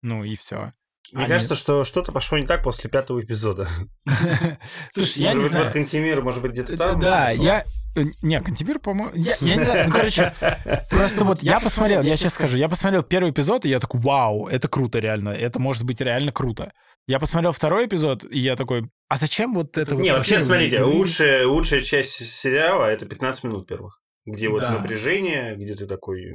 Ну и все. Мне Они- кажется, что что-то пошло не так после пятого эпизода. Слушай, я может не быть, знаю. вот Кантемир, может быть, где-то там? Да, я... э, Не, Кантемир, по-моему... Я, не знаю, ну, короче, просто вот я посмотрел, я сейчас скажу, я посмотрел первый эпизод, и я такой, вау, это круто реально, это может быть реально круто. Я посмотрел второй эпизод, и я такой, а зачем вот это. Не, вообще, смотрите, лучшая, лучшая часть сериала это 15 минут первых. Где вот напряжение, где ты такой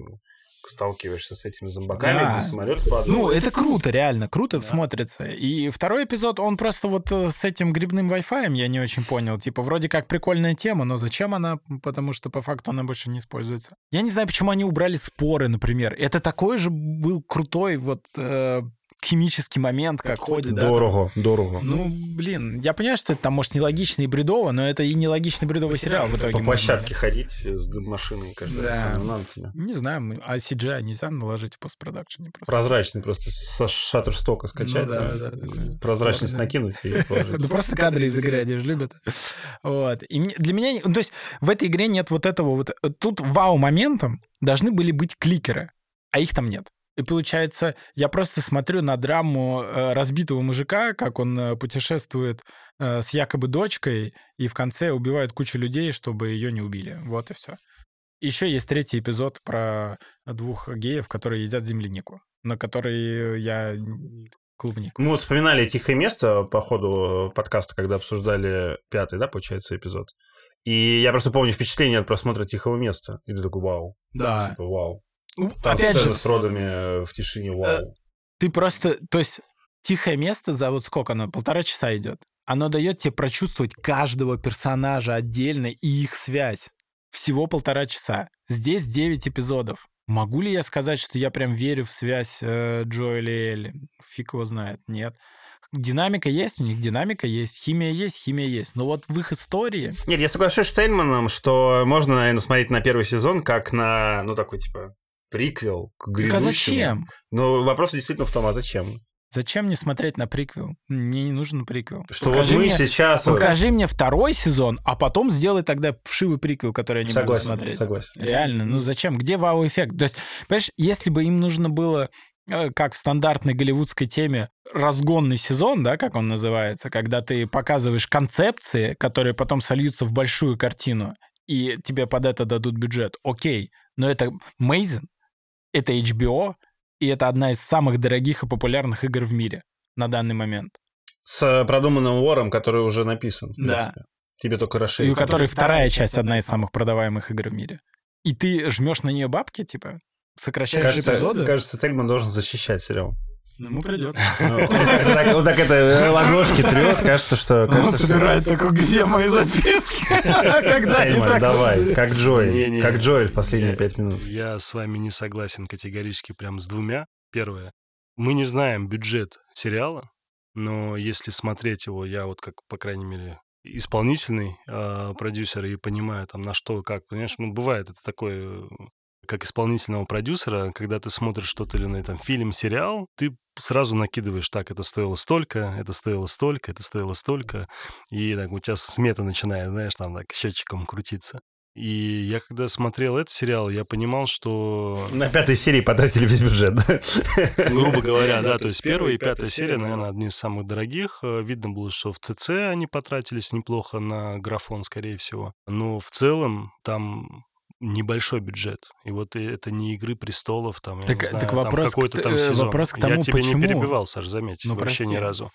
сталкиваешься с этими зомбаками, Да. где самолет падает. Ну, это круто, реально, круто смотрится. И второй эпизод, он просто вот э, с этим грибным Wi-Fi я не очень понял. Типа, вроде как прикольная тема, но зачем она? Потому что по факту она больше не используется. Я не знаю, почему они убрали споры, например. Это такой же был крутой вот э, химический момент, как ходит, да, там. Дорого, дорого. Ну, блин, я понимаю, что это там, может, нелогично и бредово, но это и нелогичный бредовый сериал в итоге. По можно площадке ходить с машиной каждый раз. Да. ну, надо тебе. Не знаю, мы- а CGI нельзя наложить в постпродакшене просто. Прозрачный просто со шаттерстока скачать. Ну да, да, такой Прозрачность спорный. накинуть и положить. Да просто кадры из игры они же любят. Вот. И мне- для меня... ну, То есть в этой игре нет вот этого вот... Тут вау-моментом должны были быть кликеры, а их там нет. И получается, я просто смотрю на драму э, разбитого мужика, как он э, путешествует э, с якобы дочкой и в конце убивает кучу людей, чтобы ее не убили. Вот и все. Еще есть третий эпизод про двух геев, которые едят землянику, на который я клубнику. Мы вспоминали «Тихое место» по ходу подкаста, когда обсуждали пятый, да, получается, эпизод. И я просто помню впечатление от просмотра «Тихого места». И ты такой, вау. Да. Типа, вау. Ну, Там Опять сцена же, с родами в тишине, вау. ты просто, то есть тихое место за вот сколько оно, полтора часа идет. Оно дает тебе прочувствовать каждого персонажа отдельно и их связь. Всего полтора часа. Здесь 9 эпизодов. Могу ли я сказать, что я прям верю в связь э, Джоэля и Элли? Фиг его знает. Нет. Динамика есть у них, динамика есть, химия есть, химия есть. Но вот в их истории... Нет, я соглашусь с Штейнманом, что можно, наверное, смотреть на первый сезон как на, ну, такой, типа, приквел к Так грядущему. а зачем? Но вопрос действительно в том, а зачем? Зачем мне смотреть на приквел? Мне не нужен приквел. Что Покажи вот мы мне- сейчас... Покажи мне второй сезон, а потом сделай тогда вшивый приквел, который я не буду Согласен, смотреть. согласен. Реально, ну зачем? Где вау-эффект? То есть, понимаешь, если бы им нужно было, э, как в стандартной голливудской теме, разгонный сезон, да, как он называется, когда ты показываешь концепции, которые потом сольются в большую картину, и тебе под это дадут бюджет, окей, но это Мейзен, это HBO, и это одна из самых дорогих и популярных игр в мире на данный момент. С продуманным лором, который уже написан, в Да. принципе. Тебе только И расширить. у которой вторая часть одна из самых продаваемых игр в мире. И ты жмешь на нее бабки, типа, сокращаешь Кажется, эпизоды. кажется, Тельман должен защищать сериал. Ему придется. Ну, Он так- он так это ладошки трет, кажется, что... Он собирает такой, где мои записки? Так давай, как Джоэль. Как Джоэль в последние Я- пять минут. Я с вами не согласен категорически прям с двумя. Первое. Мы не знаем бюджет сериала, но если смотреть его, я вот как, по крайней мере, исполнительный э, продюсер и понимаю там на что, как, понимаешь, ну бывает это такое, э, как исполнительного продюсера, когда ты смотришь что-то или на там фильм, сериал, ты сразу накидываешь, так, это стоило столько, это стоило столько, это стоило столько, и так у тебя смета начинает, знаешь, там так счетчиком крутиться. И я когда смотрел этот сериал, я понимал, что На пятой серии потратили весь бюджет. да? грубо говоря, да, то есть первая и пятая серия, наверное, одни из самых дорогих. Э, Видно было, что в ЦЦ они потратились неплохо на графон, скорее всего. Но в целом там небольшой бюджет. И вот это не «Игры престолов», там, я Так- знаю, так там вопрос какой-то к- там э, сезон. вопрос к я тому, тебя почему? не перебивал, Саш, заметь, Ну, вообще ни прости. разу.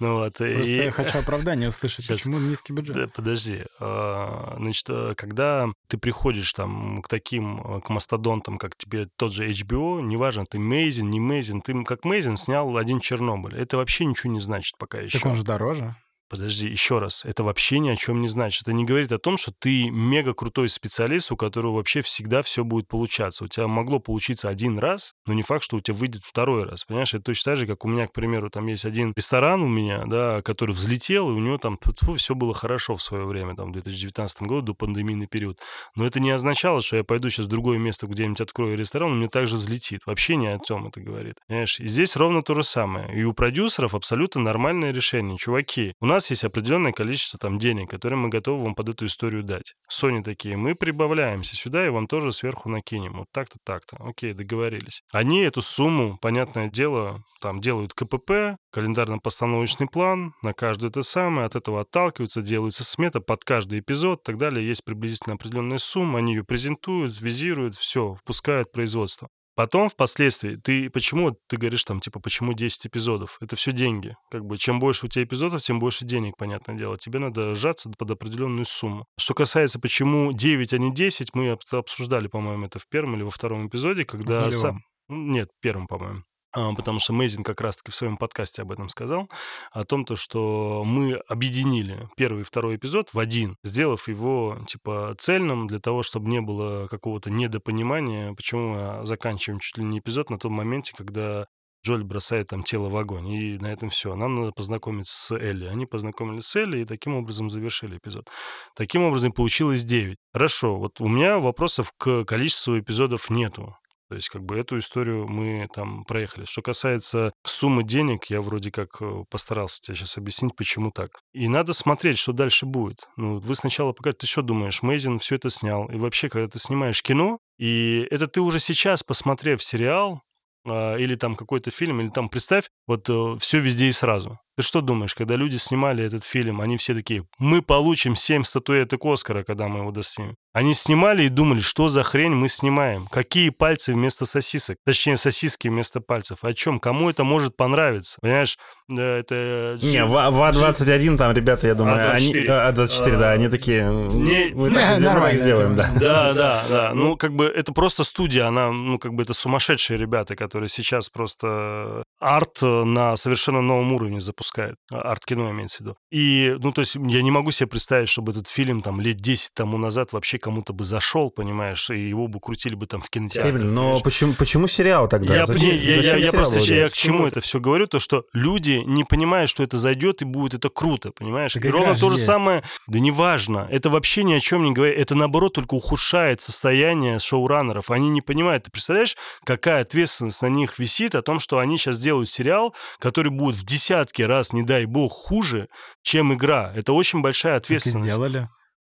Ну вот, Просто и... я хочу оправдание услышать, Сейчас. почему низкий бюджет. Да, подожди. А, Значит, э, когда ты приходишь там к таким, э, к мастодонтам, как тебе тот же HBO, неважно, ты Мейзин, не Мейзин, ты как Мейзин снял один Чернобыль. Это вообще ничего не значит пока еще. Так он же дороже. Подожди, еще раз. Это вообще ни о чем не значит. Это не говорит о том, что ты мега крутой специалист, у которого вообще всегда все будет получаться. У тебя могло получиться один раз, но не факт, что у тебя выйдет второй раз. Понимаешь, это точно так же, как у меня, к примеру, там есть один ресторан у меня, да, который взлетел, и у него там все было хорошо в свое время, там, в 2019 году, до пандемийный период. Но это не означало, что я пойду сейчас в другое место, где-нибудь открою ресторан, он мне также взлетит. Вообще не о том это говорит. Понимаешь? И здесь ровно то же самое. И у продюсеров абсолютно нормальное решение. Чуваки, у нас нас есть определенное количество там денег, которые мы готовы вам под эту историю дать. Sony такие, мы прибавляемся сюда и вам тоже сверху накинем. Вот так-то, так-то. Окей, договорились. Они эту сумму, понятное дело, там делают КПП, календарно-постановочный план на каждое это самое, от этого отталкиваются, делаются смета под каждый эпизод и так далее. Есть приблизительно определенная сумма, они ее презентуют, визируют, все, впускают производство. Потом, впоследствии, ты почему, ты говоришь там, типа, почему 10 эпизодов? Это все деньги. Как бы, чем больше у тебя эпизодов, тем больше денег, понятное дело. Тебе надо сжаться под определенную сумму. Что касается, почему 9, а не 10, мы обсуждали, по-моему, это в первом или во втором эпизоде, когда... Сам... Нет, первым, по-моему. А, потому что Мейзин как раз-таки в своем подкасте об этом сказал, о том, то, что мы объединили первый и второй эпизод в один, сделав его, типа, цельным для того, чтобы не было какого-то недопонимания, почему мы заканчиваем чуть ли не эпизод на том моменте, когда Джоли бросает там тело в огонь, и на этом все. Нам надо познакомиться с Элли. Они познакомились с Элли и таким образом завершили эпизод. Таким образом получилось 9. Хорошо, вот у меня вопросов к количеству эпизодов нету. То есть, как бы эту историю мы там проехали. Что касается суммы денег, я вроде как э, постарался тебе сейчас объяснить, почему так. И надо смотреть, что дальше будет. Ну, вы сначала пока ты что думаешь, Мейзин все это снял. И вообще, когда ты снимаешь кино, и это ты уже сейчас, посмотрев сериал, а, или там какой-то фильм, или там, представь, вот э, все везде и сразу. Ты что думаешь, когда люди снимали этот фильм, они все такие, мы получим 7 статуэток Оскара, когда мы его достигнем. Они снимали и думали, что за хрень мы снимаем, какие пальцы вместо сосисок, точнее сосиски вместо пальцев, о чем, кому это может понравиться, понимаешь? Это... Не, в А21 там ребята, я думаю, А24, они, А24 а, да, они такие, не, мы так, мы так сделаем, да. Да, да, да, ну как бы это просто студия, она, ну как бы это сумасшедшие ребята, которые сейчас просто арт на совершенно новом уровне запускают, арт-кино имеется в виду. И, ну то есть я не могу себе представить, чтобы этот фильм там лет 10 тому назад вообще кому-то бы зашел, понимаешь, и его бы крутили бы там в кинотеатре. Кевин, но почему, почему сериал тогда? Я, зачем, я, зачем я, я просто я к чему это все говорю, то что люди не понимают, что это зайдет и будет это круто, понимаешь? Так и ровно то же есть. самое, да неважно, это вообще ни о чем не говорит, это наоборот только ухудшает состояние шоураннеров, они не понимают, ты представляешь, какая ответственность на них висит о том, что они сейчас делают сериал, который будет в десятки раз, не дай бог, хуже, чем игра. Это очень большая ответственность. Так и сделали.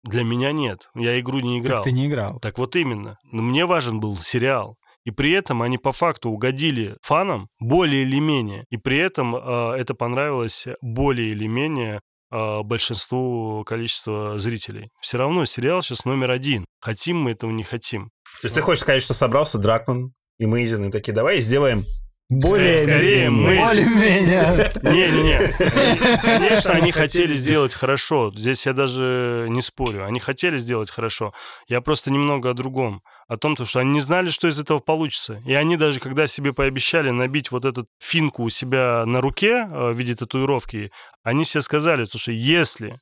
Для меня нет. Я игру не играл. Так ты не играл. Так вот именно. Но мне важен был сериал. И при этом они по факту угодили фанам более или менее. И при этом э, это понравилось более или менее э, большинству количества зрителей. Все равно сериал сейчас номер один. Хотим мы этого, не хотим. То есть ты хочешь сказать, что собрался Дракман и Мейзин и такие, давай сделаем более скорее мы... Более-менее. Не-не-не. Конечно, они хотели сделать хорошо. Здесь я даже не спорю. Они хотели сделать хорошо. Я просто немного о другом. О том, что они не знали, что из этого получится. И они даже, когда себе пообещали набить вот эту финку у себя на руке э, в виде татуировки, они себе сказали, что если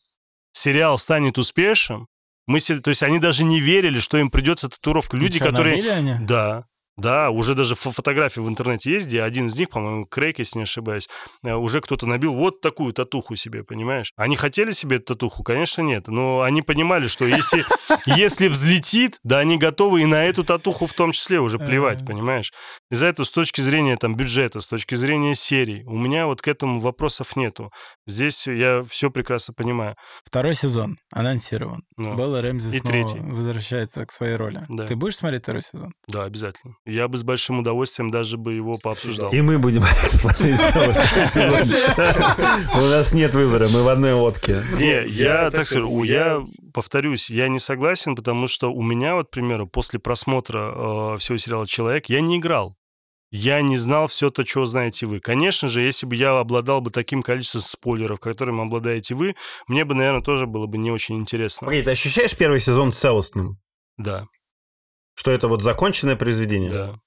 сериал станет успешным, мы себе, то есть они даже не верили, что им придется татуировка. Люди, которые... Они? Да, да, уже даже фотографии в интернете есть, где один из них, по-моему, Крейг, если не ошибаюсь, э, уже кто-то набил вот такую татуху себе, понимаешь? Они хотели себе эту татуху? Конечно, нет. Но они понимали, что если, если взлетит, да, они готовы и на эту татуху в том числе уже плевать, понимаешь? Из-за этого с точки зрения там бюджета, с точки зрения серий, у меня вот к этому вопросов нету. Здесь я все прекрасно понимаю. Второй сезон анонсирован. Ну, Белла Рэмзи и третий. возвращается к своей роли. Да. Ты будешь смотреть второй сезон? Да, обязательно я бы с большим удовольствием даже бы его пообсуждал. И мы будем смотреть У нас нет выбора, мы в одной лодке. Не, я так скажу, я повторюсь, я не согласен, потому что у меня, вот, к примеру, после просмотра э, всего сериала «Человек» я не играл. Я не знал все то, чего знаете вы. Конечно же, если бы я обладал бы таким количеством спойлеров, которым обладаете вы, мне бы, наверное, тоже было бы не очень интересно. Погоди, ты ощущаешь первый сезон целостным? Да. Что это вот законченное произведение? Да,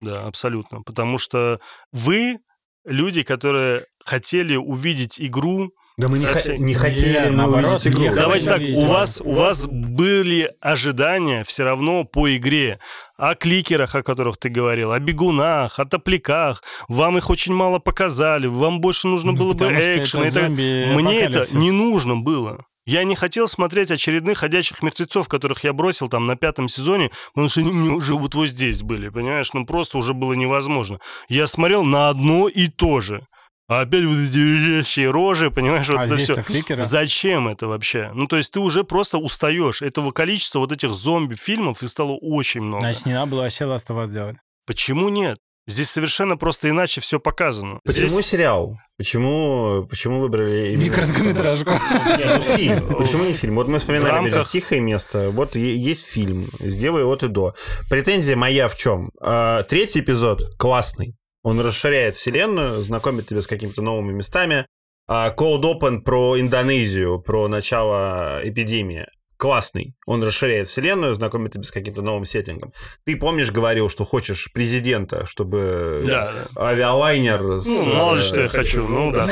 да, абсолютно. Потому что вы люди, которые хотели увидеть игру, да мы совсем... не, не хотели мы наоборот, увидеть игру. Давайте так, у вас, у вас были ожидания все равно по игре. О кликерах, о которых ты говорил, о бегунах, о топляках. Вам их очень мало показали, вам больше нужно ну, было бы экшен. Это Мне это не нужно было. Я не хотел смотреть очередных ходячих мертвецов, которых я бросил там на пятом сезоне, потому что они уже вот, вот здесь были, понимаешь? Ну, просто уже было невозможно. Я смотрел на одно и то же. А опять вот эти визжащие рожи, понимаешь, вот а это здесь все. кликеры. Зачем это вообще? Ну, то есть ты уже просто устаешь. Этого количества вот этих зомби-фильмов и стало очень много. Значит, не надо было вообще Last of Us делать. Почему нет? Здесь совершенно просто иначе все показано. Почему Здесь- сериал? Почему, почему выбрали именно... Короткометражку. Не, ну фильм. Почему не фильм? Вот мы вспоминали, В опять же, рамках- «Тихое место». Вот есть фильм «Сделай от и до». Претензия моя в чем? А, Третий эпизод классный. Он расширяет вселенную, знакомит тебя с какими-то новыми местами. А, Cold Open про Индонезию, про начало эпидемии. Классный. Он расширяет вселенную, знакомит тебя с каким-то новым сеттингом. Ты помнишь, говорил, что хочешь президента, чтобы Да, да. авиалайнер с, Ну, мало ли э, что я хочу, ну да. с,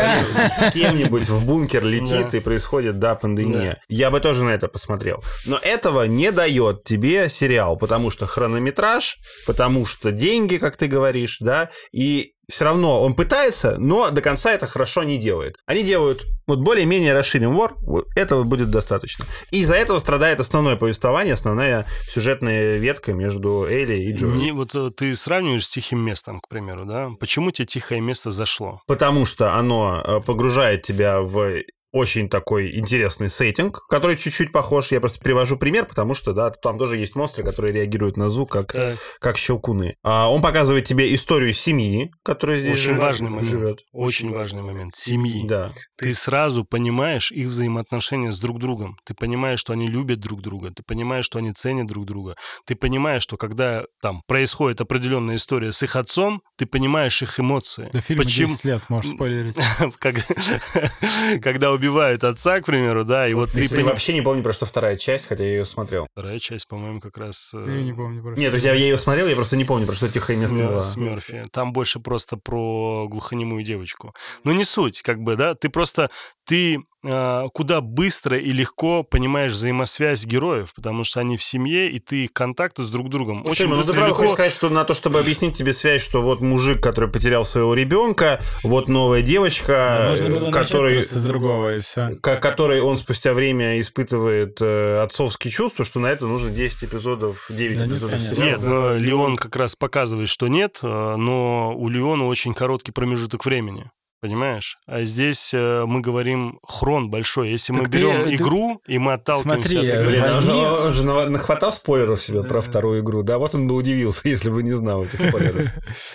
с кем-нибудь в бункер летит Да. и происходит, да, пандемия. Я бы тоже на это посмотрел. Но этого не дает тебе сериал, потому что хронометраж, потому что деньги, как ты говоришь, да, и все равно он пытается, но до конца это хорошо не делает. Они делают вот более-менее расширен вор, этого будет достаточно. И из-за этого страдает основное повествование, основная сюжетная ветка между Элли и Джоэлем. Не, вот э, ты сравниваешь с тихим местом, к примеру, да? Почему тебе тихое место зашло? потому что оно э, погружает тебя в очень такой интересный сеттинг, который чуть-чуть похож. Я просто привожу пример, потому что, да, там тоже есть монстры, которые реагируют на звук, как, Так, как щелкуны. А он показывает тебе историю семьи, которая здесь очень живет- важный момент. живет. Очень важный момент. Семьи. Да. Ты сразу понимаешь их взаимоотношения с друг другом. Ты понимаешь, что они любят друг друга. Ты понимаешь, что они ценят друг друга. Ты понимаешь, что когда там происходит определенная история с их отцом, ты понимаешь их эмоции. Да фильм Почему? 10 лет, можешь спойлерить. Когда убивают отца, к примеру, да, и вот ты понимаешь... вообще не помню, про что вторая часть, хотя я ее смотрел. Вторая часть, по-моему, как раз... э, Я не помню. просто. Нет, я, я ее смотрел, я просто не помню, про что тихое место было. с Мёрфи. Там больше просто про глухонемую девочку. Но не суть, как бы, да. Ты просто ты а, куда быстро и легко понимаешь взаимосвязь героев, потому что они в семье, и ты их контакты с друг другом очень Очень ну, ты быстро правда легко... хочешь сказать, что на то, чтобы объяснить тебе связь, что вот мужик, который потерял своего ребенка, вот новая девочка, Да который с другого, и все. ко- который он спустя время испытывает э, отцовские чувства, что на это нужно 10 эпизодов, 9 Да нет, эпизодов сериала. Нет, но Леон как раз показывает, что нет, э, но у Леона очень короткий промежуток времени. Понимаешь? А здесь э, мы говорим хрон большой. Если мы Так ты, берем э, игру, и мы отталкиваемся Смотри, от э, игры. Блин, он же, Возьми- он же на- нахватал спойлеров себе про вторую игру. Да, вот он бы удивился, если бы не знал этих спойлеров.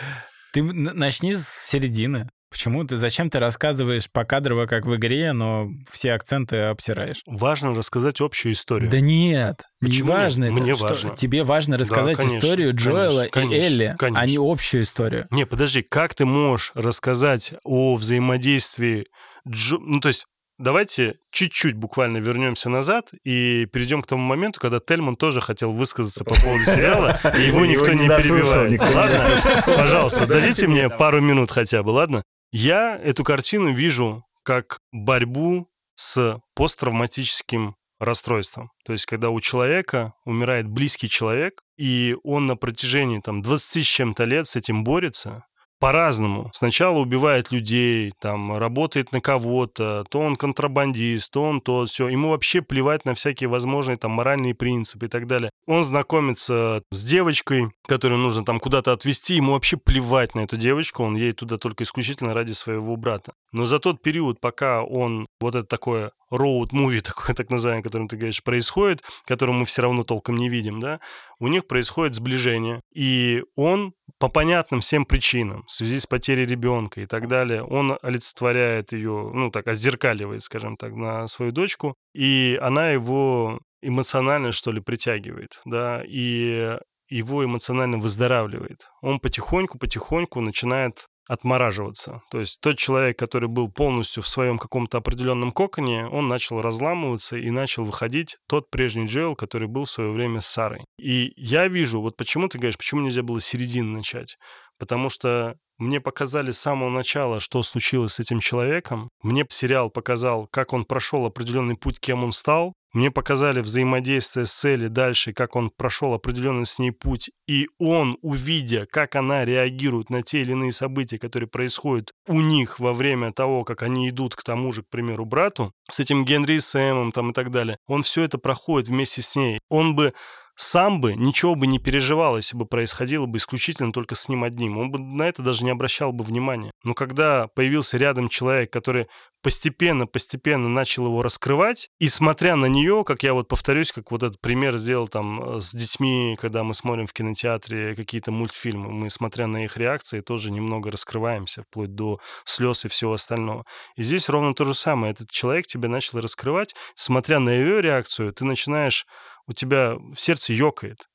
Ты начни с середины. Почему ты, зачем ты рассказываешь покадрово, как в игре, но все акценты обсираешь? Важно рассказать общую историю. Да нет, Почему не важно. нет? это, Мне что важно. Тебе важно рассказать конечно, историю Джоэла конечно, и Элли, конечно. а не общую историю. Не, подожди, как ты можешь рассказать о взаимодействии Джо... Ну, то есть, давайте чуть-чуть буквально вернемся назад и перейдем к тому моменту, когда Тельман тоже хотел высказаться по поводу сериала, и его никто не перебивает. Ладно? Пожалуйста, дадите мне пару минут хотя бы, ладно? Я эту картину вижу как борьбу с посттравматическим расстройством. То есть, когда у человека умирает близкий человек, и он на протяжении там 20 с чем-то лет с этим борется, по-разному. Сначала убивает людей, там, работает на кого-то, то он контрабандист, то он то, все. Ему вообще плевать на всякие возможные там моральные принципы и так далее. Он знакомится с девочкой, которую нужно там куда-то отвезти, ему вообще плевать на эту девочку, он едет туда только исключительно ради своего брата. Но за тот период, пока он вот это такое роуд-муви, такое так называемое, которым ты говоришь, происходит, которое мы все равно толком не видим, да, у них происходит сближение, и он по понятным всем причинам, в связи с потерей ребенка и так далее, он олицетворяет ее, ну так, озеркаливает, скажем так, на свою дочку, и она его эмоционально, что ли, притягивает, да, и его эмоционально выздоравливает. Он потихоньку-потихоньку начинает отмораживаться. То есть тот человек, который был полностью в своем каком-то определенном коконе, он начал разламываться и начал выходить тот прежний Джоэл, который был в свое время с Сарой. И я вижу, вот почему ты говоришь, почему нельзя было середины начать? Потому что мне показали с самого начала, что случилось с этим человеком. Мне сериал показал, как он прошел определенный путь, кем он стал. Мне показали взаимодействие с Элли дальше, как он прошел определенный с ней путь. И он, увидя, как она реагирует на те или иные события, которые происходят у них во время того, как они идут к тому же, к примеру, брату, с этим Генри Сэмом там и так далее, он все это проходит вместе с ней. Он бы сам бы ничего бы не переживал, если бы происходило бы исключительно только с ним одним. Он бы на это даже не обращал бы внимания. Но когда появился рядом человек, который постепенно-постепенно начал его раскрывать, и смотря на нее, как я вот повторюсь, как вот этот пример сделал там э, с детьми, когда мы смотрим в кинотеатре какие-то мультфильмы, мы, смотря на их реакции, тоже немного раскрываемся, вплоть до слез и всего остального. И здесь ровно то же самое. Этот человек тебя начал раскрывать, смотря на ее реакцию, ты начинаешь у тебя в сердце ёкает.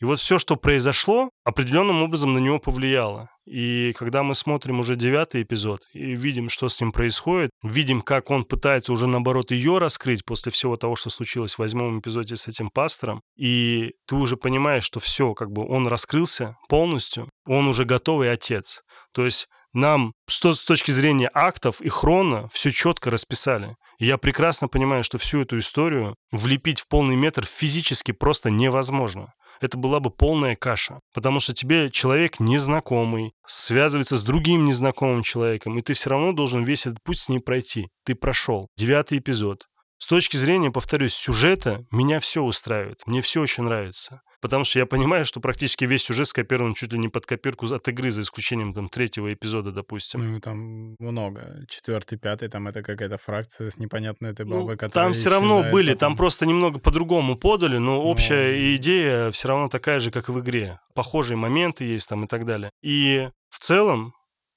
И вот все, что произошло, определенным образом на него повлияло. И когда мы смотрим уже девятый эпизод и видим, что с ним происходит, видим, как он пытается уже, наоборот, ее раскрыть после всего того, что случилось в восьмом эпизоде с этим пастором, и ты уже понимаешь, что все, как бы он раскрылся полностью, он уже готовый отец. То есть нам что с точки зрения актов и хрона все четко расписали. Я прекрасно понимаю, что всю эту историю влепить в полный метр физически просто невозможно. Это была бы полная каша. Потому что тебе человек незнакомый, связывается с другим незнакомым человеком, и ты все равно должен весь этот путь с ней пройти. Ты прошел. Девятый эпизод. С точки зрения, повторюсь, сюжета, меня все устраивает. Мне все очень нравится потому что я понимаю, что практически весь сюжет скопирован чуть ли не под копирку от игры, за исключением там третьего эпизода, допустим. Ну, там много. Четвертый, пятый, там это какая-то фракция с непонятной этой ну, бабой, ну, Там все равно были, потом... там просто немного по-другому подали, но общая но... идея все равно такая же, как в игре. Похожие моменты есть там и так далее. И в целом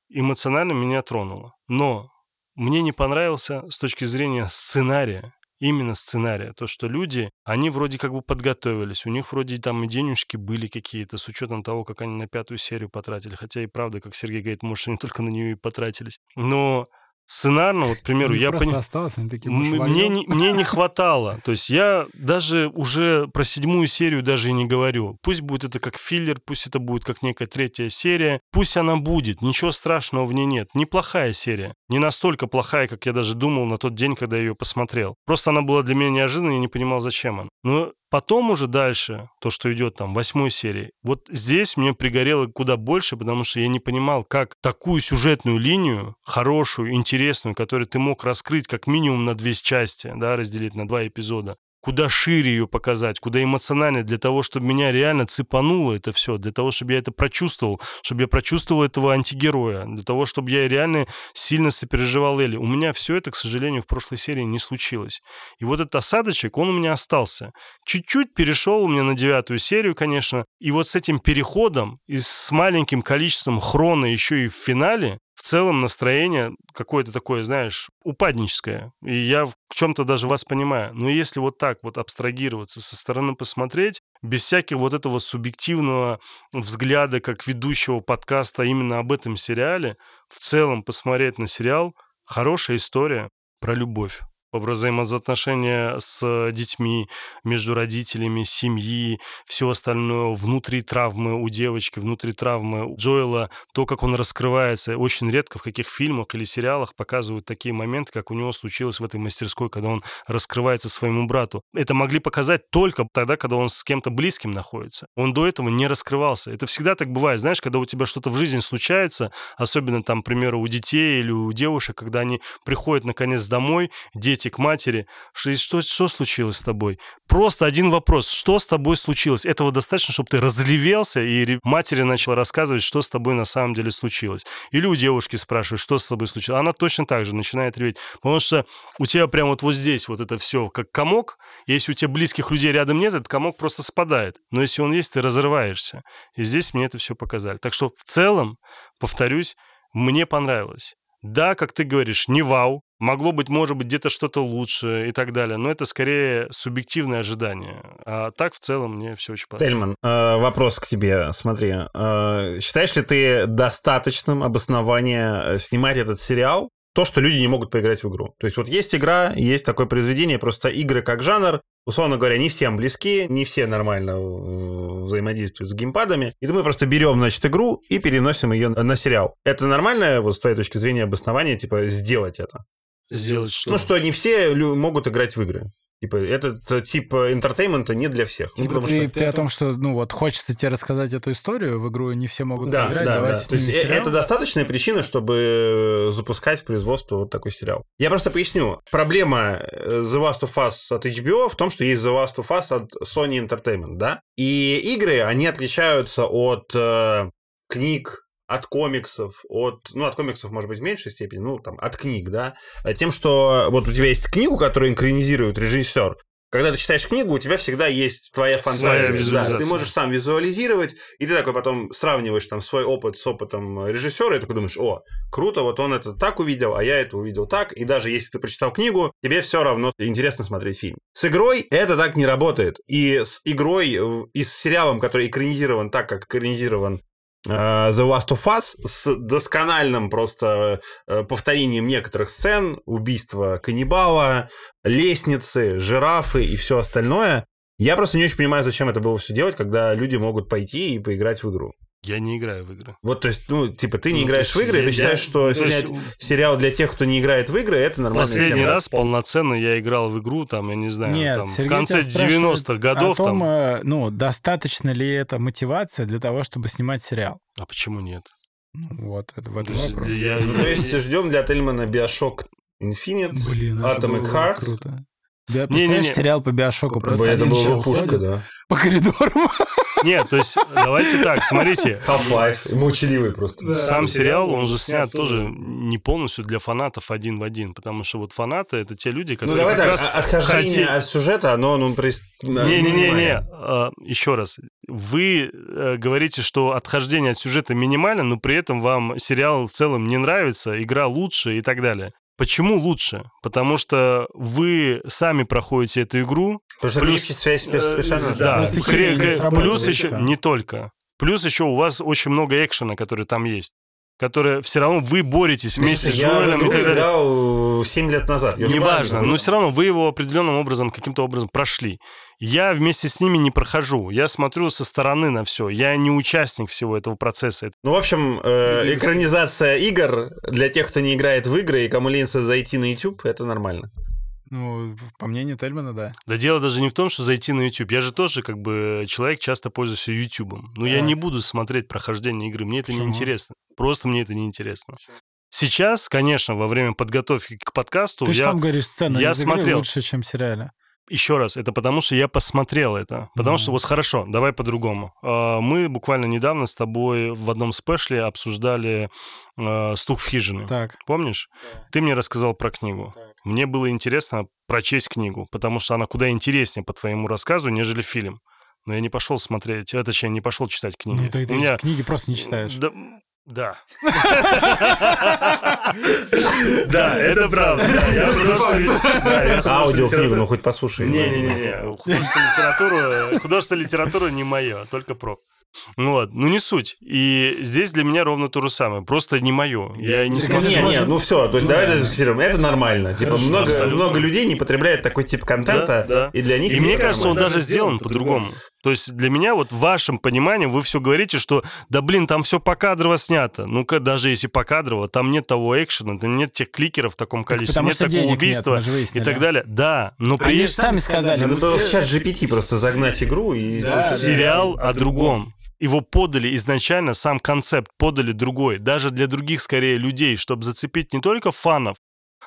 эмоционально меня тронуло. Но мне не понравился с точки зрения сценария именно сценария. То, что люди, они вроде как бы подготовились, у них вроде там и денежки были какие-то, с учетом того, как они на пятую серию потратили. Хотя и правда, как Сергей говорит, может, они только на нее и потратились. Но сценарно, вот, к примеру, я понял... Мне, не, мне не хватало. То есть я даже уже про седьмую серию даже и не говорю. Пусть будет это как филлер, пусть это будет как некая третья серия. Пусть она будет, ничего страшного в ней нет. Неплохая серия. Не настолько плохая, как я даже думал на тот день, когда я ее посмотрел. Просто она была для меня неожиданной, я не понимал, зачем она. Но Потом уже дальше, то, что идет там, восьмой серии, вот здесь мне пригорело куда больше, потому что я не понимал, как такую сюжетную линию, хорошую, интересную, которую ты мог раскрыть как минимум на две части, да, разделить на два эпизода, куда шире ее показать, куда эмоционально, для того, чтобы меня реально цепануло это все, для того, чтобы я это прочувствовал, чтобы я прочувствовал этого антигероя, для того, чтобы я реально сильно сопереживал Элли. У меня все это, к сожалению, в прошлой серии не случилось. И вот этот осадочек, он у меня остался. Чуть-чуть перешел у меня на девятую серию, конечно, и вот с этим переходом и с маленьким количеством хрона еще и в финале, в целом настроение какое-то такое, знаешь, упадническое. И я в чем-то даже вас понимаю. Но если вот так вот абстрагироваться, со стороны посмотреть, без всяких вот этого субъективного взгляда как ведущего подкаста именно об этом сериале, в целом посмотреть на сериал, хорошая история про любовь взаимоотношения с детьми, между родителями, семьи, все остальное, внутри травмы у девочки, внутри травмы у Джоэла, то, как он раскрывается. Очень редко в каких фильмах или сериалах показывают такие моменты, как у него случилось в этой мастерской, когда он раскрывается своему брату. Это могли показать только тогда, когда он с кем-то близким находится. Он до этого не раскрывался. Это всегда так бывает. Знаешь, когда у тебя что-то в жизни случается, особенно там, к примеру, у детей или у девушек, когда они приходят наконец домой, дети дети к матери, что, что, случилось с тобой? Просто один вопрос, что с тобой случилось? Этого достаточно, чтобы ты разревелся и матери начала рассказывать, что с тобой на самом деле случилось. Или у девушки спрашивают, что с тобой случилось. Она точно так же начинает реветь. Потому что у тебя прям вот, вот здесь вот это все как комок. Если у тебя близких людей рядом нет, этот комок просто спадает. Но если он есть, ты разрываешься. И здесь мне это все показали. Так что в целом, повторюсь, мне понравилось. Да, как ты говоришь, не вау, Могло быть, может быть, где-то что-то лучше и так далее, но это скорее субъективное ожидание. А так, в целом, мне все очень понравилось. Тельман, э, вопрос к тебе. Смотри, э, считаешь ли ты достаточным обоснование э, снимать этот сериал то, что люди не могут поиграть в игру. То есть вот есть игра, есть такое произведение, просто игры как жанр, условно говоря, не всем близки, не все нормально взаимодействуют с геймпадами. И мы просто берем, значит, игру и переносим ее на сериал. Это нормальное, вот с твоей точки зрения, обоснование, типа, сделать это? Сделать что? Ну, что не все могут играть в игры. Типа, этот тип entertainment а не для всех. Ну, Типа потому ты, что... ты о том, что, ну вот, хочется тебе рассказать эту историю в игру, и не все могут Да, поиграть, да, давайте да. То есть э- сериал. это достаточная причина, чтобы э, запускать производство вот такой сериал. Я просто поясню. Проблема э, The Last of Us от HBO в том, что есть The Last of Us от Sony Entertainment, да? И игры, они отличаются от э, книг, от комиксов, от, ну, от комиксов, может быть, в меньшей степени, ну, там, от книг, да, э, тем, что вот у тебя есть книгу, которую инкранизирует режиссер, когда ты читаешь книгу, у тебя всегда есть твоя фантазия. да, ты можешь сам визуализировать, и ты такой потом сравниваешь там свой опыт с опытом режиссера, и такой думаешь, о, круто, вот он это так увидел, а я это увидел так, и даже если ты прочитал книгу, тебе все равно интересно смотреть фильм. С игрой это так не работает. И с игрой, и с сериалом, который экранизирован так, как экранизирован э, The Last of Us с доскональным просто э, повторением некоторых сцен, убийства каннибала, лестницы, жирафы и все остальное. Я просто не очень понимаю, зачем это было все делать, когда люди могут пойти и поиграть в игру. Я не играю в игры. Вот, то есть, ну, типа, ты не Ну, играешь в игры, я- ты считаешь, я- что то есть снять сериал для тех, кто не играет в игры, это нормальная Последний тема. раз полноценно я играл в игру, там, я не знаю, Нет, там, в Сергей конце тебя спрашивает 90-х годов. о том, там, э, ну, достаточно ли это мотивация для того, чтобы снимать сериал? а почему нет? Ну, Вот, это в То этом есть вопрос. я- Ну, то есть, ждем для Тельмана Биошок Infinite. Блин, Atomic Heart. круто. Да, Не-не-не. представляешь, сериал по Биошоку просто это была пушка, да. по коридору. Нет, то есть давайте так, смотрите, Half-Life. Молчаливый просто. сам сериал, он же снят тоже не полностью для фанатов один в один, потому что вот фанаты это те люди, Ну, которые давай как так, а- отхождение от сюжета, оно, ну, Не-не-не-не, А, еще раз. Вы э, говорите, что отхождение от сюжета минимально, но при этом вам сериал в целом не нравится, игра лучше и так далее. Почему лучше? Потому что вы сами проходите эту игру. Потому что Плюс- связь с с. Э, Да, хре- химия не хре- сработала, плюс еще не только. Плюс еще у вас очень много экшена, который там есть, которые все равно вы боретесь вместе с я в Джоэлем и игру играл 7 лет назад. Я Неважно, но все равно вы его определенным образом, каким-то образом прошли. Я вместе с ними не прохожу. Я смотрю со стороны на все. Я не участник всего этого процесса. Ну, в общем, э, экранизация игр для тех, кто не играет в игры и кому ленится зайти на YouTube, это нормально. Ну, по мнению Тельмана, да. Да дело даже не в том, что зайти на YouTube. Я же тоже как бы человек, часто пользуюсь YouTube. Но я Так. не буду смотреть прохождение игры. Мне это Почему? не интересно. Просто мне это не интересно. Сейчас, конечно, во время подготовки к подкасту Ты я сам говоришь, сцена я из смотрел. лучше, чем сериале. Еще раз, это потому что я посмотрел это. Потому что, вот хорошо, давай по-другому. А, Мы буквально недавно с тобой в одном спешле обсуждали а, «Стук в хижине». Так. Помнишь? Ты мне рассказал про книгу. Мне было интересно прочесть книгу, потому что она куда интереснее по твоему рассказу, нежели фильм. Но я не пошел смотреть, а, точнее, не пошел читать книги. Ну, ты, ты У меня- книги просто не читаешь. Да. Да. Да, это правда. Аудиокнигу, литературу- ну хоть послушай. Не-не-не, художественную литературу, художественная литература не мое, только проф. Ну вот, ну не суть. И здесь для меня ровно то же самое, просто не мое. Я не смотрю. Не, не, ну все, то есть давай это зафиксируем. Это нормально. Типа много, много людей не потребляет такой тип контента, и для них И мне кажется, он даже сделан по-другому. То есть для меня, вот в вашем понимании, вы все говорите, что да блин, там все покадрово снято. Ну-ка, даже если покадрово, там нет того экшена, там нет тех кликеров в таком количестве, потому нет что такого денег убийства нет, и так далее. Да, но при этом сами сказали. Надо было в чат GPT просто загнать игру и... Да, да. сериал о другом. Его подали изначально, сам концепт подали другой, даже для других, скорее, людей, чтобы зацепить не только фанов,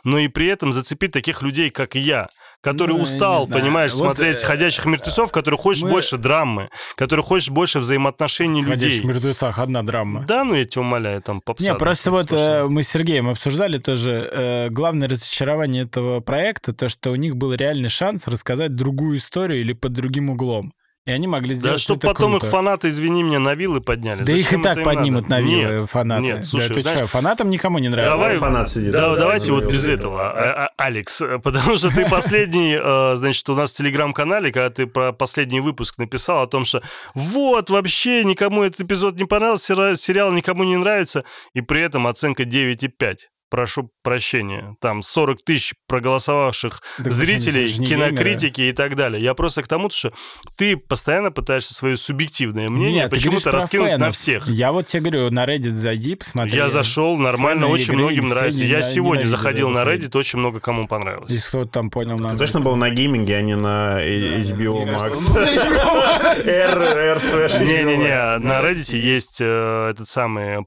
но и при этом зацепить таких людей, как и я, который Ну, устал, понимаешь, Вот, смотреть э, «Ходячих мертвецов», который хочет мы- больше драмы, который хочет больше взаимоотношений В «Ходячих людей. мертвецах» одна драма. Да, ну я тебя умоляю, там попса. Не, просто вот э, мы с Сергеем обсуждали тоже э, главное разочарование этого проекта, то, что у них был реальный шанс рассказать другую историю или под другим углом. И они могли сделать Да, чтобы потом круто. их фанаты, извини меня, на вилы подняли. Да их и Зачем так поднимут надо? на вилы Нет, фанаты. Нет, слушай, да, ты знаешь, что, фанатам никому не нравится. Давай- фанат сидит. Да, да, давайте да, вот без этого, А- а- Алекс, потому что ты последний, э, значит, у нас в телеграм-канале, когда ты про последний выпуск написал о том, что вот, вообще никому этот эпизод не понравился, сериал никому не нравится, и при этом оценка 9,5. Прошу прощения, там 40 тысяч проголосовавших Так зрителей, кинокритики и так далее. Я просто к тому, что ты постоянно пытаешься свое субъективное мнение почему-то раскинуть на фэнов. всех. Я вот тебе говорю, на Reddit зайди, посмотри. Я зашел, нормально, Фэны очень игры, многим нравится. Я сегодня заходил на Reddit, очень много кому понравилось. Если кто-то там понял на Ты точно был на гейминге, а не на э, HBO Max? Не-не-не, на Reddit есть э, этот самый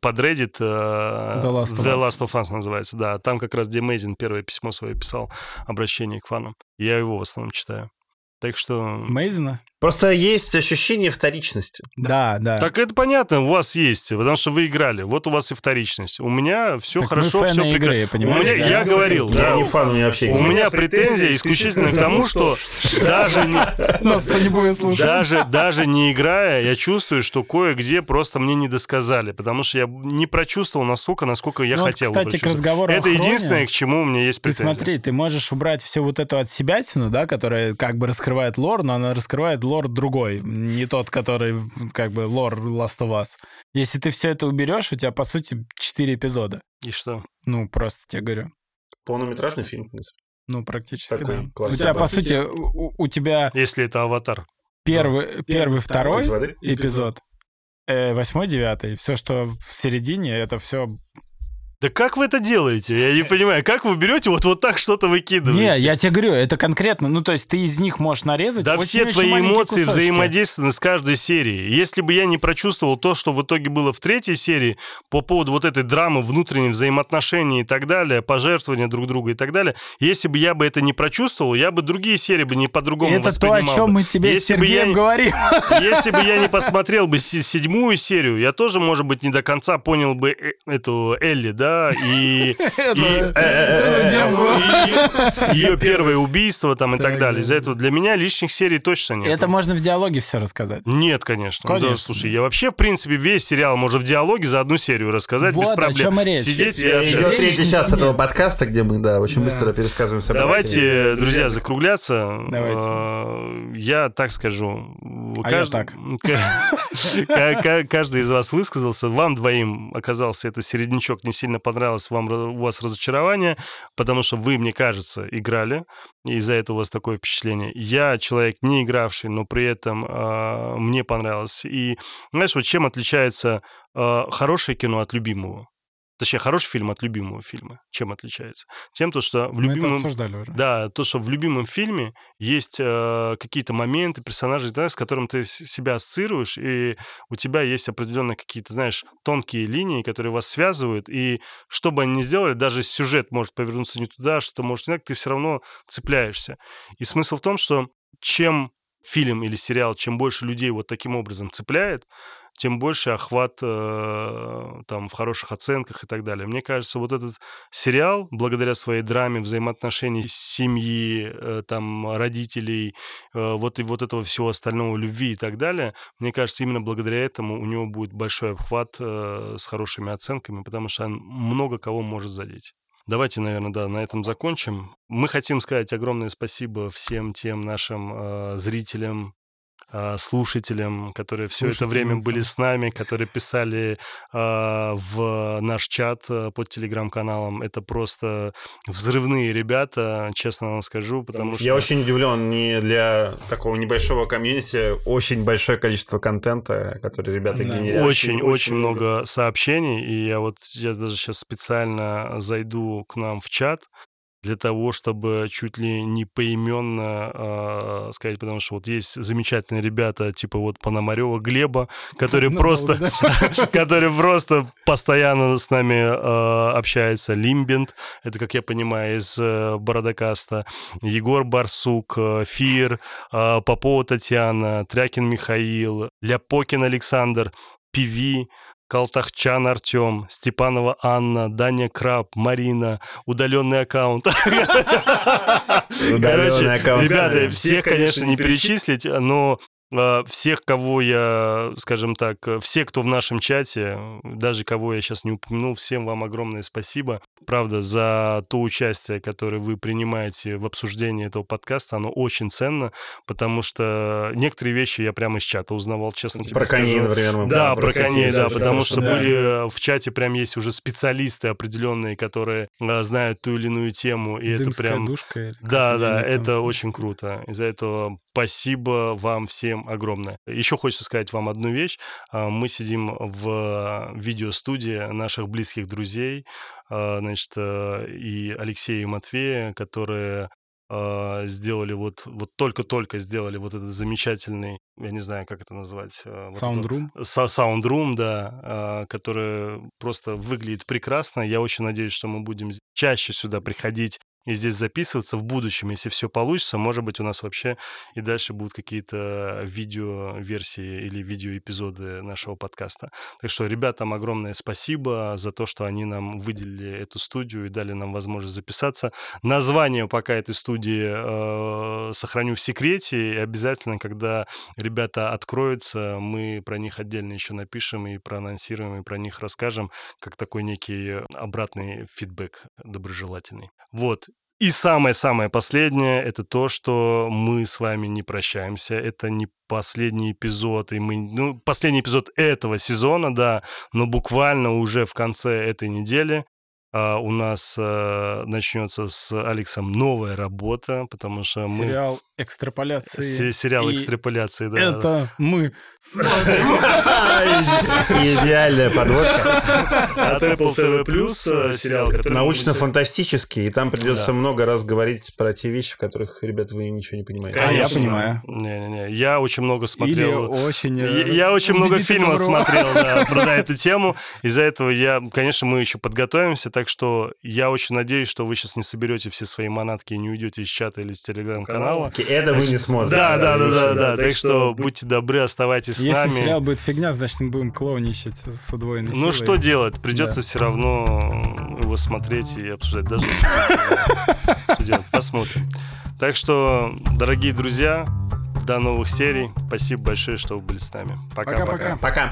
э, The Last of The Us. Last of Us называется, да. Там как раз Демейзин первое письмо свое писал, обращение к фанам. Я его в основном читаю. Так что... Мейзена? Просто есть ощущение вторичности. Да, да. Так это понятно, у вас есть, потому что вы играли. Вот у вас и вторичность. У меня все Так хорошо, все прекрасно. У меня, да? я говорил, Я да. не фан, у меня вообще У меня претензия исключительно к тому, что даже не, Нас не будет слушать. даже, даже не играя, я чувствую, что кое-где просто мне не досказали, потому что я не прочувствовал настолько, насколько я Ну хотел кстати, к разговору Это единственное, к чему у меня есть Ты претензия. смотри, ты можешь убрать всю вот эту от себятину, да, которая как бы раскрывает лор, но она раскрывает лор другой, не тот, который как бы лор Last of Us. Если ты все это уберешь, у тебя, по сути, 4 эпизода. И что? Ну, просто тебе говорю. Полнометражный фильм, в принципе. Ну, практически, Такой да. У классик. тебя, по сути, у, у тебя Если это аватар. первый, первый, второй воды? эпизод, э, восьмой, девятый. Все, что в середине, это все... Да как вы это делаете? Я не понимаю. Как вы берете вот, вот так что-то выкидываете? Не, я тебе говорю, это конкретно, ну, то есть ты из них можешь нарезать Да все твои эмоции кусочки. взаимодействованы с каждой серией. Если бы я не прочувствовал то, что в итоге было в третьей серии по поводу вот этой драмы, внутренних взаимоотношений и так далее, пожертвования друг друга и так далее, если бы я бы это не прочувствовал, я бы другие серии бы не по-другому Это то, о воспринимал чем бы. мы тебе с Если я Сергеем не- говорим. Если бы я не посмотрел бы се- седьмую серию, я тоже, может быть, не до конца понял бы э- эту Элли, да, и Это- ее первое убийство там и так далее. да. Из-за этого для меня лишних серий точно нет. Это можно в диалоге все рассказать. Нет, конечно. Конечно. Да, слушай, я вообще, в принципе, весь сериал можно в диалоге за одну серию рассказать Вот без о проблем. чем и речь. Сидеть и Идет третий час этого подкаста, где мы, да, очень Да. быстро пересказываем события. Давайте, друзья, закругляться. Давайте. Э, Я так скажу. А Каждый из вас высказался. Вам двоим оказался это середнячок не сильно понравился. Вам у вас разочарование, потому что вы, мне кажется, играли. И из-за этого у вас такое впечатление. Я человек не игравший, но при этом э, мне понравилось. И знаешь, вот чем отличается э, хорошее кино от любимого? Точнее, хороший фильм от любимого фильма. Чем отличается? Тем, то, что в Мы любимом... обсуждали уже. Да, то, что в любимом фильме есть э, какие-то моменты, персонажи, да, с которым ты себя ассоциируешь, и у тебя есть определенные какие-то, знаешь, тонкие линии, которые вас связывают, и что бы они ни сделали, даже сюжет может повернуться не туда, что может не так, ты все равно цепляешься. И смысл в том, что чем фильм или сериал, чем больше людей вот таким образом цепляет, тем больше охват э, там в хороших оценках и так далее. Мне кажется, вот этот сериал, благодаря своей драме, взаимоотношений семьи, э, там родителей, э, вот и вот этого всего остального любви и так далее, мне кажется, именно благодаря этому у него будет большой обхват э, с хорошими оценками, потому что он много кого может задеть. Давайте, наверное, да, на этом закончим. Мы хотим сказать огромное спасибо всем тем нашим э, зрителям, слушателям, которые все это время были с нами, которые писали э, в наш чат э, под телеграм-каналом. Это просто взрывные ребята, честно вам скажу, потому что... Я очень удивлен, не для такого небольшого комьюнити, очень большое количество контента, который ребята Да. генерят. Очень, очень много сообщений, и я вот я даже сейчас специально зайду к нам в чат для того, чтобы чуть ли не поименно э, сказать, потому что вот есть замечательные ребята, типа вот Пономарева Глеба, которые Ну, просто, да. который просто постоянно с нами э, общается. Лимбент, это, как я понимаю, из э, Бородокаста. Егор Барсук, э, Фир, э, Попова Татьяна, Трякин Михаил, Ляпокин Александр, Пиви, Калтахчан Артем, Степанова Анна, Даня Краб, Марина, удаленный аккаунт. Короче, ребята, всех, конечно, не перечислить, но всех, кого я, скажем так, все, кто в нашем чате, даже кого я сейчас не упомянул, всем вам огромное спасибо. Правда, за то участие, которое вы принимаете в обсуждении этого подкаста, оно очень ценно, потому что некоторые вещи я прямо из чата узнавал, честно тебе Про коней, скажу. например, мы Да, про коней, да, потому что Да. были в чате прям есть уже специалисты определенные, которые а, знают ту или иную тему, и это Дымская прям... душка. Да, да, там. это очень круто. Из-за этого спасибо вам всем огромное. Еще хочется сказать вам одну вещь. А, Мы сидим в видеостудии наших близких друзей, а, значит, э, и Алексея и Матвея, которые а, сделали вот, вот только-только сделали вот этот замечательный, я не знаю, как это назвать. э, вот Саундрум. Са- Саундрум, да, а, который просто выглядит прекрасно. Я очень надеюсь, что мы будем чаще сюда приходить и здесь записываться в будущем, если все получится, может быть, у нас вообще и дальше будут какие-то видео-версии или видеоэпизоды нашего подкаста. Так что ребятам огромное спасибо за то, что они нам выделили эту студию и дали нам возможность записаться. Название пока этой студии э, сохраню в секрете, и обязательно, когда ребята откроются, мы про них отдельно еще напишем и проанонсируем, и про них расскажем, как такой некий обратный фидбэк доброжелательный. Вот. И самое-самое последнее — это то, что мы с вами не прощаемся. Это не последний эпизод, и мы, ну, последний эпизод этого сезона, да, но буквально уже в конце этой недели а, у нас а, начнется с Алексом новая работа, потому что мы... Сериал экстраполяции. Се- Сериал И экстраполяции, да. Это мы. Идеальная подводка. От Apple TV+, э, сериал, который... Научно-фантастический, и там придется много раз говорить про те вещи, в которых, ребята, вы ничего не понимаете. А я понимаю. Не-не-не, я очень много смотрел... очень... Я, э, я очень много фильмов смотрел про эту тему. Из-за этого я, конечно, мы еще подготовимся, так что я очень надеюсь, что вы сейчас не соберете все свои манатки и не уйдете из чата или из телеграм-канала. Это вы не смотрите. Да, да, да, да, да. Так что будьте добры, оставайтесь с Если нами. сериал будет фигня, значит, мы будем клоуничать с удвоенной Ну что делать? Придется все равно его смотреть и обсуждать. Даже если? Посмотрим. Так что, дорогие друзья, до новых серий. Спасибо большое, что вы были с нами. Пока-пока. Пока-пока. Пока.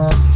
Thanks.